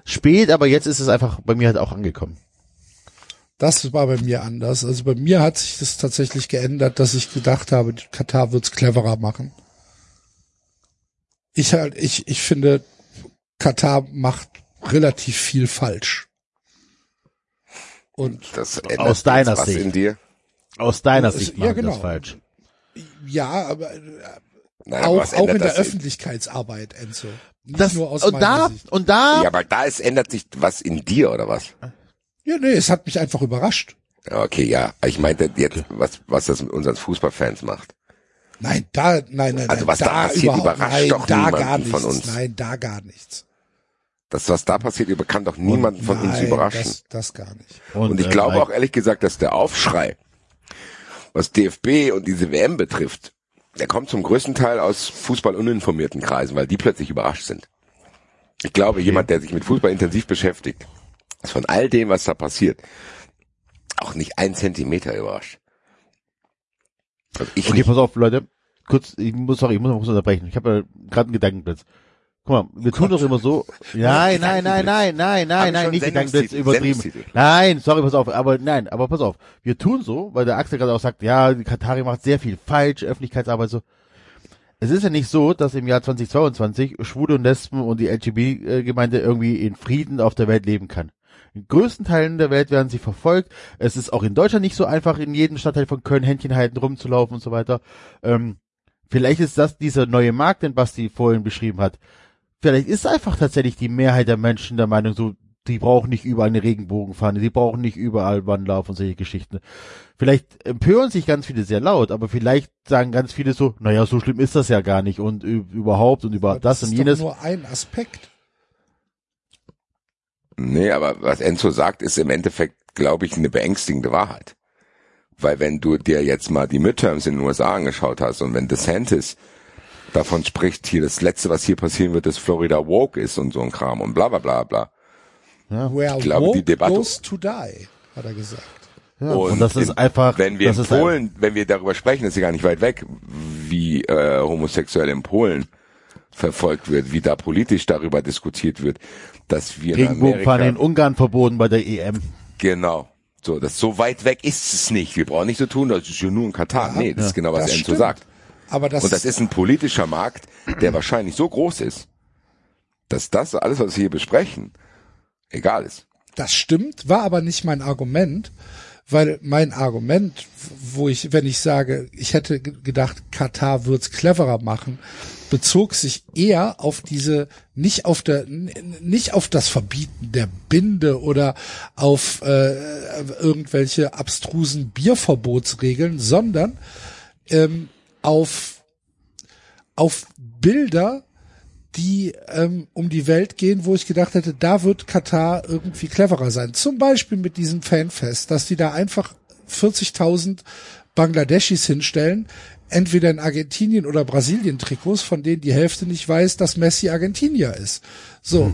spät, aber jetzt ist es einfach bei mir halt auch angekommen. Das war bei mir anders. Also bei mir hat sich das tatsächlich geändert, dass ich gedacht habe, Katar wird's cleverer machen. Ich halt, ich, ich finde, Katar macht relativ viel falsch. Und Das Aus deiner Sicht. in dir. Aus deiner Es- Sicht ja, machen genau. das falsch. Ja, aber äh, Naja, auch, auch in der Öffentlichkeitsarbeit, Enzo. Nicht Das, nur aus und da, Sicht. und da, Ja, aber da ist, ändert sich was in dir, oder was? Ja, nee, es hat mich einfach überrascht. Okay, ja. Ich meinte jetzt, was, was das mit unseren Fußballfans macht. Nein, da, nein, nein, Also was da passiert, überhaupt, überrascht nein, doch da niemanden gar nichts, von uns. Nein, da gar nichts. Das, was da passiert, kann doch niemanden von uns Nein, überraschen. Das, das gar nicht. Und ich äh, glaube auch ehrlich gesagt, dass der Aufschrei, was DFB und diese WM betrifft, der kommt zum größten Teil aus fußballuninformierten Kreisen, weil die plötzlich überrascht sind. Ich glaube, jemand, der sich mit Fußball intensiv beschäftigt, ist von all dem, was da passiert, auch nicht ein Zentimeter überrascht. Also ich Okay, nicht. pass auf, Leute. Kurz, ich muss, sorry, ich muss mal kurz unterbrechen. Ich habe ja gerade einen Gedankenblitz. Guck mal, wir tun doch immer so. [laughs] Nein, nein, nein, nein, nein, nein, nein, nicht Gedankenblitz, übertrieben. Nein, sorry, pass auf, aber nein, aber pass auf. Wir tun so, weil der Axel gerade auch sagt, ja, die Katari macht sehr viel falsch, Öffentlichkeitsarbeit so. Es ist ja nicht so, dass im Jahr 2022 Schwule und Lesben und die LGBT-Gemeinde irgendwie in Frieden auf der Welt leben kann. In größten Teilen der Welt werden sie verfolgt. Es ist auch in Deutschland nicht so einfach, in jedem Stadtteil von Köln Händchen halten, rumzulaufen und so weiter. Ähm, vielleicht ist das dieser neue Markt, den Basti vorhin beschrieben hat. Vielleicht ist einfach tatsächlich die Mehrheit der Menschen der Meinung so, die brauchen nicht überall eine Regenbogenfahne, die brauchen nicht überall Wandlauf und solche Geschichten. Vielleicht empören sich ganz viele sehr laut, aber vielleicht sagen ganz viele so, naja, so schlimm ist das ja gar nicht und überhaupt und über Aber das, und ist jenes. doch nur ein Aspekt. Nee, aber was Enzo sagt, ist im Endeffekt, glaube ich, eine beängstigende Wahrheit. Weil wenn du dir jetzt mal die Midterms in den USA angeschaut hast und wenn DeSantis davon spricht, hier das Letzte, was hier passieren wird, ist Florida woke ist und so ein Kram und bla bla bla bla. Where Ich glaube, die woke Debatte- goes to die, hat er gesagt. Ja, und, das ist in- einfach, Wenn wir das in ist ein- Polen, wenn wir darüber sprechen, ist ja gar nicht weit weg, wie äh, homosexuell in Polen verfolgt wird, wie da politisch darüber diskutiert wird, dass wir in Regenbogenfahne in Ungarn verboten bei der EM. genau, so, das so weit weg ist es nicht. Wir brauchen nicht so tun, das ist ja nur in Katar. nee, das ist genau, was das Enzo stimmt. sagt. Aber das, Und das ist ein politischer Markt, der wahrscheinlich so groß ist, dass das alles, was wir hier besprechen, egal ist. Das stimmt, war aber nicht mein Argument, weil mein Argument, wo ich, wenn ich sage, ich hätte ge- gedacht, Katar wird's cleverer machen, bezog sich eher auf diese, nicht auf der, nicht auf das Verbieten der Binde oder auf äh, irgendwelche abstrusen Bierverbotsregeln, sondern ähm, auf auf Bilder, die ähm, um die Welt gehen, wo ich gedacht hätte, da wird Katar irgendwie cleverer sein. Zum Beispiel mit diesem Fanfest, dass die da einfach 40.000 Bangladeschis hinstellen, entweder in Argentinien oder Brasilien Trikots, von denen die Hälfte nicht weiß, dass Messi Argentinier ist. So,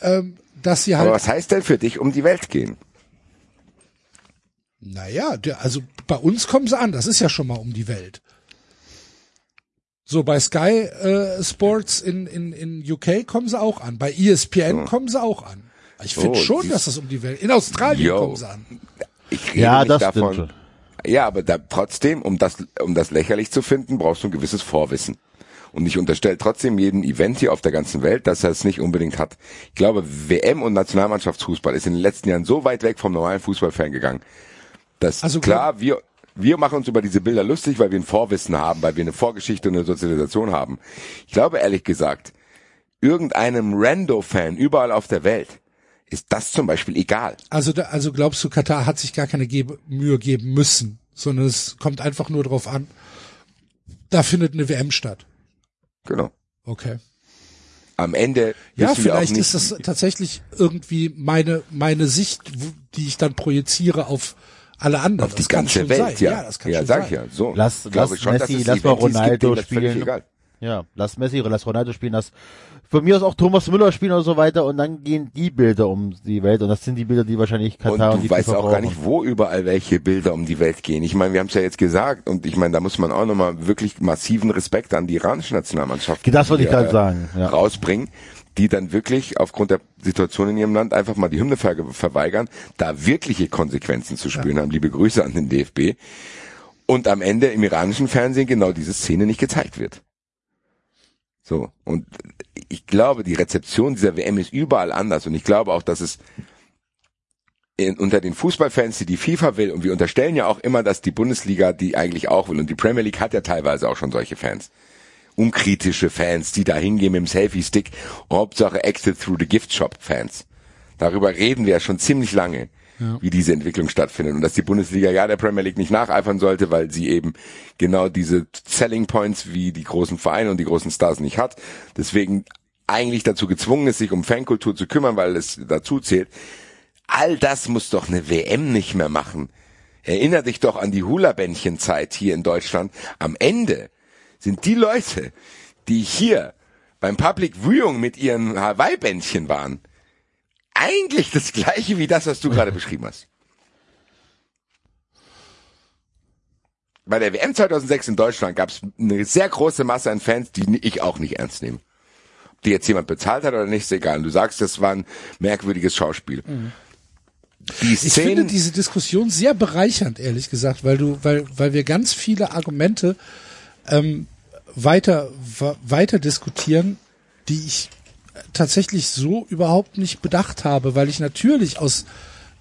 ähm, dass sie halt Aber was heißt denn für dich um die Welt gehen? Naja, also bei uns kommen sie an, das ist ja schon mal um die Welt. So, bei Sky äh, Sports in, in, in UK kommen sie auch an, bei ESPN kommen sie auch an. Ich finde Oh, schon, dass das um die Welt. In Australien Yo. kommen sie an. Ich rede Ja, nicht das davon. stimmt. Ja, aber da, trotzdem, um das, um das lächerlich zu finden, brauchst du ein gewisses Vorwissen. Und ich unterstelle trotzdem jedem Event hier auf der ganzen Welt, dass er es nicht unbedingt hat. Ich glaube, WM und Nationalmannschaftsfußball ist in den letzten Jahren so weit weg vom normalen Fußballfan gegangen, dass Also klar, wir, wir machen uns über diese Bilder lustig, weil wir ein Vorwissen haben, weil wir eine Vorgeschichte und eine Sozialisation haben. Ich glaube ehrlich gesagt, irgendeinem Rando-Fan überall auf der Welt ist das zum Beispiel egal. Also, da, also glaubst du, Katar hat sich gar keine Gebe, Mühe geben müssen, sondern es kommt einfach nur drauf an, da findet eine WM statt. Genau. Okay. Am Ende Ja, vielleicht ist das tatsächlich irgendwie meine, meine Sicht, die ich dann projiziere auf alle anderen. auf die das kann ganze schon Welt, sein. ja. ja, das kann ja, schon sag sein. ich ja. So. Lass- lass schon, Messi, es lass mal gibt, Ronaldo völlig spielen. Ja, lass Messi oder lass Ronaldo spielen, lass von mir aus auch Thomas Müller spielen und so weiter und dann gehen die Bilder um die Welt und das sind die Bilder, die wahrscheinlich Katar und, Und die du weißt auch gar nicht, wo überall welche Bilder um die Welt gehen. Ich meine, wir haben es ja jetzt gesagt und ich meine, da muss man auch nochmal wirklich massiven Respekt an die iranische Nationalmannschaft Das wollte ich gerade sagen, ja. rausbringen, die dann wirklich aufgrund der Situation in ihrem Land einfach mal die Hymne ver verweigern, da wirkliche Konsequenzen zu spüren haben. Liebe Grüße an den DFB. Und am Ende im iranischen Fernsehen genau diese Szene nicht gezeigt wird. So. Und ich glaube, die Rezeption dieser WM ist überall anders. Und ich glaube auch, dass es in, unter den Fußballfans, die die FIFA will, und wir unterstellen ja auch immer, dass die Bundesliga die eigentlich auch will. Und die Premier League hat ja teilweise auch schon solche Fans. Unkritische Fans, die da hingehen mit dem Selfie-Stick. Hauptsache Exit through the Gift Shop Fans. Darüber reden wir ja schon ziemlich lange, wie diese Entwicklung stattfindet. Und dass die Bundesliga ja der Premier League nicht nacheifern sollte, weil sie eben genau diese Selling Points wie die großen Vereine und die großen Stars nicht hat. Deswegen eigentlich dazu gezwungen ist, sich um Fankultur zu kümmern, weil es dazu zählt. All das muss doch eine WM nicht mehr machen. Erinner dich doch an die Hula-Bändchen-Zeit hier in Deutschland. Am Ende sind die Leute, die hier beim Public Viewing mit ihren Hawaii-Bändchen waren, eigentlich das gleiche wie das, was du gerade beschrieben hast. Bei der WM 2006 in Deutschland gab es eine sehr große Masse an Fans, die ich auch nicht ernst nehme. Ob die jetzt jemand bezahlt hat oder nicht, ist egal. Du sagst, das war ein merkwürdiges Schauspiel. Die Ich finde diese Diskussion sehr bereichernd, ehrlich gesagt, weil du, weil, weil wir ganz viele Argumente ähm, weiter, weiter diskutieren, die ich tatsächlich so überhaupt nicht bedacht habe, weil ich natürlich aus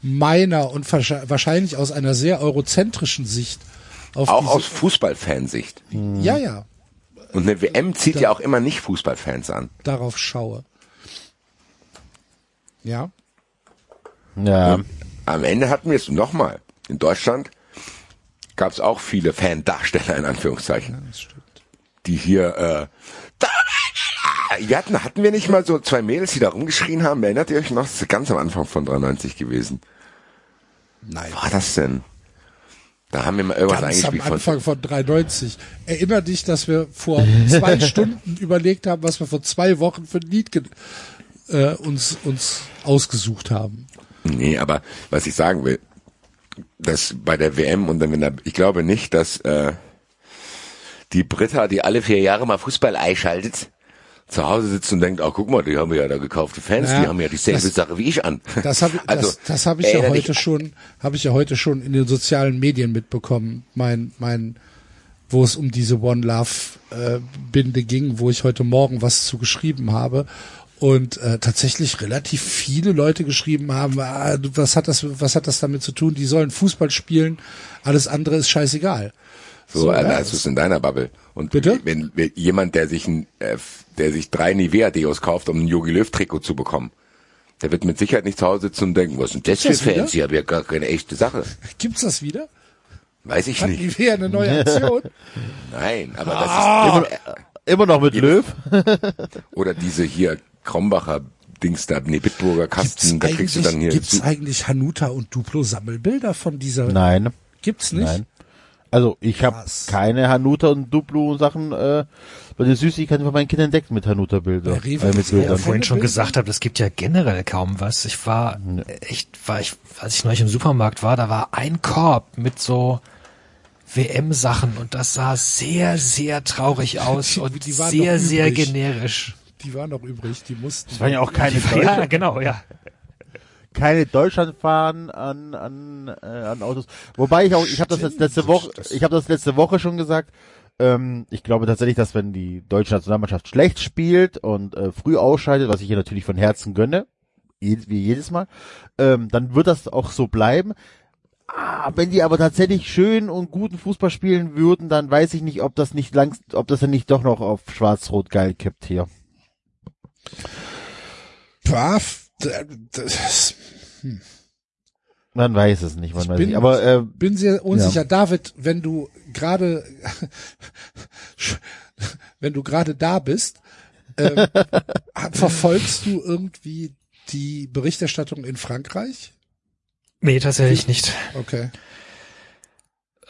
meiner und wahrscheinlich- aus einer sehr eurozentrischen Sicht auf auch aus Fußballfansicht. ja, ja, Und eine WM zieht ja auch immer nicht Fußballfans an. darauf schaue. Ja. Ja. Am Ende hatten wir es nochmal. In Deutschland gab es auch viele Fandarsteller in Anführungszeichen, Das stimmt. die hier äh, wir hatten, hatten wir nicht mal so zwei Mädels, die da rumgeschrien haben? Erinnert ihr euch noch? Das ist ganz am Anfang von 93 gewesen. Nein. Was war das denn? Da haben wir mal irgendwas Ganz am eingespielt von. Anfang von 93. Erinner dich, dass wir vor zwei [laughs] Stunden überlegt haben, was wir vor zwei Wochen für ein Lied äh, uns, uns ausgesucht haben. Nee, aber was ich sagen will, dass bei der WM und dann wenn da, ich glaube nicht, dass äh, die Britta, die alle vier Jahre mal Fußball einschaltet, zu Hause sitzt und denkt, oh guck mal, die haben ja da gekaufte Fans, Ja, die haben ja dieselbe das- Sache wie ich an. Das habe also, das, das hab ich ja heute dich- schon, habe ich ja heute schon in den sozialen Medien mitbekommen. Mein, mein, wo es um diese One Love äh, Binde ging, wo ich heute Morgen was zu geschrieben habe und äh, tatsächlich relativ viele Leute geschrieben haben, ah, was hat das, was hat das damit zu tun? Die sollen Fußball spielen, alles andere ist scheißegal. So, So, Alter, ja, das ist in deiner Bubble. Und Bitte? wenn, wenn jemand, der sich ein, äh, der sich drei Nivea-Deos kauft, um ein Yogi Löw-Trikot zu bekommen, der wird mit Sicherheit nicht zu Hause sitzen und denken, was sind das für? Fans? Die haben ja gar keine echte Sache. [laughs] Gibt's das wieder? Weiß ich Hat nicht. Nivea eine neue Aktion? [laughs] Nein, aber das ist, Immer noch mit Löw. [laughs] Oder diese hier Krombacher Dings da, nee, Bitburger Kasten, da kriegst du dann hier. gibt's eigentlich Hanuta und Duplo Sammelbilder von dieser? Nein. Gibt's nicht? Nein. Also ich habe keine Hanuta und Duplo Sachen äh, bei den Süßigkeiten von meinen Kindern entdeckt mit Hanuta Bilder. Bei Rewe Äh, mit gibt's ja Ja, Bildern. vorhin schon gesagt habe, es gibt ja generell kaum was. Ich war echt, war ich, als ich neulich im Supermarkt war, da war ein Korb mit so WM-Sachen und das sah sehr, sehr traurig [laughs] aus Die- und die waren sehr, sehr generisch. Die waren noch übrig, die mussten. Das waren ja auch keine Ja, Deutschland, genau, ja. keine Deutschlandfahren an an äh, an Autos. Wobei ich auch, ich habe das jetzt letzte Woche, ich habe das letzte Woche schon gesagt. Ähm, ich glaube tatsächlich, dass wenn die deutsche Nationalmannschaft schlecht spielt und äh, früh ausscheidet, was ich ihr natürlich von Herzen gönne, wie jedes Mal, ähm, dann wird das auch so bleiben. Ah, wenn die aber tatsächlich schön und guten Fußball spielen würden, dann weiß ich nicht, ob das nicht lang, ob das dann nicht doch noch auf Schwarz-Rot geil kippt hier. Paf, das, Man weiß es nicht, man Ich weiß bin- nicht. Aber äh, bin sehr unsicher. David, wenn du gerade, wenn du gerade da bist, ähm, [laughs] verfolgst du irgendwie die Berichterstattung in Frankreich? Nee, tatsächlich nicht. Okay.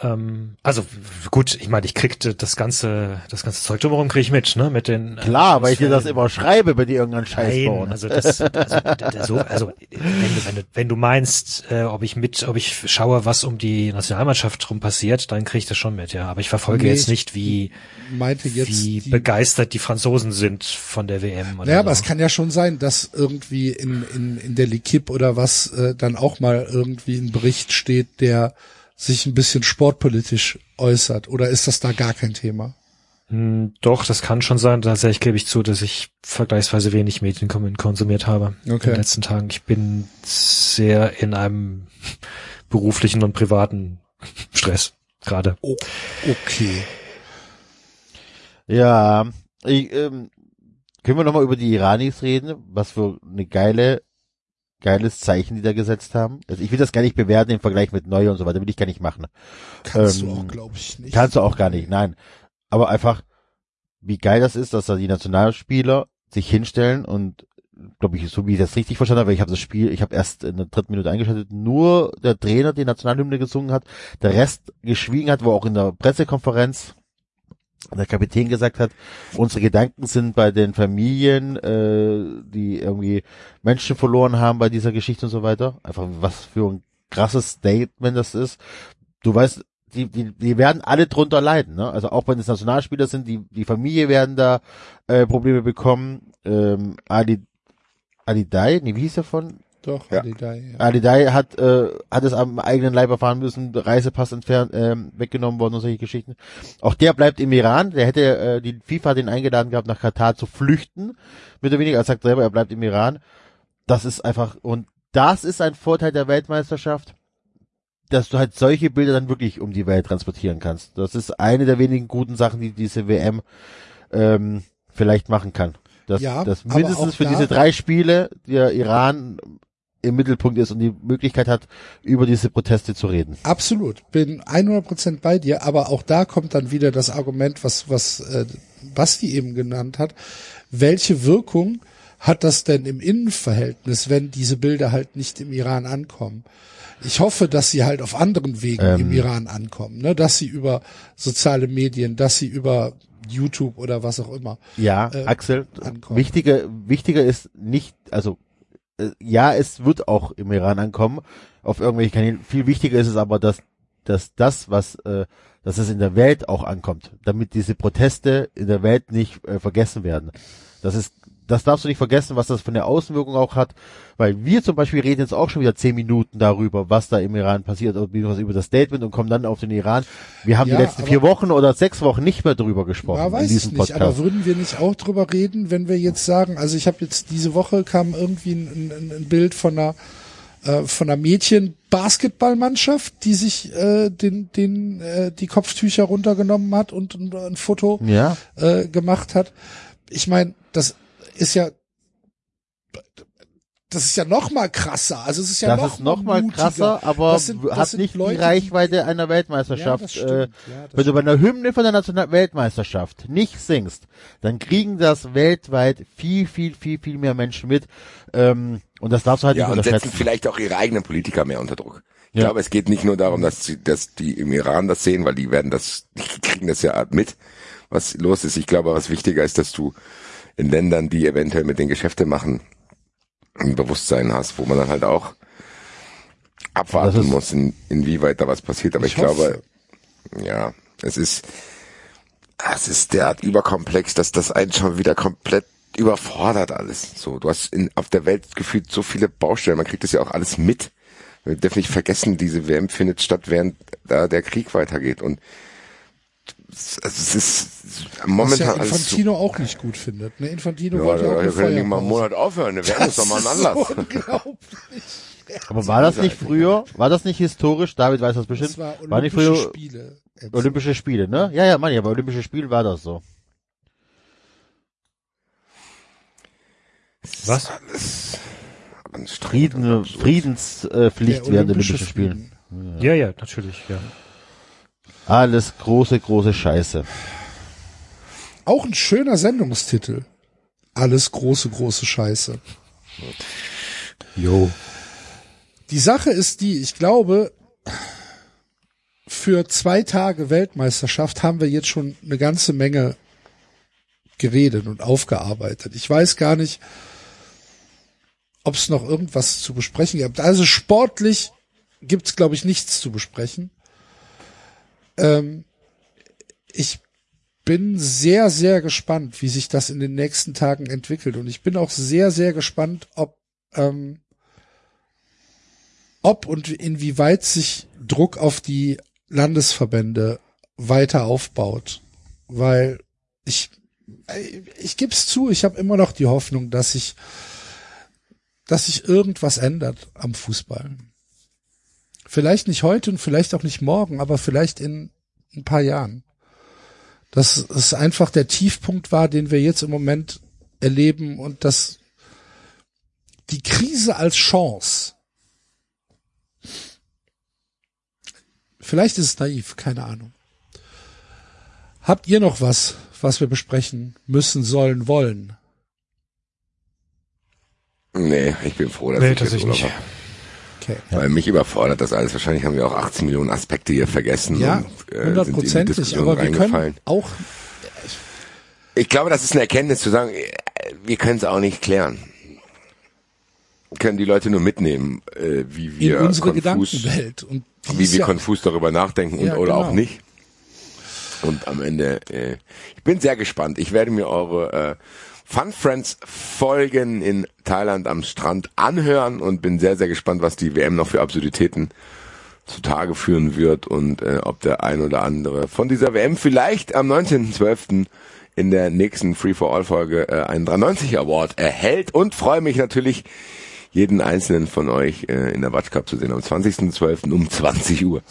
Ähm, also gut, ich meine, ich kriegte das ganze, das ganze Zeug drumherum kriege ich mit, ne? Mit den äh, Klar, weil ich dir das immer schreibe, wenn die irgendeinen Scheiß Nein, bauen. also das, also, so, also wenn du, wenn du, wenn du meinst, äh, ob ich mit, ob ich schaue, was um die Nationalmannschaft rum passiert, dann kriege ich das schon mit, ja. Aber ich verfolge Nee, jetzt nicht, wie, Meinte jetzt wie die, begeistert die Franzosen sind von der WM. Oder Naja, so. aber es kann ja schon sein, dass irgendwie in, in, in der L'Equipe oder was äh, dann auch mal irgendwie ein Bericht steht, der sich ein bisschen sportpolitisch äußert. Oder ist das da gar kein Thema? Hm, Doch, das kann schon sein. Tatsächlich gebe ich zu, dass ich vergleichsweise wenig Medien konsumiert habe in Okay. den letzten Tagen. Ich bin sehr in einem [laughs] beruflichen und privaten [laughs] Stress gerade. Oh, okay. Ja, ich, ähm, können wir nochmal über die Iranis reden? Was für eine geile, geiles Zeichen die da gesetzt haben. Also ich will das gar nicht bewerten im Vergleich mit Neu und so weiter, will ich gar nicht machen. Kannst Ähm, du auch, glaube ich, nicht. Kannst du auch gar nicht, nein. Aber einfach, wie geil das ist, dass da die Nationalspieler sich hinstellen und glaube ich, so wie ich das richtig verstanden habe, weil ich habe das Spiel, ich habe erst in der dritten Minute eingeschaltet, nur der Trainer die Nationalhymne gesungen hat, der Rest geschwiegen hat, wo auch in der Pressekonferenz der Kapitän gesagt hat, unsere Gedanken sind bei den Familien, äh, die irgendwie Menschen verloren haben bei dieser Geschichte und so weiter. Einfach was für ein krasses Statement das ist. Du weißt, die, die, die werden alle drunter leiden, ne? Also auch wenn es Nationalspieler sind, die, die Familie werden da äh, Probleme bekommen. Ähm, Ali, Ali Dai, nee, wie hieß der von? Doch, Ja. die da, ja. Ali Dai hat, äh, hat es am eigenen Leib erfahren müssen, Reisepass entfernt, ähm, weggenommen worden und solche Geschichten. Auch der bleibt im Iran. Der hätte, äh, die FIFA hat ihn eingeladen gehabt, nach Katar zu flüchten. Mit oder weniger, er sagt selber, er bleibt im Iran. Das ist einfach, und das ist ein Vorteil der Weltmeisterschaft, dass du halt solche Bilder dann wirklich um die Welt transportieren kannst. Das ist eine der wenigen guten Sachen, die diese WM ähm, vielleicht machen kann. Dass, Ja, dass mindestens für da- diese drei Spiele der Iran im Mittelpunkt ist und die Möglichkeit hat, über diese Proteste zu reden. Absolut, bin 100% bei dir, aber auch da kommt dann wieder das Argument, was, was äh, Basti eben genannt hat. Welche Wirkung hat das denn im Innenverhältnis, wenn diese Bilder halt nicht im Iran ankommen? Ich hoffe, dass sie halt auf anderen Wegen Ähm. im Iran ankommen, ne? dass sie über soziale Medien, dass sie über YouTube oder was auch immer. Ja, Äh, Axel, ankommen. wichtiger, wichtiger ist nicht, also ja, es wird auch im Iran ankommen, auf irgendwelche Kanälen. Viel wichtiger ist es aber, dass, dass das, was, äh, dass es in der Welt auch ankommt, damit diese Proteste in der Welt nicht äh, vergessen werden. Das ist, das darfst du nicht vergessen, was das für eine Außenwirkung auch hat, weil wir zum Beispiel reden jetzt auch schon wieder zehn Minuten darüber, was da im Iran passiert, über das Statement und kommen dann auf den Iran. Wir haben Ja, die letzten vier Wochen oder sechs Wochen nicht mehr drüber gesprochen Ja, in weiß diesem ich nicht, Podcast. aber würden wir nicht auch drüber reden, wenn wir jetzt sagen, also ich habe jetzt diese Woche kam irgendwie ein, ein, ein Bild von einer äh, von einer Mädchen-Basketballmannschaft, die sich äh, den, den, äh, die Kopftücher runtergenommen hat und ein, ein Foto ja. äh, gemacht hat. Ich meine, das ist ja das ist ja noch mal krasser. Also es ist ja das noch ist noch mal mutiger. krasser, aber Das sind- das hat sind nicht Leute, die Reichweite einer Weltmeisterschaft. Ja, äh, Ja, wenn du bei einer Hymne von der National Weltmeisterschaft nicht singst, dann kriegen das weltweit viel, viel, viel, viel mehr Menschen mit. Ähm, und das darfst du halt Ja, nicht und setzen unterschätzen. vielleicht auch ihre eigenen Politiker mehr unter Druck. Ich Ja. glaube, es geht nicht nur darum, dass, sie, dass die im Iran das sehen, weil die werden das, [laughs] die kriegen das ja mit, was los ist. Ich glaube, was wichtiger ist, dass du in Ländern, die eventuell mit den Geschäfte machen, ein Bewusstsein hast, wo man dann halt auch abwarten ist- muss, in, inwieweit da was passiert. Aber ich, Ich glaube, ja, es ist, es ist derart überkomplex, dass das einen schon wieder komplett überfordert alles. So, du hast in, auf der Welt gefühlt so viele Baustellen, man kriegt das ja auch alles mit. Wir dürfen nicht vergessen, diese WM findet statt, während da der Krieg weitergeht. Und es, es ist Was momentan ja alles so, Infantino auch nicht gut findet. Ne? Infantino ja, wollte ja auch können die mal einen. Monat aufhören, eine WM ist doch mal ein Das Anlass. so [laughs] unglaublich. Aber war das nicht früher, war das nicht historisch? David weiß das bestimmt. Das war war nicht Olympische früher Spiele. Olympische Spiele, ne? Ja, ja, Mann, ja, bei Olympische Spielen war das so. Was? Alles. Frieden, Friedenspflicht äh, während Olympische Olympischen Spielen. Frieden. Ja, ja, natürlich, ja. Alles große, große Scheiße. Auch ein schöner Sendungstitel. Alles große, große Scheiße. Jo. Die Sache ist die, ich glaube, für zwei Tage Weltmeisterschaft haben wir jetzt schon eine ganze Menge geredet und aufgearbeitet. Ich weiß gar nicht, ob es noch irgendwas zu besprechen gibt. Also sportlich gibt es, glaube ich, nichts zu besprechen. Ähm, ich bin sehr, sehr gespannt, wie sich das in den nächsten Tagen entwickelt. Und ich bin auch sehr, sehr gespannt, ob, ähm, ob und inwieweit sich Druck auf die Landesverbände weiter aufbaut. Weil ich, ich gebe es zu, ich habe immer noch die Hoffnung, dass sich, dass sich irgendwas ändert am Fußball. Vielleicht nicht heute und vielleicht auch nicht morgen, aber vielleicht in ein paar Jahren. Dass es einfach der Tiefpunkt war, den wir jetzt im Moment erleben und dass die Krise als Chance. Vielleicht ist es naiv, keine Ahnung. Habt ihr noch was, was wir besprechen müssen, sollen, wollen? Nee, ich bin froh, dass Nee, ich jetzt tatsächlich Urlaub nicht. Okay. Weil mich überfordert das alles. Wahrscheinlich haben wir auch 18 Millionen Aspekte hier vergessen. Ja, äh, in hundertprozentig, Diskussion aber wir können auch, Ich glaube, das ist eine Erkenntnis zu sagen, äh, wir können es auch nicht klären. Können die Leute nur mitnehmen, äh, wie in wir unsere konfus, Gedankenwelt. Und wie wir ja, konfus darüber nachdenken und Ja, oder auch genau. nicht. Und am Ende, äh, ich bin sehr gespannt. Ich werde mir eure äh, Fun Friends Folgen in Thailand am Strand anhören und bin sehr, sehr gespannt, was die WM noch für Absurditäten zutage führen wird und äh, ob der ein oder andere von dieser WM vielleicht am 19.12. in der nächsten Free for All Folge äh, einen 390 Award erhält und freue mich natürlich jeden einzelnen von euch äh, in der Watch Cup zu sehen am 20.12. um 20 Uhr.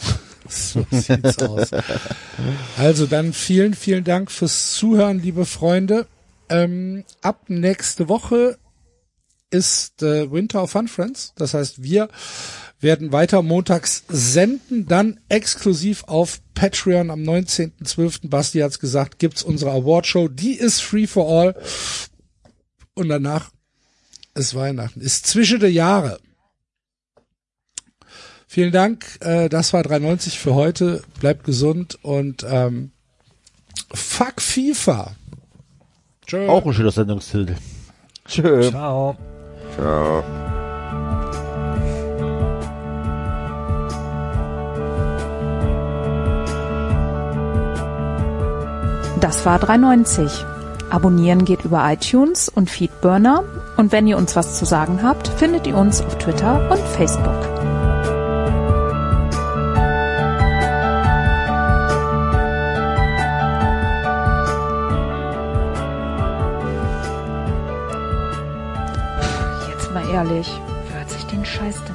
So sieht's aus. Also dann vielen, vielen Dank fürs Zuhören, liebe Freunde. Ähm, ab nächste Woche ist äh, Winter of Fun Friends. Das heißt, wir werden weiter montags senden, dann exklusiv auf Patreon am 19.12. Basti hat's gesagt, gibt's unsere Awardshow. Die ist free for all. Und danach ist Weihnachten. Ist zwischen der Jahre. Vielen Dank. Äh, das war 390 für heute. Bleibt gesund und ähm, fuck FIFA. Tschö. Auch ein schöner Sendungstitel. Tschö. Ciao. Ciao. Das war 390. Abonnieren geht über iTunes und Feedburner. Und wenn ihr uns was zu sagen habt, findet ihr uns auf Twitter und Facebook. Ehrlich, wer hört sich den Scheiß denn?